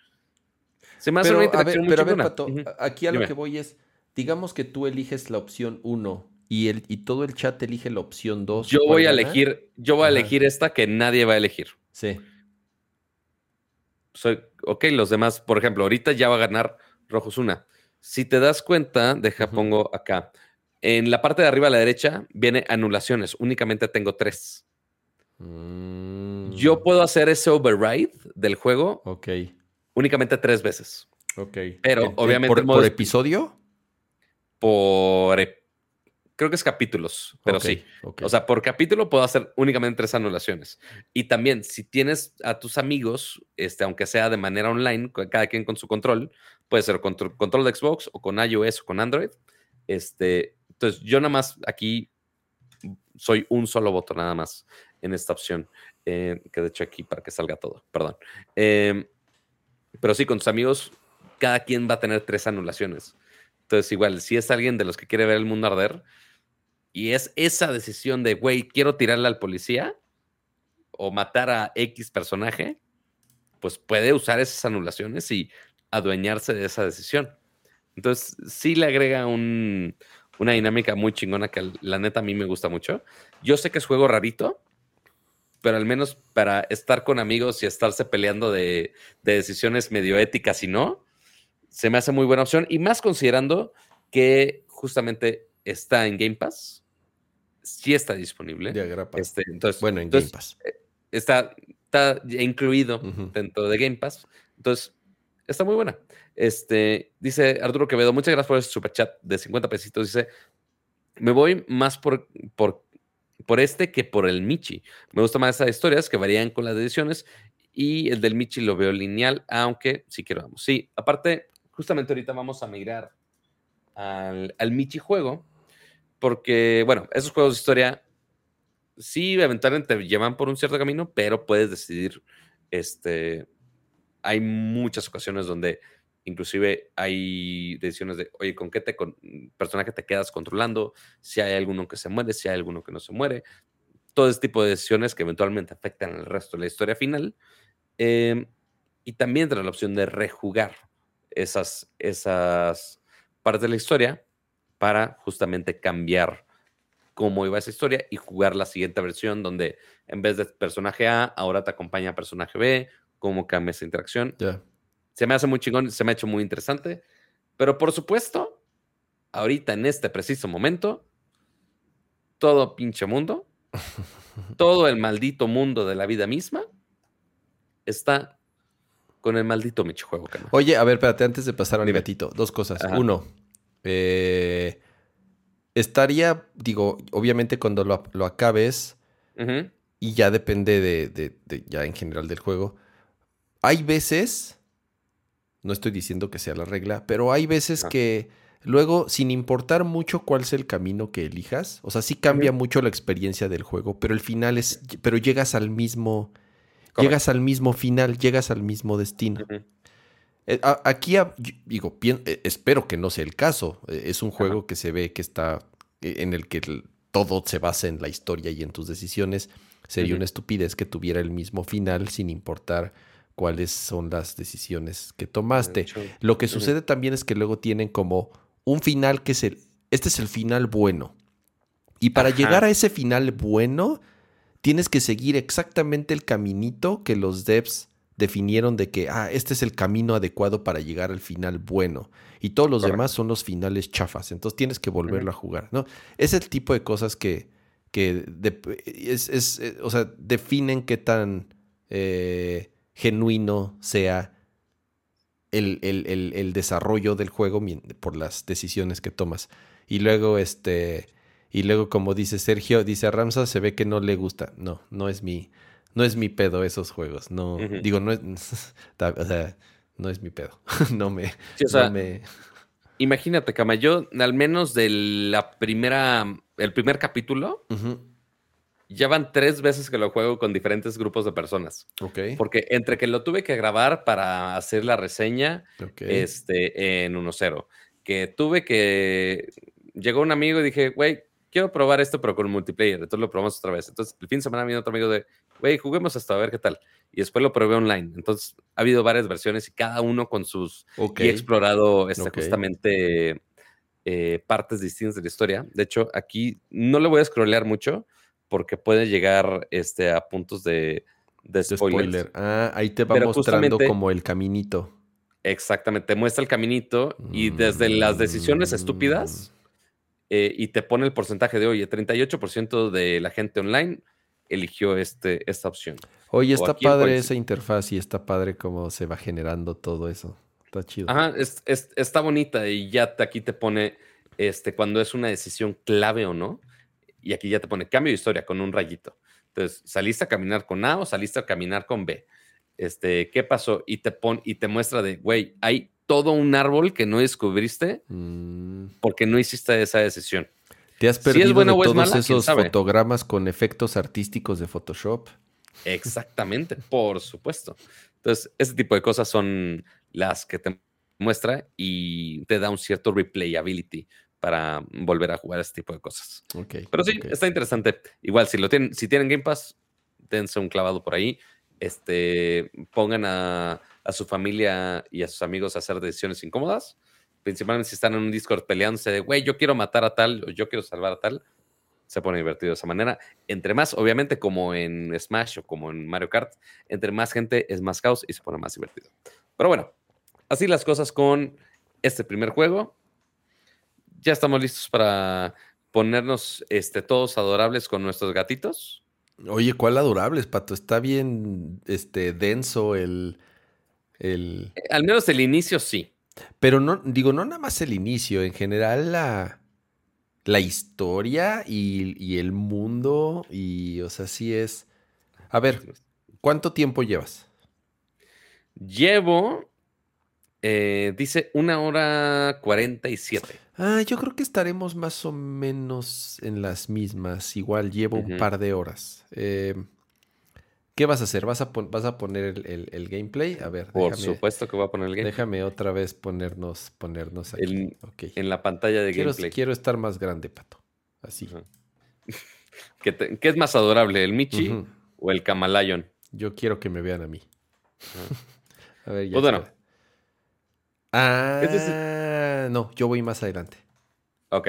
Se me hace una interacción muy pero Pato, aquí a lo que voy es, digamos que tú eliges la opción 1 y, el, y todo el chat elige la opción 2. Yo voy a elegir, yo voy a elegir esta que nadie va a elegir. Sí. Soy, ok, los demás, por ejemplo, ahorita ya va a ganar Rojos una. Si te das cuenta, deja, pongo acá. En la parte de arriba a la derecha viene anulaciones. Únicamente tengo tres. Mm. Yo puedo hacer ese override del juego. Ok. Únicamente tres veces. Ok. Pero obviamente. ¿Por, episodio? por creo que es capítulos, pero sí. O sea, por capítulo puedo hacer únicamente tres anulaciones. Y también, si tienes a tus amigos, este, aunque sea de manera online, cada quien con su control, puede ser control, control de Xbox o con iOS o con Android. Este, entonces, yo nada más aquí soy un solo voto nada más en esta opción, eh, que de hecho aquí para que salga todo, perdón. Em, pero sí, con tus amigos, cada quien va a tener tres anulaciones. Entonces, igual, si es alguien de los que quiere ver el mundo arder y es esa decisión de, güey, quiero tirarle al policía o matar a X personaje, pues puede usar esas anulaciones y adueñarse de esa decisión. Entonces, sí le agrega una dinámica muy chingona que la neta a mí me gusta mucho. Yo sé que es juego rarito, pero al menos para estar con amigos y estarse peleando de, de decisiones medio éticas y no, se me hace muy buena opción y más considerando que justamente está en Game Pass, sí está disponible. Este, entonces, bueno, en Game Pass. Eh, está, está incluido dentro de Game Pass. Entonces, está muy buena. Este, dice Arturo Quevedo, muchas gracias por ese super chat de 50 pesitos. Dice, me voy más por, por, por este que por el Michi. Me gusta más esas historias que varían con las decisiones y el del Michi lo veo lineal, aunque sí quiero vamos. Sí, aparte, justamente ahorita vamos a migrar al, al Michi juego, porque, bueno, esos juegos de historia sí eventualmente te llevan por un cierto camino, pero puedes decidir, este, hay muchas ocasiones donde inclusive hay decisiones de, oye, ¿con qué te con, personaje te quedas controlando? Si hay alguno que se muere, si hay alguno que no se muere. Todo ese tipo de decisiones que eventualmente afectan al resto de la historia final. Em, y también trae la opción de rejugar esas, esas partes de la historia para justamente cambiar cómo iba esa historia y jugar la siguiente versión donde en vez de personaje A, ahora te acompaña personaje B, cómo cambia esa interacción. Se me hace muy chingón, se me ha hecho muy interesante, pero por supuesto, ahorita en este preciso momento, todo pinche mundo, todo el maldito mundo de la vida misma está con el maldito Michi juego. Oye, a ver, espérate, antes de pasar al gatito, dos cosas. Uno, eh, estaría, digo, obviamente cuando lo, acabes, y ya depende de, ya en general del juego, hay veces, no estoy diciendo que sea la regla, pero hay veces que luego, sin importar mucho cuál es el camino que elijas, o sea, sí cambia mucho la experiencia del juego, pero el final es, pero llegas al mismo Llegas al mismo final, llegas al mismo destino. Aquí, digo, eh, espero que no sea el caso. Eh, es un juego que se ve que está en el que todo se basa en la historia y en tus decisiones. Sería una estupidez que tuviera el mismo final sin importar cuáles son las decisiones que tomaste. Lo que sucede también es que luego tienen como un final que es el, este es el final bueno. Y para llegar a ese final bueno, tienes que seguir exactamente el caminito que los devs definieron de que, ah, este es el camino adecuado para llegar al final bueno. Y todos los demás son los finales chafas. Entonces tienes que volverlo a jugar, ¿no? Es el tipo de cosas que, que es, eh, o sea, definen qué tan eh, genuino sea el, el, desarrollo del juego por las decisiones que tomas. Y luego, este, y luego, como dice Sergio, dice a Ramsa, se ve que no le gusta. No, no es mi, no es mi pedo esos juegos. No, digo, no es, o sea, no es mi pedo. no me, me... Imagínate, Cama, yo al menos de la primera, el primer capítulo, ya van tres veces que lo juego con diferentes grupos de personas. Ok. Porque entre que lo tuve que grabar para hacer la reseña este, en 1.0, que tuve que... Llegó un amigo y dije, güey, quiero probar esto, pero con multiplayer. Entonces lo probamos otra vez. Entonces, el fin de semana vino otro amigo de, güey, juguemos hasta a ver qué tal. Y después lo probé online. Entonces, ha habido varias versiones y cada uno con sus... Y he explorado este, justamente eh, partes distintas de la historia. De hecho, aquí no le voy a scrollear mucho porque puede llegar este, a puntos de, de, spoiler. Ah, ahí te va mostrando como el caminito. Exactamente, te muestra el caminito y desde las decisiones estúpidas mm. Eh, y te pone el porcentaje de, oye, 38% de la gente online eligió este, esta opción. Oye, está padre esa interfaz y está padre cómo se va generando todo eso. Está chido. Ajá, está bonita y ya aquí te pone este, cuando es una decisión clave o no y aquí ya te pone cambio de historia con un rayito. Entonces, saliste a caminar con A o saliste a caminar con B. Este, ¿qué pasó? Y te pone y te muestra de, güey, hay todo un árbol que no descubriste mm. porque no hiciste esa decisión. ¿Te has perdido todos esos fotogramas con efectos artísticos de Photoshop? Exactamente, por supuesto. Entonces, ese tipo de cosas son las que te muestra y te da un cierto replayability para volver a jugar este tipo de cosas. Okay, Pero sí, está interesante. Igual, si lo tienen, si tienen Game Pass, dense un clavado por ahí. Este, pongan a, su familia y a sus amigos a hacer decisiones incómodas. Principalmente si están en un Discord peleándose de, güey, yo quiero matar a tal o yo quiero salvar a tal. Se pone divertido de esa manera. Entre más, obviamente, como en Smash o como en Mario Kart, entre más gente es más caos y se pone más divertido. Pero bueno, así las cosas con este primer juego ya estamos listos para ponernos este, todos adorables con nuestros gatitos. Oye, ¿cuál adorables, Pato? Está bien este, denso el, el... Eh, al menos el inicio sí. Pero no, digo, no nada más el inicio, en general la, la historia y, y el mundo, y o sea, sí es... A ver, ¿cuánto tiempo llevas? Llevo eh, dice una hora cuarenta y siete. Ah, yo creo que estaremos más o menos en las mismas. Igual llevo un par de horas. Eh, ¿Qué vas a hacer? ¿Vas a, vas a poner el, gameplay? A ver. Por supuesto que voy a poner el gameplay. Déjame otra vez ponernos, ponernos aquí. En la pantalla de quiero, gameplay. Quiero estar más grande, Pato. Así. ¿Qué, es más adorable, el Michi o el Camalayon? Yo quiero que me vean a mí. a ver, ya. Pues bueno. Ah, no, yo voy más adelante. Ok.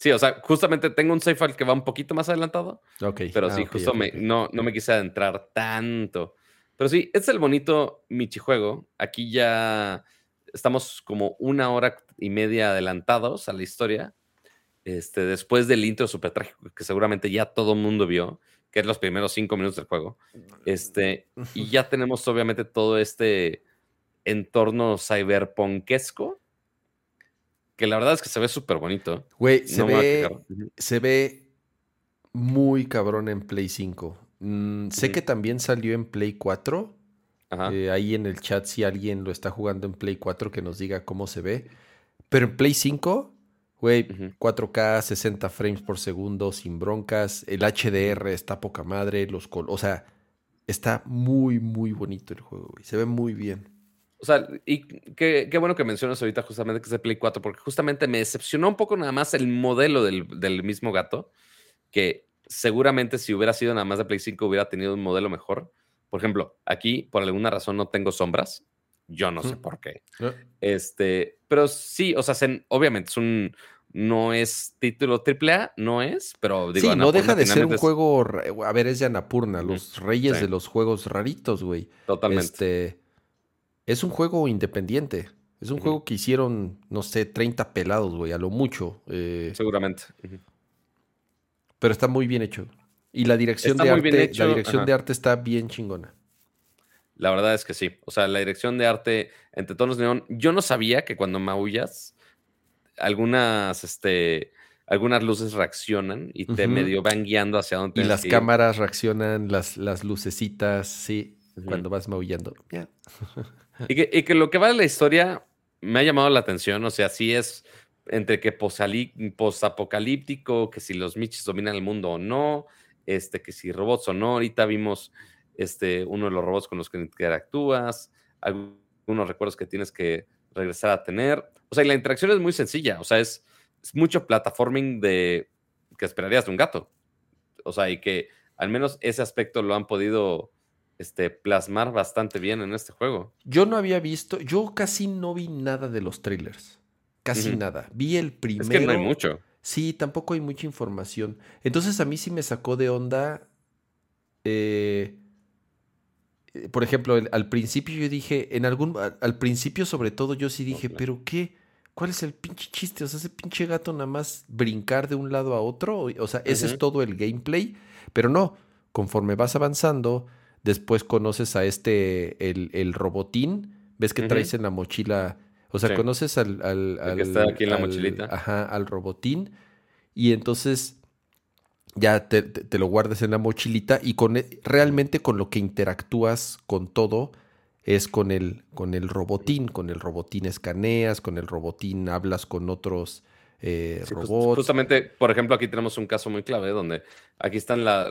Sí, o sea, justamente tengo un safe que va un poquito más adelantado. Ok. Pero ah, sí, justo me, no, no me quise adentrar tanto. Pero sí, este es el bonito Michi-juego. Aquí ya estamos como una hora y media adelantados a la historia. Este, después del intro super trágico que seguramente ya todo el mundo vio, que es los primeros cinco minutos del juego. Este, y ya tenemos obviamente todo este entorno cyberpunkesco. Que la verdad es que se ve súper bonito. Güey, se, ve, se ve muy cabrón en Play 5. Mm, sé que también salió en Play 4. Eh, ahí en el chat, si alguien lo está jugando en Play 4, que nos diga cómo se ve. Pero en Play 5, güey, 4K, 60 frames por segundo, sin broncas. El HDR está poca madre. Los o sea, está muy, muy bonito el juego, güey. Se ve muy bien. O sea, y qué, bueno que mencionas ahorita justamente que es de Play 4, porque justamente me decepcionó un poco nada más el modelo del, mismo gato, que seguramente si hubiera sido nada más de Play 5 hubiera tenido un modelo mejor. Por ejemplo, aquí por alguna razón no tengo sombras. Yo no sé por qué. Este, pero sí, o sea, obviamente es un, no es título AAA, no es, pero digo, sí, no deja de ser un juego, a ver, es de Anapurna, los reyes de los juegos raritos, güey. Totalmente. Este, es un juego independiente. Es un juego que hicieron, no sé, 30 pelados, güey, a lo mucho. Eh. Seguramente. Pero está muy bien hecho. Y la dirección, de arte, la dirección de arte está bien chingona. La verdad es que sí. O sea, la dirección de arte entre tonos neón. Yo no sabía que cuando maullas, algunas, este, algunas luces reaccionan y te medio van guiando hacia donde Y las cámaras reaccionan, las, las lucecitas, sí, cuando vas maullando. y, que, y que lo que va de la historia me ha llamado la atención. O sea, sí es entre que posapocalíptico, que si los Michis dominan el mundo o no, este, que si robots o no. Ahorita vimos este, uno de los robots con los que interactúas, algunos recuerdos que tienes que regresar a tener. O sea, y la interacción es muy sencilla, o sea, es, mucho platforming de que esperarías de un gato. O sea, y que al menos ese aspecto lo han podido este, plasmar bastante bien en este juego. Yo no había visto, yo casi no vi nada de los trailers. Casi nada. Vi el primero. Es que no hay mucho. Sí, tampoco hay mucha información. Entonces a mí sí me sacó de onda. Eh, eh, por ejemplo, al principio yo dije, en algún, al, principio sobre todo yo sí dije, pero ¿qué? ¿Cuál es el pinche chiste? O sea, ese pinche gato nada más brincar de un lado a otro. O sea, ese es todo el gameplay. Pero no, conforme vas avanzando, después conoces a este, el, robotín. Ves que traes en la mochila. O sea, conoces al. al, que está aquí en la mochilita. Ajá, al robotín. Y entonces ya te, lo guardas en la mochilita y con e, realmente con lo que interactúas con todo es con el, con el robotín, con el robotín escaneas, con el robotín hablas con otros eh, pues, robots. justamente, por ejemplo, aquí tenemos un caso muy clave donde aquí están la...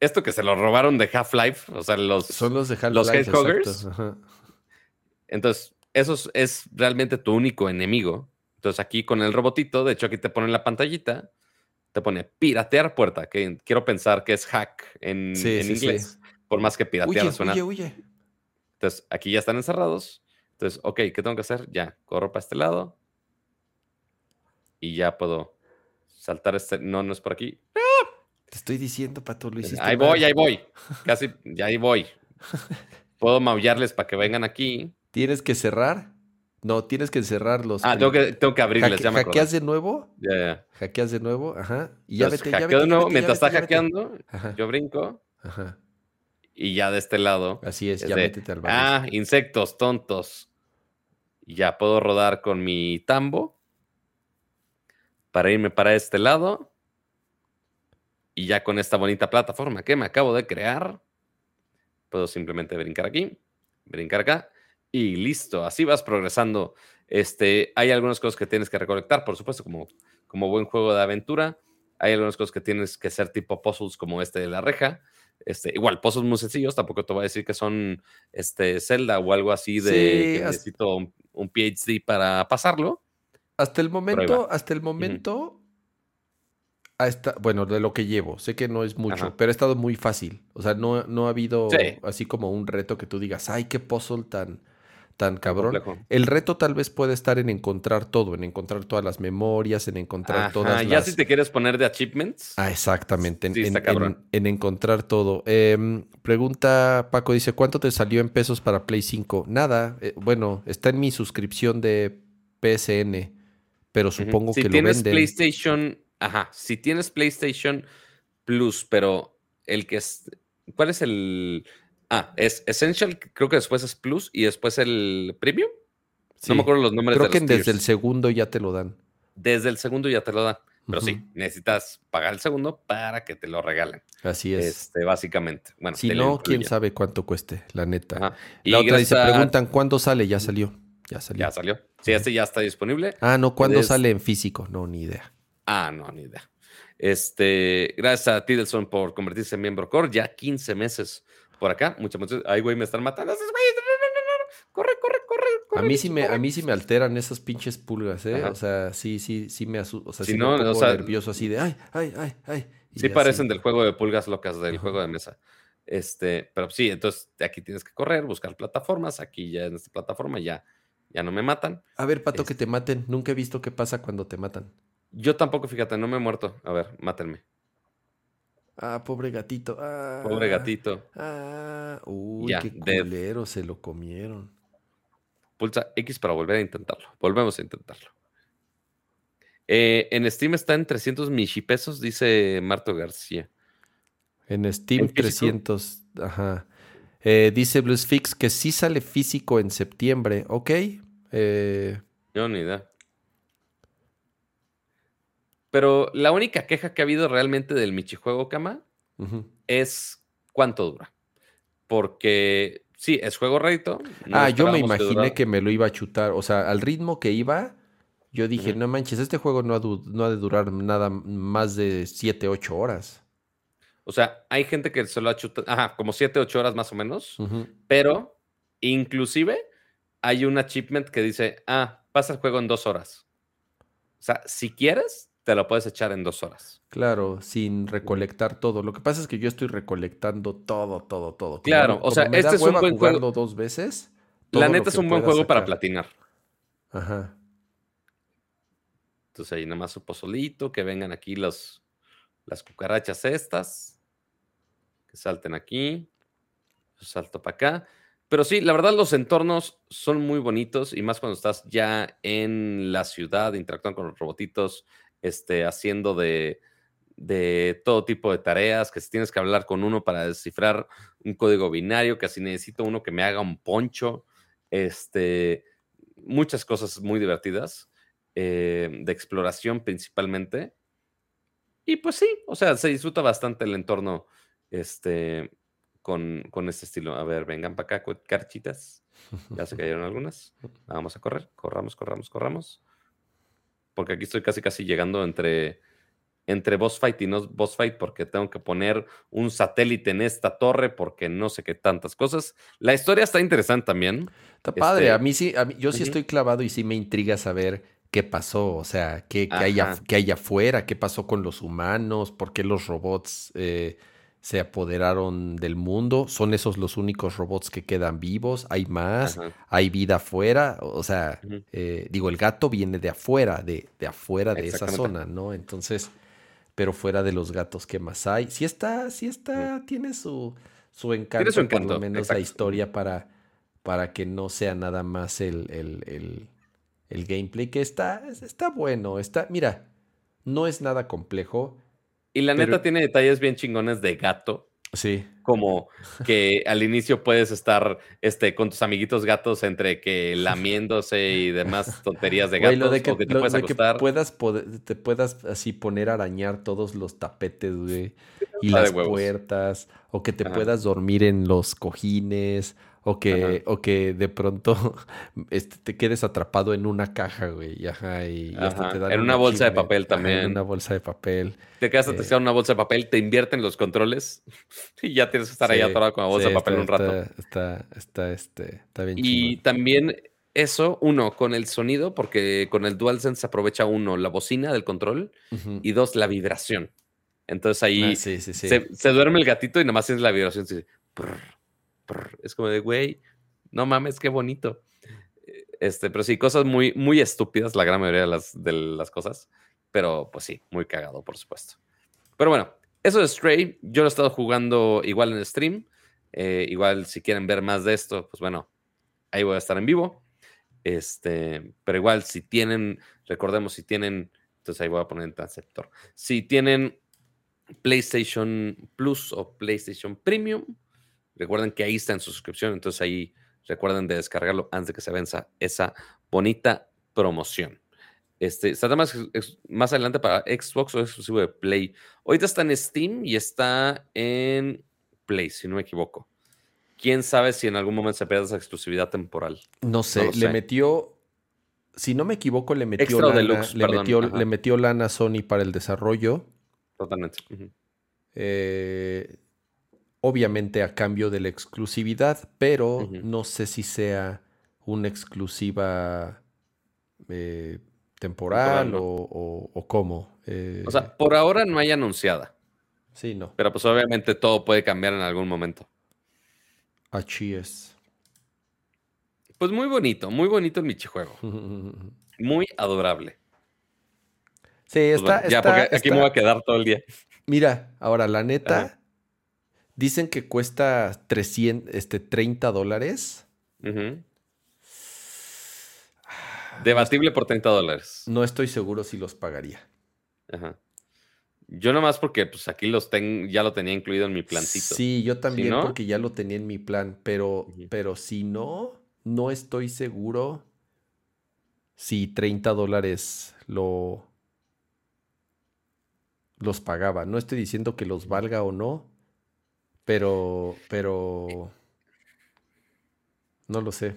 Esto que se lo robaron de Half-Life, o sea, los... Son los de Half-Life. Los Entonces, eso es, es realmente tu único enemigo. Entonces aquí con el robotito, de hecho aquí te ponen la pantallita te pone piratear puerta, que quiero pensar que es hack en, inglés, por más que piratear suena. Entonces, aquí ya están encerrados. Entonces, ok, ¿qué tengo que hacer? Ya, corro para este lado. Y ya puedo saltar este. No, no es por aquí. Te estoy diciendo, Pato, lo hiciste. Ahí voy, ahí voy. Casi, ya ahí voy. Puedo maullarles para que vengan aquí. ¿Tienes que cerrar? No, tienes que encerrarlos. Ah, tengo que, tengo que abrirles, ya ¿Hackeas de nuevo? Ya, ya. Hackeas de nuevo, ajá. Y ya vete, ya vete, de nuevo, mientras está hackeando, yo brinco. Ajá. Y ya de este lado. Así es, ya métete al barrio. Ah, insectos tontos. Ya puedo rodar con mi tambo para irme para este lado. Y ya con esta bonita plataforma que me acabo de crear, puedo simplemente brincar aquí, brincar acá y listo, así vas progresando. Este, hay algunas cosas que tienes que recolectar, por supuesto, como, como buen juego de aventura. Hay algunas cosas que tienes que ser tipo puzzles como este de la reja. Este, igual, puzzles muy sencillos, tampoco te voy a decir que son este, Zelda o algo así de que necesito un, PhD para pasarlo. Hasta el momento, hasta el momento, bueno, de lo que llevo, sé que no es mucho, pero ha estado muy fácil. O sea, no, no ha habido así como un reto que tú digas, ay, qué puzzle tan, tan cabrón. El reto tal vez puede estar en encontrar todo, en encontrar todas las memorias, en encontrar todas las... Ya si te quieres poner de achievements. Ah, exactamente, en, encontrar todo. Em, pregunta Paco, dice, ¿cuánto te salió en pesos para Play 5? Nada, eh, bueno, está en mi suscripción de PSN, pero supongo que lo venden. Si tienes PlayStation, ajá, si tienes PlayStation Plus, pero el que es... ¿Cuál es el...? Ah, es Essential, creo que después es Plus y después el Premium. No me acuerdo los nombres. Creo que desde el segundo ya te lo dan. Desde el segundo ya te lo dan. Pero sí, necesitas pagar el segundo para que te lo regalen. Así es. Este, básicamente. Bueno, si no, quién sabe cuánto cueste, la neta. Y la otra dice, preguntan, ¿cuándo sale? Ya salió. Ya salió. Ya salió. Sí, este ya está disponible. Ah, no, ¿cuándo sale en físico? No, ni idea. Ah, no, ni idea. Este, gracias a Tidelson por convertirse en miembro core. Ya 15 meses por acá. Muchas, muchas. Ay, güey, me están matando. Corre, corre, corre, corre. A mí sí me, a mí sí me alteran esas pinches pulgas, ¿eh? O sea, sí, sí, sí me asusto. O sea, sí no, me pongo nervioso así de ay, ay, ay, ay. sí parecen del juego de pulgas locas, del juego de mesa. Este, pero sí, entonces aquí tienes que correr, buscar plataformas. Aquí ya en esta plataforma ya, ya no me matan. A ver, pato, que te maten. Nunca he visto qué pasa cuando te matan. Yo tampoco, fíjate, no me he muerto. A ver, mátenme. Ah, pobre gatito. pobre gatito. Ah, uy, qué culero, se lo comieron. Pulsa X para volver a intentarlo. Volvemos a intentarlo. Eh, en Steam está en 300 mishi pesos, dice Marto García. En Steam 300, ajá. Eh, dice Bluesfix que sí sale físico en septiembre. Ok. Eh, Yo ni idea. Pero la única queja que ha habido realmente del Michijuego Kama es cuánto dura. Porque sí, es juego reto. ah, yo me imaginé que, me lo iba a chutar. O sea, al ritmo que iba, yo dije, no manches, este juego no ha, no ha, de durar nada más de 7, 8 horas. O sea, hay gente que se lo ha chutado, ajá, como 7, 8 horas más o menos. Pero inclusive hay un achievement que dice, ah, pasa el juego en dos horas. O sea, si quieres, te lo puedes echar en dos horas. Claro, sin recolectar todo. Lo que pasa es que yo estoy recolectando todo, todo, todo. claro, o sea, este es un buen juego. dos veces. La neta es un buen juego para platinar. Ajá. Entonces ahí nada más su pozolito, que vengan aquí los, las cucarachas estas, que salten aquí, salto para acá. Pero sí, la verdad los entornos son muy bonitos y más cuando estás ya en la ciudad interactuando con los robotitos, este, haciendo de, todo tipo de tareas, que si tienes que hablar con uno para descifrar un código binario, que si necesito uno que me haga un poncho, este, muchas cosas muy divertidas, eh, de exploración principalmente. Y pues sí, o sea, se disfruta bastante el entorno este, con, con este estilo. A ver, vengan para acá, carchitas. Ya se cayeron algunas. Vamos a correr, corramos, corramos, corramos porque aquí estoy casi casi llegando entre, entre boss fight y no boss fight porque tengo que poner un satélite en esta torre porque no sé qué tantas cosas. La historia está interesante también. Está padre, este a mí sí, a mí, yo sí estoy clavado y sí me intriga saber qué pasó, o sea, qué, qué, hay, qué hay afuera, qué pasó con los humanos, por qué los robots... Eh, se apoderaron del mundo. Son esos los únicos robots que quedan vivos. Hay más, hay vida afuera. O sea, eh, digo, el gato viene de afuera, de, de afuera de esa zona, ¿no? Entonces, pero fuera de los gatos, ¿qué más hay? Sí está, sí está, tiene su, su encanto, su por lo menos la historia para, para que no sea nada más el, el, el gameplay, que está, está bueno. Está, mira, no es nada complejo y la neta tiene detalles bien chingones de gato. Sí. Como que al inicio puedes estar este, con tus amiguitos gatos entre que lamiéndose y demás tonterías de gatos. de que, te puedas te puedas así poner a arañar todos los tapetes, güey. Y las puertas. O que te puedas dormir en los cojines. O que, o que de pronto este, te quedes atrapado en una caja, güey. Ajá, y, te dan En una bolsa de papel también. en una bolsa de papel. Te quedas atrapado en una bolsa de papel, te invierten los controles y ya tienes que estar ahí atorado con la bolsa de papel un rato. Está, está, este, está bien Y también eso, uno, con el sonido, porque con el DualSense aprovecha uno, la bocina del control y dos, la vibración. Entonces ahí ah, se, duerme el gatito y nada más tienes la vibración. Así, es como de, güey, no mames, qué bonito. Este, pero sí, cosas muy, muy estúpidas, la gran mayoría de las, de las cosas. Pero pues sí, muy cagado, por supuesto. Pero bueno, eso es Stray. Yo lo he estado jugando igual en stream. Eh, igual, si quieren ver más de esto, pues bueno, ahí voy a estar en vivo. Este, pero igual, si tienen, recordemos, si tienen, entonces ahí voy a poner en transceptor. Si tienen PlayStation Plus o PlayStation Premium, Recuerden que ahí está en su suscripción, entonces ahí recuerden de descargarlo antes de que se venza esa bonita promoción. Este, está más, más adelante para Xbox o exclusivo de Play. Ahorita está en Steam y está en Play, si no me equivoco. Quién sabe si en algún momento se pierde esa exclusividad temporal. No sé, le metió, si no me equivoco, le metió, lana, le, metió le, metió, lana Sony para el desarrollo. Totalmente. eh, obviamente a cambio de la exclusividad, pero no sé si sea una exclusiva eh, temporal, o, cómo. Eh. o sea, por ahora no hay anunciada. Sí, no. Pero pues obviamente todo puede cambiar en algún momento. Así es. Pues muy bonito, muy bonito el Michijuego. muy adorable. Sí, pues está, Ya, porque aquí me voy a quedar todo el día. Mira, ahora la neta, Dicen que cuesta 300, este, 30 dólares. Debatible por 30 dólares. No estoy seguro si los pagaría. Ajá. Yo nomás porque pues aquí los tengo, ya lo tenía incluido en mi plancito. Sí, yo también porque ya lo tenía en mi plan, pero, pero si no, no estoy seguro si 30 dólares lo los pagaba. No estoy diciendo que los valga o no, pero, pero no lo sé.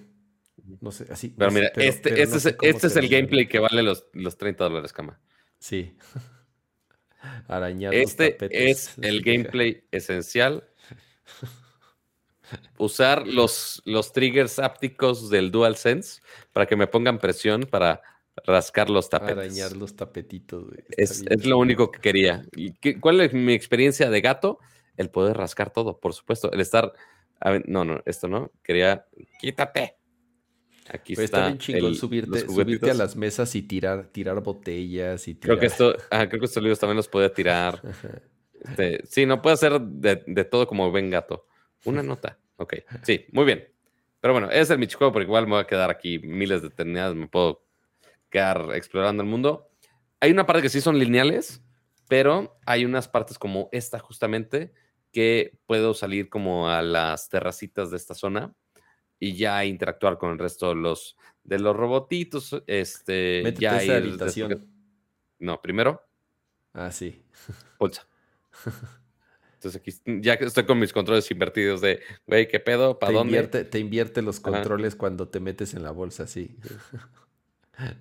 No sé, así. Pero mira, este, este, es, este es el gameplay que vale los, los 30 dólares, cama. Sí. Arañar este es el gameplay esencial. Usar los, los triggers ápticos del DualSense para que me pongan presión para rascar los tapetes. Arañar los tapetitos. Es, es, lo único que quería. ¿Cuál es mi experiencia de gato? El poder rascar todo, por supuesto. El estar... no, no, esto no. Quería... Quítate. Aquí está. bien chingón subirte, a las mesas y tirar, tirar botellas y Creo que esto, creo que estos libros también los puede tirar. Este, sí, no puede hacer de, todo como ven gato. Una nota. Ok, sí, muy bien. Pero bueno, ese es el Michijuego, porque igual me voy a quedar aquí miles de eternidades, me puedo quedar explorando el mundo. Hay una parte que sí son lineales, pero hay unas partes como esta justamente que puedo salir como a las terracitas de esta zona y ya interactuar con el resto de los, de los robotitos. Este, Métete ya esa habitación. No, primero. Ah, sí. Pulsa. Entonces aquí ya estoy con mis controles invertidos de, güey, ¿qué pedo? ¿Para dónde? Invierte, te invierte los controles cuando te metes en la bolsa, sí.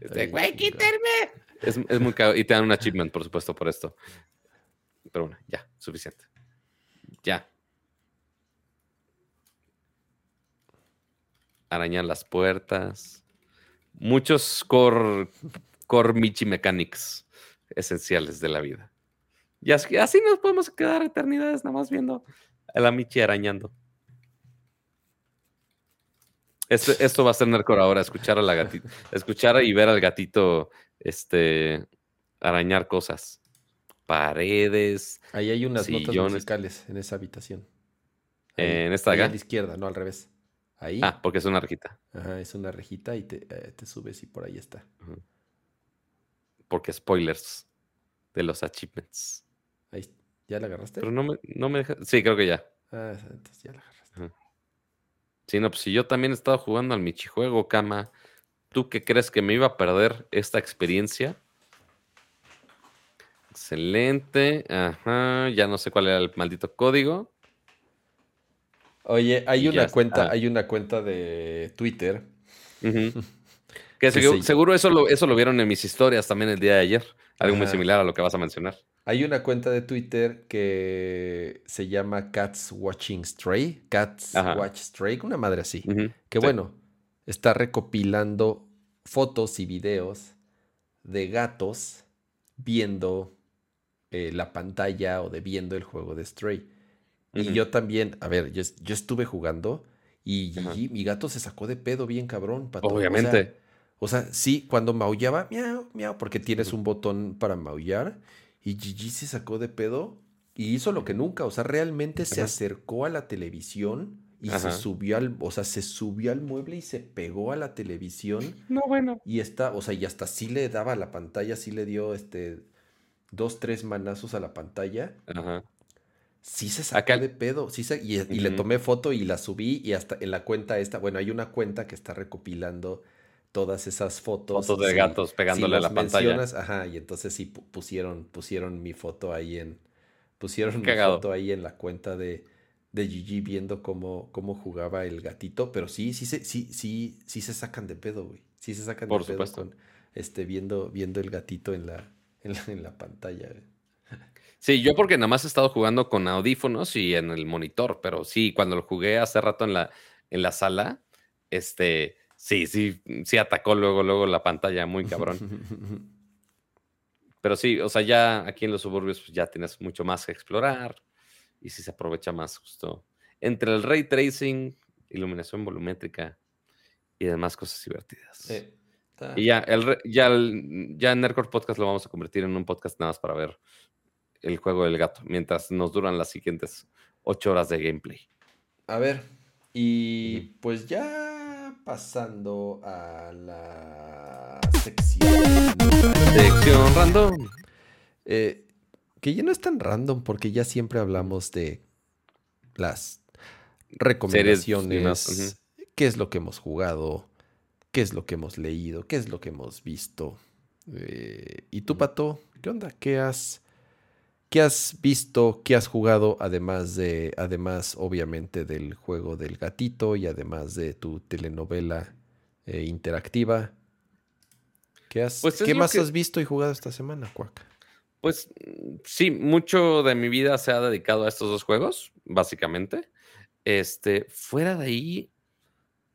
Este, güey, quítenme. Es, es muy caro. Y te dan un achievement, por supuesto, por esto. Pero bueno, ya, suficiente. Ya. arañar las puertas. Muchos core, core Michi Mechanics esenciales de la vida. Y así, así nos podemos quedar eternidades nada más viendo a la Michi arañando. Esto, esto va a ser Nercor ahora, escuchar a la gatita, escuchar y ver al gatito este, arañar cosas. Paredes. Ahí hay unas notas musicales en esa habitación. en esta acá. A la izquierda, no al revés. Ahí. Ah, porque es una rejita. Ajá, es una rejita y te, eh, subes y por ahí está. Porque spoilers de los achievements. Ahí, ¿Ya la agarraste? Pero no me, no me deja. Sí, creo que ya. Ah, entonces ya la agarraste. Sí, no, pues si yo también he estado jugando al Michijuego, Kama, ¿tú qué crees que me iba a perder esta experiencia? Excelente. Ajá, ya no sé cuál era el maldito código. Oye, hay una cuenta, hay una cuenta de Twitter. que, seguro eso lo, eso lo vieron en mis historias también el día de ayer. Algo muy similar a lo que vas a mencionar. Hay una cuenta de Twitter que se llama Cats Watching Stray. Cats Watch Stray, una madre así. Que bueno, está recopilando fotos y videos de gatos viendo eh, la pantalla o de viendo el juego de Stray. Y yo también, a ver, yo, estuve jugando y mi gato se sacó de pedo bien cabrón. Obviamente. O sea, sí, cuando maullaba, miau, miau, porque tienes un botón para maullar. Y Gigi se sacó de pedo y hizo lo que nunca. O sea, realmente se acercó a la televisión y se subió al, o sea, se subió al mueble y se pegó a la televisión. No, bueno. Y está, o sea, y hasta sí le daba a la pantalla, sí le dio este dos, tres manazos a la pantalla. Ajá. Sí se sacó de pedo. Sí y, le tomé foto y la subí y hasta en la cuenta esta, bueno, hay una cuenta que está recopilando todas esas fotos. Fotos de gatos pegándole a la pantalla. Ajá, y entonces sí pusieron, pusieron mi foto ahí en, pusieron mi foto ahí en la cuenta de, de Gigi viendo cómo, cómo jugaba el gatito, pero sí, sí, sí, sí, sí, sí se sacan de pedo, güey. Sí se sacan de pedo con este, viendo, viendo el gatito en la, en la, en la pantalla. Sí, yo porque nada más he estado jugando con audífonos y en el monitor, pero sí, cuando lo jugué hace rato en la, en la sala, este, sí, sí, sí atacó luego, luego la pantalla, muy cabrón. pero sí, o sea, ya aquí en los suburbios pues, ya tienes mucho más que explorar y sí se aprovecha más justo entre el ray tracing, iluminación volumétrica y demás cosas divertidas. Y ya, el, ya, el, ya Nerdcore Podcast lo vamos a convertir en un podcast nada más para ver el juego del gato, mientras nos duran las siguientes ocho horas de gameplay. A ver, y pues ya pasando a la sección. Sección random. Eh, que ya no es tan random porque ya siempre hablamos de las recomendaciones, qué es lo que hemos jugado, qué es lo que hemos leído, qué es lo que hemos visto. Eh, ¿Y tú, Pato? ¿Qué onda? ¿Qué has, ¿Qué has visto? ¿Qué has jugado? Además de, además, obviamente, del juego del gatito y además de tu telenovela eh, interactiva. ¿Qué, has, pues ¿qué más has visto y jugado esta semana, Cuac? Pues sí, mucho de mi vida se ha dedicado a estos dos juegos, básicamente. Este, fuera de ahí,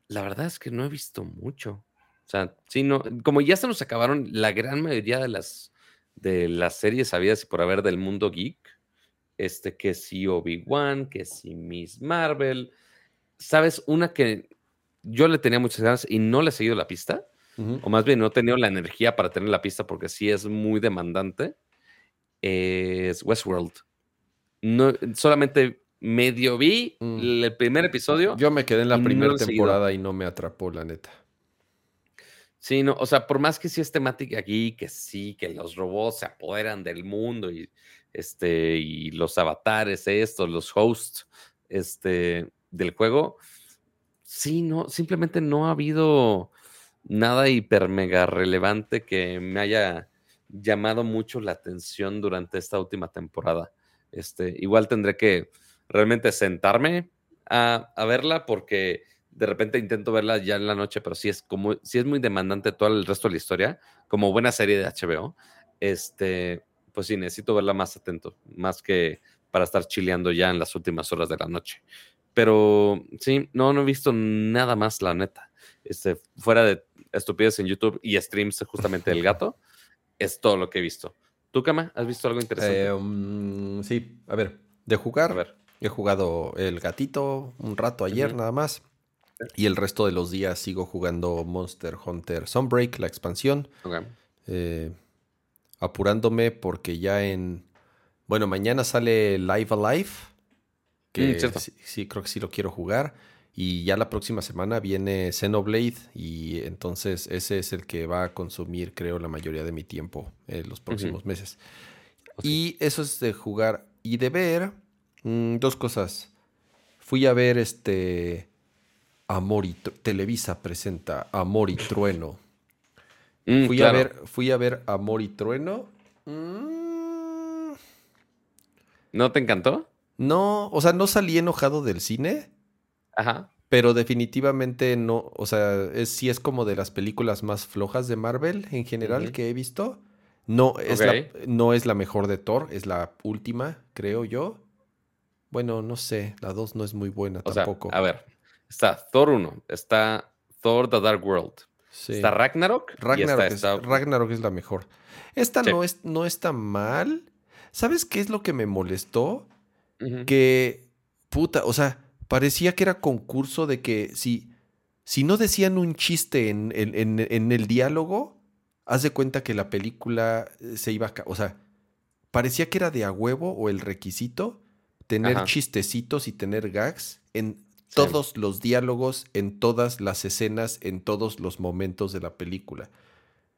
la verdad es que no he visto mucho. O sea, sí, no, como ya se nos acabaron la gran mayoría de las, de las series sabidas y por haber del mundo geek, este, que si Obi-Wan, que si Miss Marvel, ¿sabes? Una que yo le tenía muchas ganas y no le he seguido la pista, o más bien no he tenido la energía para tener la pista porque sí es muy demandante, es Westworld. No, solamente medio vi mm. el primer episodio. Yo me quedé en la primera temporada y no me atrapó, la neta. Sí, no, o sea, por más que sí es temática aquí, que sí, que los robots se apoderan del mundo y este, y los avatares, estos, los hosts, este, del juego, sí, no, simplemente no ha habido nada hiper mega relevante que me haya llamado mucho la atención durante esta última temporada. Este, igual tendré que realmente sentarme a, verla porque de repente intento verla ya en la noche, pero sí es como, sí es muy demandante todo el resto de la historia, como buena serie de HBO. Este, pues sí, necesito verla más atento, más que para estar chileando ya en las últimas horas de la noche. Pero sí, no, no he visto nada más, la neta. Este, fuera de estupidez en YouTube y streams justamente del gato, es todo lo que he visto. ¿Tú, Kama, has visto algo interesante? Eh, um, sí, a ver, de jugar. A ver. He jugado el gatito un rato ayer nada más. Y el resto de los días sigo jugando Monster Hunter Sunbreak, la expansión. Eh, apurándome porque ya en... Bueno, mañana sale Live Alive. Que mm, sí, creo que sí lo quiero jugar. Y ya la próxima semana viene Xenoblade y entonces ese es el que va a consumir, creo, la mayoría de mi tiempo en los próximos meses. Y eso es de jugar y de ver Mm, dos cosas. Fui a ver este Amor y Televisa presenta Amor y Trueno. Mm, fui, a ver, fui a ver Amor y Trueno. Mm. ¿No te encantó? No, o sea, no salí enojado del cine. Ajá. Pero definitivamente no, o sea, es, sí es como de las películas más flojas de Marvel en general que he visto. No es, no es la mejor de Thor, es la última, creo yo. Bueno, no sé, la 2 no es muy buena tampoco. a ver, está Thor 1, está Thor The Dark World, está Ragnarok. Ragnarok, es, la mejor. Esta no, es, no está mal. ¿Sabes qué es lo que me molestó? Que, puta, o sea, parecía que era concurso de que si, si no decían un chiste en, en el diálogo, haz de cuenta que la película se iba a... O sea, parecía que era de a huevo o el requisito tener chistecitos y tener gags en todos los diálogos, en todas las escenas, en todos los momentos de la película.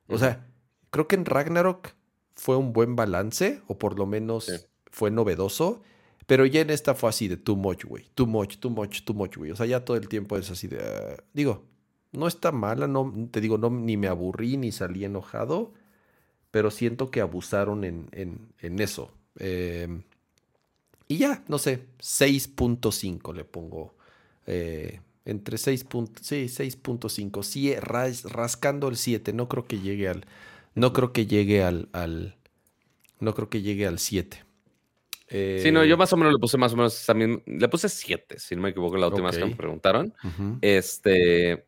O sea, creo que en Ragnarok fue un buen balance, o por lo menos fue novedoso, pero ya en esta fue así de too much, güey. Too much, too much, too much, güey. O sea, ya todo el tiempo es así de. Ah, digo, no está mala, no, te digo, no, ni me aburrí ni salí enojado, pero siento que abusaron en, en, en eso. Eh, y ya, no sé, 6.5 le pongo. Eh, entre 6. Sí, 6.5. Sí, rascando el 7. No creo que llegue al. No creo que llegue al. al no creo que llegue al 7. Eh, sí, no, yo más o menos le puse más o menos también. Le puse 7, si no me equivoco, la última vez que me preguntaron. Este.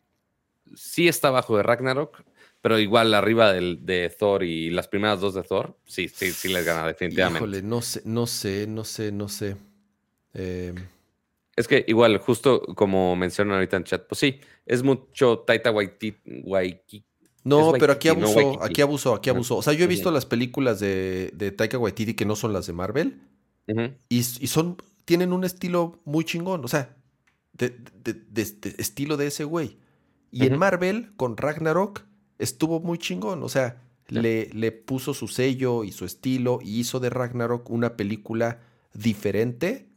Sí está bajo de Ragnarok. Pero igual arriba del, de Thor y las primeras dos de Thor, sí, sí, sí les gana definitivamente. Híjole, no sé, no sé, no sé, no sé. Em, es que igual, justo como mencionan ahorita en chat, pues sí, es mucho Taita Waititi. No, pero aquí abusó, aquí abusó, aquí abusó. O sea, yo he visto las películas de, de Taika Waititi que no son las de Marvel y, y, son, tienen un estilo muy chingón, o sea, de, estilo de ese güey. Y en Marvel, con Ragnarok, estuvo muy chingón. O sea, le, le puso su sello y su estilo y hizo de Ragnarok una película diferente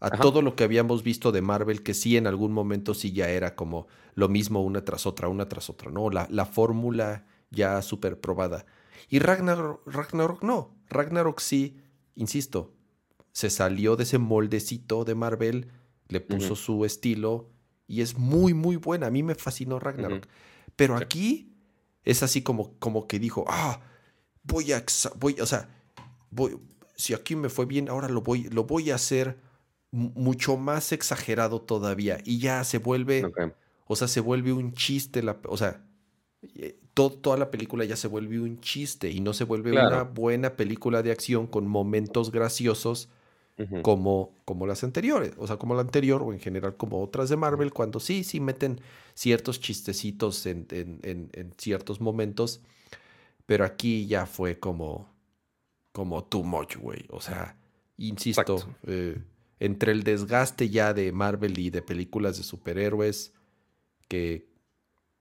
a todo lo que habíamos visto de Marvel, que sí en algún momento sí ya era como lo mismo una tras otra, una tras otra, ¿no? La, la fórmula ya súper probada. Y Ragnarok, Ragnarok no, Ragnarok sí, insisto, se salió de ese moldecito de Marvel, le puso su estilo y es muy, muy buena. A mí me fascinó Ragnarok. Pero aquí es así como, como que dijo, ah, voy a, voy, o sea, voy, si aquí me fue bien, ahora lo voy, lo voy a hacer mucho más exagerado todavía. Y ya se vuelve, o sea, se vuelve un chiste, la, o sea, eh, toda la película ya se vuelve un chiste y no se vuelve una buena película de acción con momentos graciosos como, como las anteriores, o sea, como la anterior o en general como otras de Marvel, cuando sí, sí meten ciertos chistecitos en, en, ciertos momentos, pero aquí ya fue como, como too much, güey, o sea, insisto, eh, entre el desgaste ya de Marvel y de películas de superhéroes, que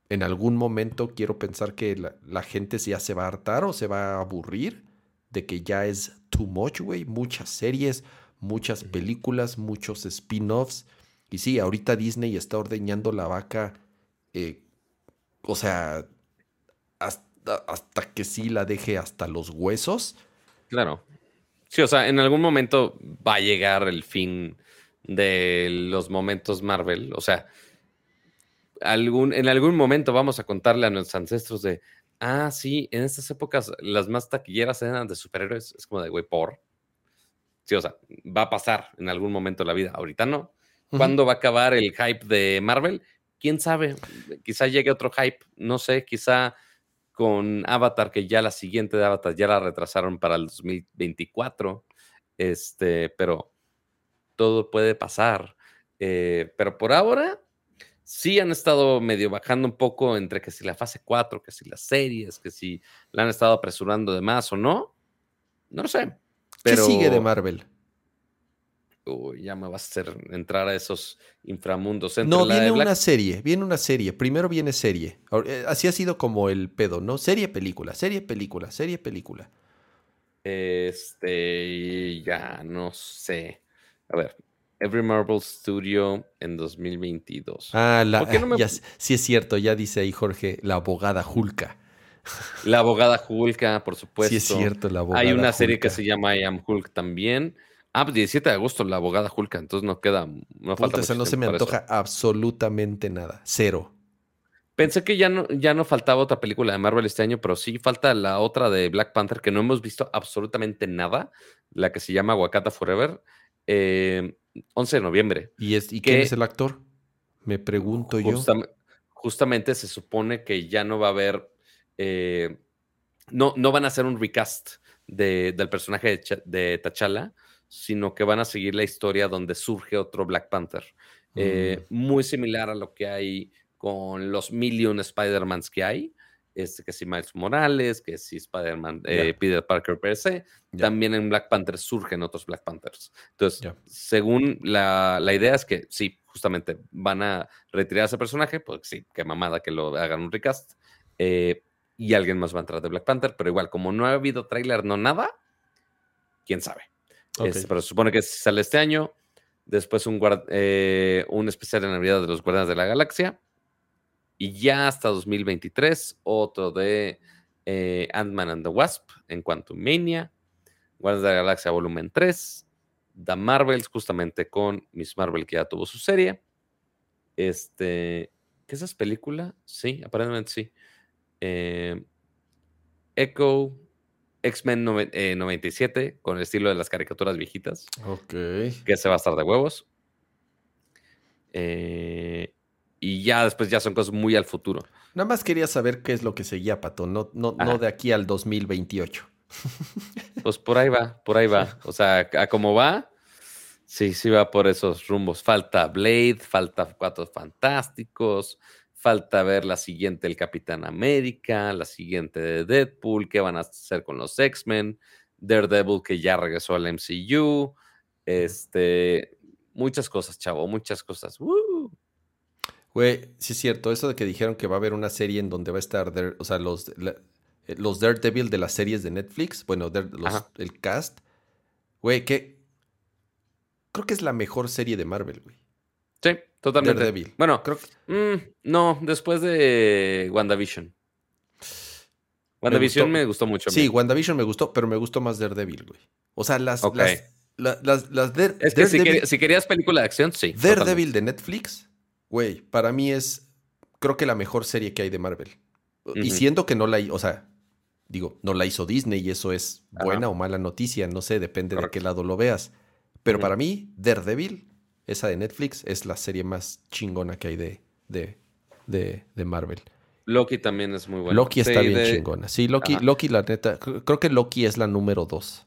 en algún momento quiero pensar que la, la gente ya se va a hartar o se va a aburrir de que ya es too much, güey, muchas series, muchas películas, muchos spin-offs. Y sí, ahorita Disney está ordeñando la vaca, eh, o sea, hasta, que sí la deje hasta los huesos. Claro. Sí, o sea, en algún momento va a llegar el fin de los momentos Marvel. O sea, algún, en algún momento vamos a contarle a nuestros ancestros de, ah, sí, en estas épocas las más taquilleras eran de superhéroes. Es como de, güey, por. Sí, o sea, va a pasar en algún momento de la vida. Ahorita no. ¿Cuándo va a acabar el hype de Marvel? Quién sabe. Quizá llegue otro hype. No sé, quizá con Avatar, que ya la siguiente de Avatar ya la retrasaron para el 2024. Este, pero todo puede pasar. Eh, pero por ahora, sí han estado medio bajando un poco entre que si la fase 4, que si las series, que si la han estado apresurando de más o no. No lo sé. ¿Qué sigue de Marvel? Uy, ya me vas a hacer entrar a esos inframundos. no, viene una serie, viene una serie. Primero viene serie. Eh, así ha sido como el pedo, ¿no? Serie, película, serie, película, serie, película. Este, ya no sé. A ver, Every Marvel Studio en 2022. Ah, la, sí es cierto, ya dice ahí Jorge, la abogada Hulka. La abogada Hulk, por supuesto. Sí, es cierto, la abogada Hay una serie que se llama I Am Hulk también. Ah, 17 pues, de agosto, la abogada Hulk, entonces no queda. No falta no se me antoja absolutamente nada. Cero. Pensé que ya no, ya no faltaba otra película de Marvel este año, pero sí falta la otra de Black Panther que no hemos visto absolutamente nada, la que se llama Wakata Forever, 11 eh, de noviembre. ¿Y, es, y quién es el actor? Me pregunto yo. Justamente se supone que ya no va a haber eh, no, no van a hacer un recast del personaje de, T'Challa, sino que van a seguir la historia donde surge otro Black Panther. Eh, mm. Muy similar a lo que hay con los million Spider-Mans que hay. Este, que si Miles Morales, que si Spider-Man, eh, Peter Parker per se, también en Black Panther surgen otros Black Panthers. Entonces, según la, la, idea es que sí, justamente van a retirar a ese personaje, pues sí, qué mamada que lo hagan un recast. Eh, y alguien más va a entrar de Black Panther, pero igual, como no ha habido tráiler, no nada, quién sabe. Este, pero se supone que sale este año, después un, eh, un especial de Navidad de los Guardianes de la Galaxia, y ya hasta 2023, otro de eh, Ant-Man and the Wasp en Quantum Mania, Guardianes de la Galaxia Volumen 3, The Marvels, justamente con Miss Marvel, que ya tuvo su serie. Este, ¿qué es esa película? Sí, aparentemente sí. Eh, Echo, X-Men 97, eh, con el estilo de las caricaturas viejitas. Ok. Que se va a estar de huevos. Eh, y ya después ya son cosas muy al futuro. Nada más quería saber qué es lo que seguía, Pato, no, no, no de aquí al 2028. Pues por ahí va, por ahí va. O sea, a cómo va, sí, sí va por esos rumbos. Falta Blade, falta Cuatro Fantásticos, Falta ver la siguiente del Capitán América, la siguiente de Deadpool, qué van a hacer con los X-Men, Daredevil que ya regresó al MCU, este, muchas cosas, chavo, muchas cosas. Güey, sí es cierto, eso de que dijeron que va a haber una serie en donde va a estar, o sea, los, eh, los Daredevil de las series de Netflix, bueno, el cast, güey, que creo que es la mejor serie de Marvel, güey. Sí, totalmente. Daredevil. Bueno, creo que... Mm, no, después de WandaVision. WandaVision me gustó, mucho. Sí, WandaVision me gustó, pero me gustó más Daredevil, güey. O sea, las, las, las, Es que si, querías película de acción, sí. Daredevil de Netflix, güey, para mí es, creo que la mejor serie que hay de Marvel. Y siento que no la, o sea, digo, no la hizo Disney y eso es buena o mala noticia, no sé, depende de qué lado lo veas. Pero para mí, Daredevil, esa de Netflix, es la serie más chingona que hay de, de, de, Marvel. Loki también es muy buena. Loki está bien chingona. Sí, Loki, Loki, la neta, creo que Loki es la número dos.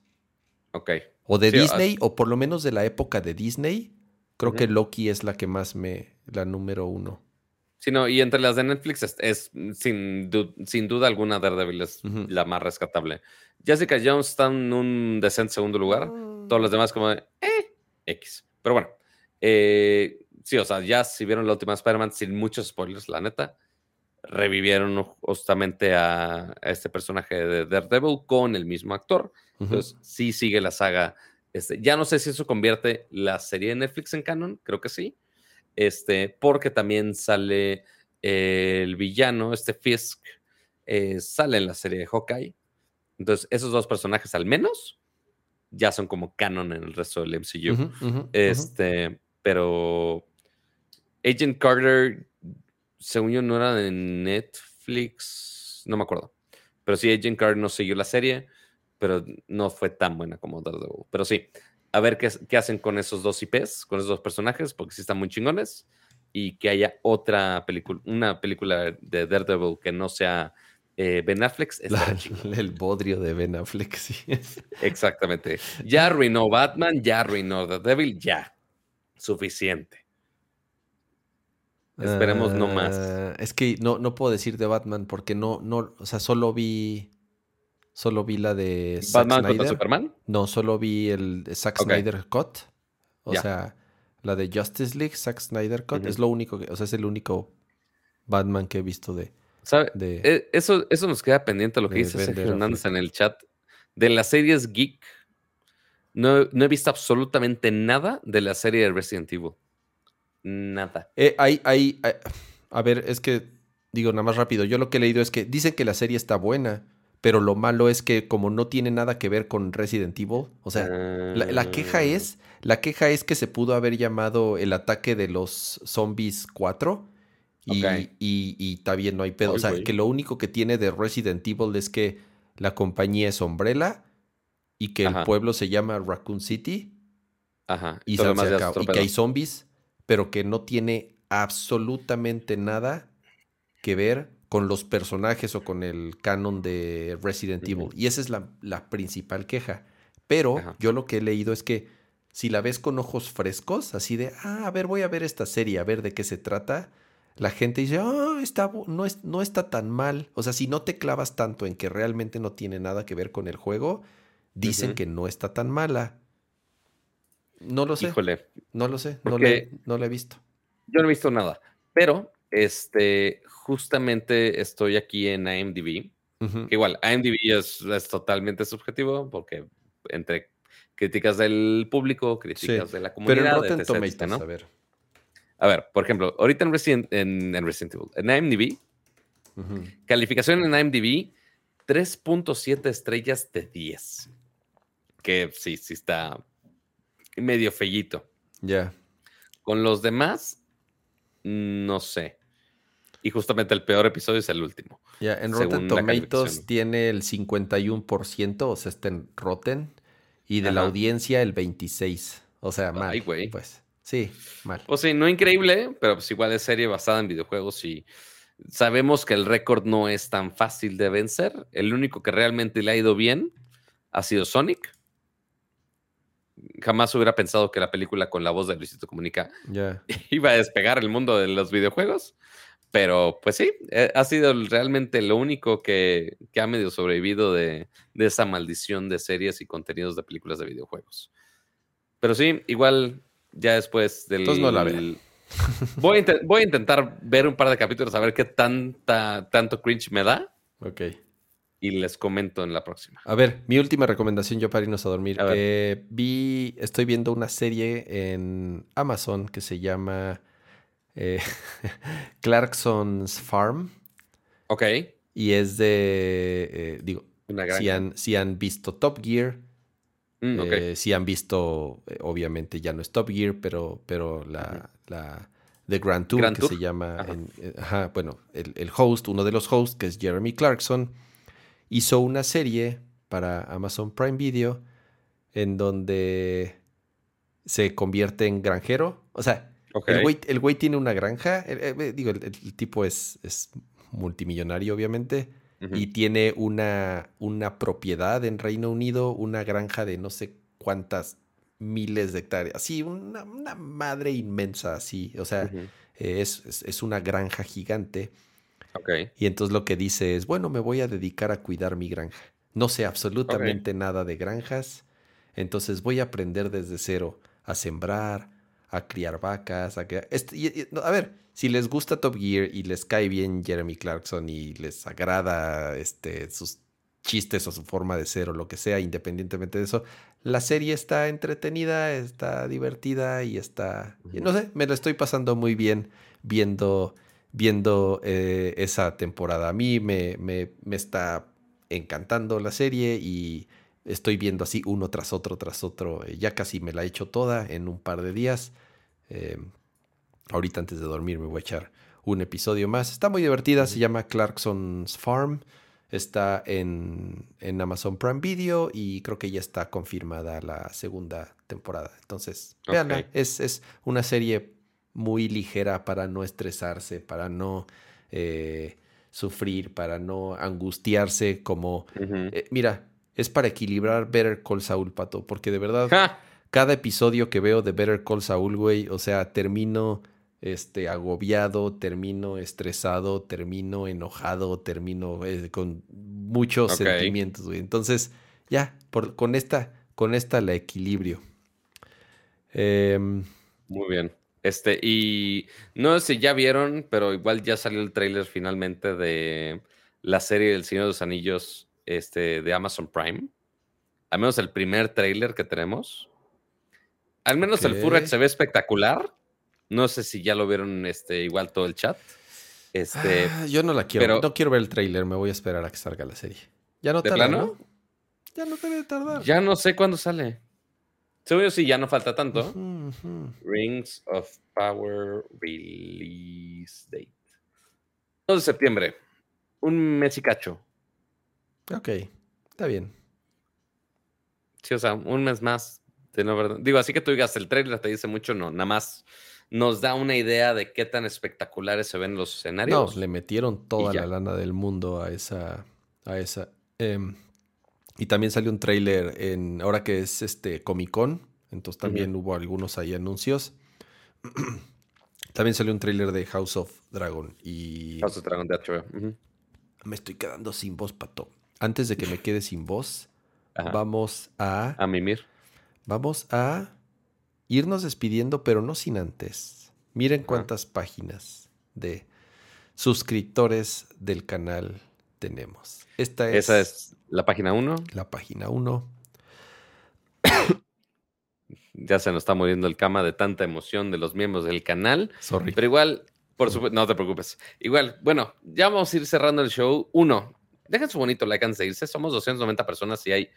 Ok. O de Disney, o por lo menos de la época de Disney, creo que Loki es la que más me, la número uno. Sí, no, y entre las de Netflix es, sin, sin, duda alguna Daredevil es la más rescatable. Jessica Jones está en un decente segundo lugar. Mm. Todos los demás como de, eh, X. Pero bueno, eh, sí, o sea, ya si vieron la última Spider-Man, sin muchos spoilers, la neta, revivieron justamente a, este personaje de Daredevil con el mismo actor. Entonces, sí sigue la saga. Este, ya no sé si eso convierte la serie de Netflix en canon, creo que sí. Este, porque también sale el villano, este Fisk, eh, sale en la serie de Hawkeye. Entonces, esos dos personajes al menos ya son como canon en el resto del MCU. este, pero Agent Carter, según yo, no era de Netflix, no me acuerdo. Pero sí, Agent Carter no siguió la serie, pero no fue tan buena como Daredevil. Pero sí, a ver qué, qué, hacen con esos dos IPs, con esos dos personajes, porque sí están muy chingones. Y que haya otra película, una película de Daredevil que no sea eh, Ben Affleck. el bodrio de Ben Affleck, sí. Exactamente. Ya arruinó Batman, ya arruinó Daredevil, ya. Suficiente. Esperemos no más. Ah, es que no, no puedo decir de Batman porque no, no, o sea, solo vi Solo vi la de Zack ¿Batman Snyder. Superman? No, solo vi el Zack Snyder Cut. O sea, la de Justice League, Zack Snyder Cut. Es lo único que, o sea, es el único Batman que he visto de. ¿Sabe? E, eso, eso nos queda pendiente lo que dice Sergio Hernández en el chat. De las series Geek, no, he visto absolutamente nada de la serie de Resident Evil. Nada. Eh, hay, hay, a ver, es que digo nada más rápido. Yo lo que he leído es que dicen que la serie está buena pero lo malo es que como no tiene nada que ver con Resident Evil, o sea, la, queja ah. es, la queja es que se pudo haber llamado el ataque de los zombies 4 y, y, también no hay pedo, o sea, que lo único que tiene de Resident Evil es que la compañía es Umbrella y que el pueblo se llama Raccoon City Ajá. Y, y que hay zombies, pero que no tiene absolutamente nada que ver con los personajes o con el canon de Resident Evil. Y esa es la, principal queja. Pero yo lo que he leído es que si la ves con ojos frescos, así de, ah, a ver, voy a ver esta serie, a ver de qué se trata, la gente dice, ah, está, no, es, no está tan mal. O sea, si no te clavas tanto en que realmente no tiene nada que ver con el juego, dicen que no está tan mala. No lo sé. Híjole. No lo sé. No, le, no he visto. Yo no he visto nada. Pero, este, justamente estoy aquí en IMDb. que igual, IMDb es, es, totalmente subjetivo porque entre críticas del público, críticas de la comunidad. Pero en Rotten Tomatoes, ¿no? a ver. A ver, por ejemplo, ahorita en Resident, en, en Resident Evil, en IMDb, calificación en IMDb, 3.7 estrellas de 10. Que sí, sí está medio fellito. Ya. Con los demás, no sé. Y justamente el peor episodio es el último. Ya, en Rotten Tomatoes tiene el 51%, o sea, está en Rotten. Y de la audiencia el 26%. O sea, mal. Ay, güey. Pues sí, mal. Pues sí, no increíble, pero pues igual es serie basada en videojuegos y sabemos que el récord no es tan fácil de vencer. El único que realmente le ha ido bien ha sido Sonic. Jamás hubiera pensado que la película con la voz de Luisito Comunica iba a despegar el mundo de los videojuegos. Pero pues sí, eh, ha sido realmente lo único que, ha medio sobrevivido de, esa maldición de series y contenidos de películas de videojuegos. Pero sí, igual ya después del... Entonces no la voy, a voy a intentar ver un par de capítulos a ver qué tanta, tanto cringe me da. Ok. Y les comento en la próxima. A ver, mi última recomendación yo para irnos a dormir. Eh, vi, estoy viendo una serie en Amazon que se llama eh, Clarkson's Farm. Ok. Y es de, eh, digo, si han, si han, visto Top Gear, mm, si han visto, obviamente ya no es Top Gear, pero, pero la, la The Grand Tour, que se llama, bueno, el, el, host, uno de los hosts, que es Jeremy Clarkson, hizo una serie para Amazon Prime Video en donde se convierte en granjero. O sea, el, güey, tiene una granja. digo, el, tipo es, es, multimillonario, obviamente. Y tiene una, una propiedad en Reino Unido, una granja de no sé cuántas miles de hectáreas. Sí, una, madre inmensa, así. O sea, es, es, una granja gigante. Y entonces lo que dice es, bueno, me voy a dedicar a cuidar mi granja. No sé absolutamente nada de granjas, entonces voy a aprender desde cero a sembrar, a criar vacas, a criar... a ver, si les gusta Top Gear y les cae bien Jeremy Clarkson y les agrada este, sus chistes o su forma de ser o lo que sea, independientemente de eso, la serie está entretenida, está divertida y está... No sé, me lo estoy pasando muy bien viendo viendo eh, esa temporada. A mí me, me, está encantando la serie y estoy viendo así uno tras otro, tras otro. Eh, ya casi me la he hecho toda en un par de días. Eh, ahorita antes de dormir me voy a echar un episodio más. Está muy divertida, se llama Clarkson's Farm. Está en, en, Amazon Prime Video y creo que ya está confirmada la segunda temporada. Entonces, veanla, es, es una serie muy ligera para no estresarse, para no eh, sufrir, para no angustiarse como... Eh, mira, es para equilibrar Better Call Saul, Pato, porque de verdad, cada episodio que veo de Better Call Saul, güey, o sea, termino este, agobiado, termino estresado, termino enojado, termino eh, con muchos sentimientos, güey. Entonces, ya, por, con, esta, con esta la equilibrio. Em, muy bien. Este, y no sé si ya vieron, pero igual ya salió el tráiler finalmente de la serie del Señor de los Anillos este, de Amazon Prime. Al menos el primer tráiler que tenemos. Al menos el Furret se ve espectacular. No sé si ya lo vieron este, igual todo el chat. Este, ah, yo no la quiero. no quiero ver el tráiler. Me voy a esperar a que salga la serie. Ya no tarda, ¿no? Ya no debe tardar. Ya no sé cuándo sale. Según yo sí, ya no falta tanto. Rings of Power Release Date. 2 de septiembre. Un mes y cacho. Ok, está bien. Sí, o sea, un mes más. De no verdad. Digo, así que tú digas, el trailer te dice mucho, no, nada más nos da una idea de qué tan espectaculares se ven los escenarios. No, le metieron toda la lana del mundo a esa. A esa. Em, y también salió un tráiler en ahora que es este Comic Con, entonces también hubo algunos ahí anuncios. también salió un tráiler de House of Dragon y House of Dragon de HBO. Me estoy quedando sin voz, pato. Antes de que me quede sin voz, vamos a a mimir. Vamos a irnos despidiendo, pero no sin antes. Miren cuántas páginas de suscriptores del canal tenemos. Esta es Esa es la página 1. La página 1. ya se nos está muriendo el cama de tanta emoción de los miembros del canal. Sorry. Pero igual, por supuesto, no te preocupes. Igual, bueno, ya vamos a ir cerrando el show. Uno, dejen su bonito like antes de irse. Somos 290 personas y hay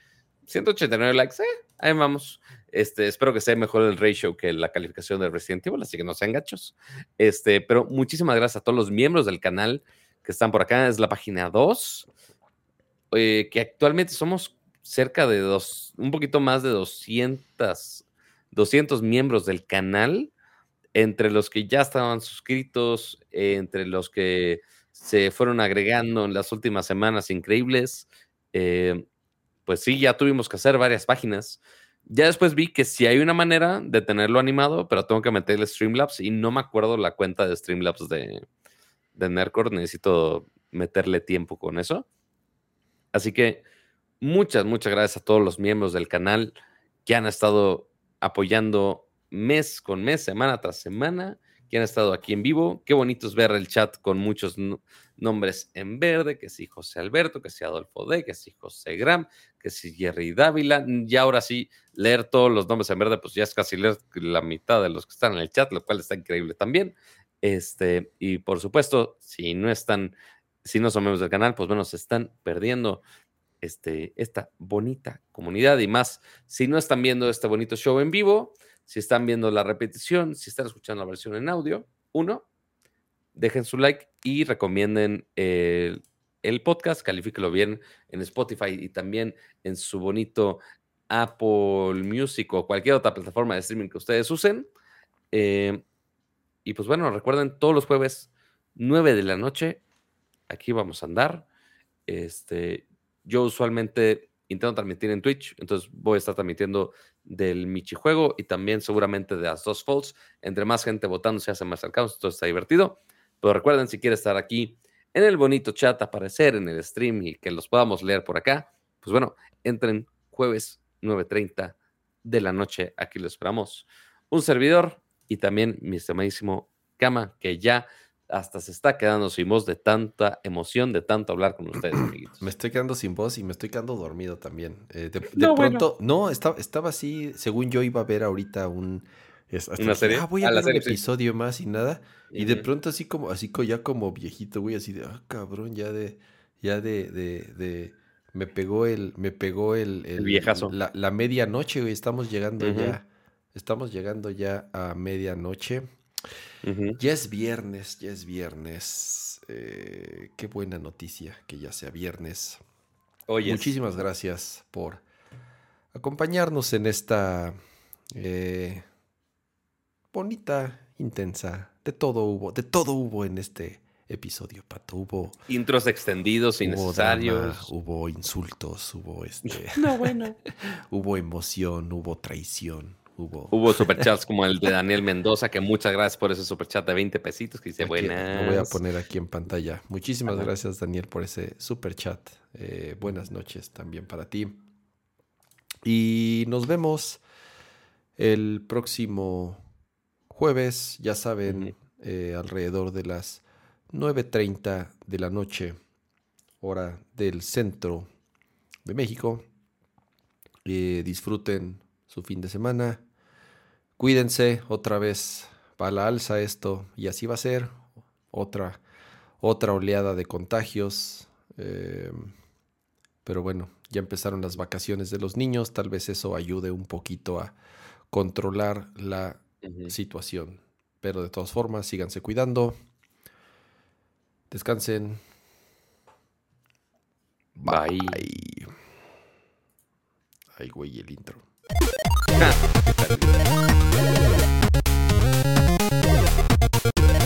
189 likes. Eh, ahí vamos. Este, espero que sea mejor el ratio que la calificación de Resident Evil, así que no sean gachos. Este, pero muchísimas gracias a todos los miembros del canal que están por acá. Es la página 2 eh, que actualmente somos cerca de dos, un poquito más de 200, 200 miembros del canal, entre los que ya estaban suscritos, entre los que se fueron agregando en las últimas semanas increíbles. Eh, pues sí, ya tuvimos que hacer varias páginas. Ya después vi que sí hay una manera de tenerlo animado, pero tengo que meterle Streamlabs y no me acuerdo la cuenta de Streamlabs de, de Nerdcore. Necesito meterle tiempo con eso. Así que muchas, muchas gracias a todos los miembros del canal que han estado apoyando mes con mes, semana tras semana, que han estado aquí en vivo. Qué bonito es ver el chat con muchos nombres en verde, que si José Alberto, que si Adolfo D, que si José Gram, que si Jerry Dávila. Y ahora sí, leer todos los nombres en verde, pues ya es casi leer la mitad de los que están en el chat, lo cual está increíble también. Este, y por supuesto, si no están, si no son miembros del canal, pues bueno, se están perdiendo este, esta bonita comunidad y más. Si no están viendo este bonito show en vivo, si están viendo la repetición, si están escuchando la versión en audio, uno, dejen su like y recomienden el, podcast, califíquelo bien en Spotify y también en su bonito Apple Music o cualquier otra plataforma de streaming que ustedes usen. Eh, y pues bueno, recuerden, todos los jueves, 9 de la noche, aquí vamos a andar. Este, yo usualmente intento transmitir en Twitch, entonces voy a estar transmitiendo del Michi Juego y también seguramente de las dos Folds. Entre más gente votando se hace más cercanos, entonces está divertido. Pero recuerden, si quieren estar aquí en el bonito chat, aparecer en el stream y que los podamos leer por acá, pues bueno, entren jueves 9.30 de la noche. Aquí lo esperamos. Un servidor y también mi estimadísimo Cama, que ya hasta se está quedando sin voz de tanta emoción, de tanto hablar con ustedes, amiguitos. Me estoy quedando sin voz y me estoy quedando dormido también. Eh, de, pronto, no, estaba, estaba así, según yo iba a ver ahorita un... ¿Una serie? Ah, voy a, ver un episodio más y nada. Y de pronto así como, así ya como viejito, güey, así de, ah, cabrón, ya de, ya de, de, de me pegó el, me pegó el, el, viejazo. La, la medianoche, güey, estamos llegando ya, estamos llegando ya a medianoche. Ya es viernes, ya es viernes. Eh, qué buena noticia que ya sea viernes. Muchísimas gracias por acompañarnos en esta eh, bonita, intensa. De todo hubo, de todo hubo en este episodio, Pato. Hubo intros extendidos, innecesarios. hubo insultos, hubo este. No, bueno. hubo emoción, hubo traición, Hubo, Hubo superchats como el de Daniel Mendoza, que muchas gracias por ese superchat de 20 pesitos que dice buenas. Lo voy a poner aquí en pantalla. Muchísimas gracias, Daniel, por ese superchat. Eh, buenas noches también para ti. Y nos vemos el próximo jueves, ya saben, eh, alrededor de las 9.30 de la noche, hora del centro de México. Eh, disfruten su fin de semana cuídense, otra vez va a la alza esto y así va a ser otra, otra oleada de contagios. Eh, pero bueno, ya empezaron las vacaciones de los niños, tal vez eso ayude un poquito a controlar la situación. Pero de todas formas, síganse cuidando. Descansen. Bye. Ay, güey, el intro. Thank you.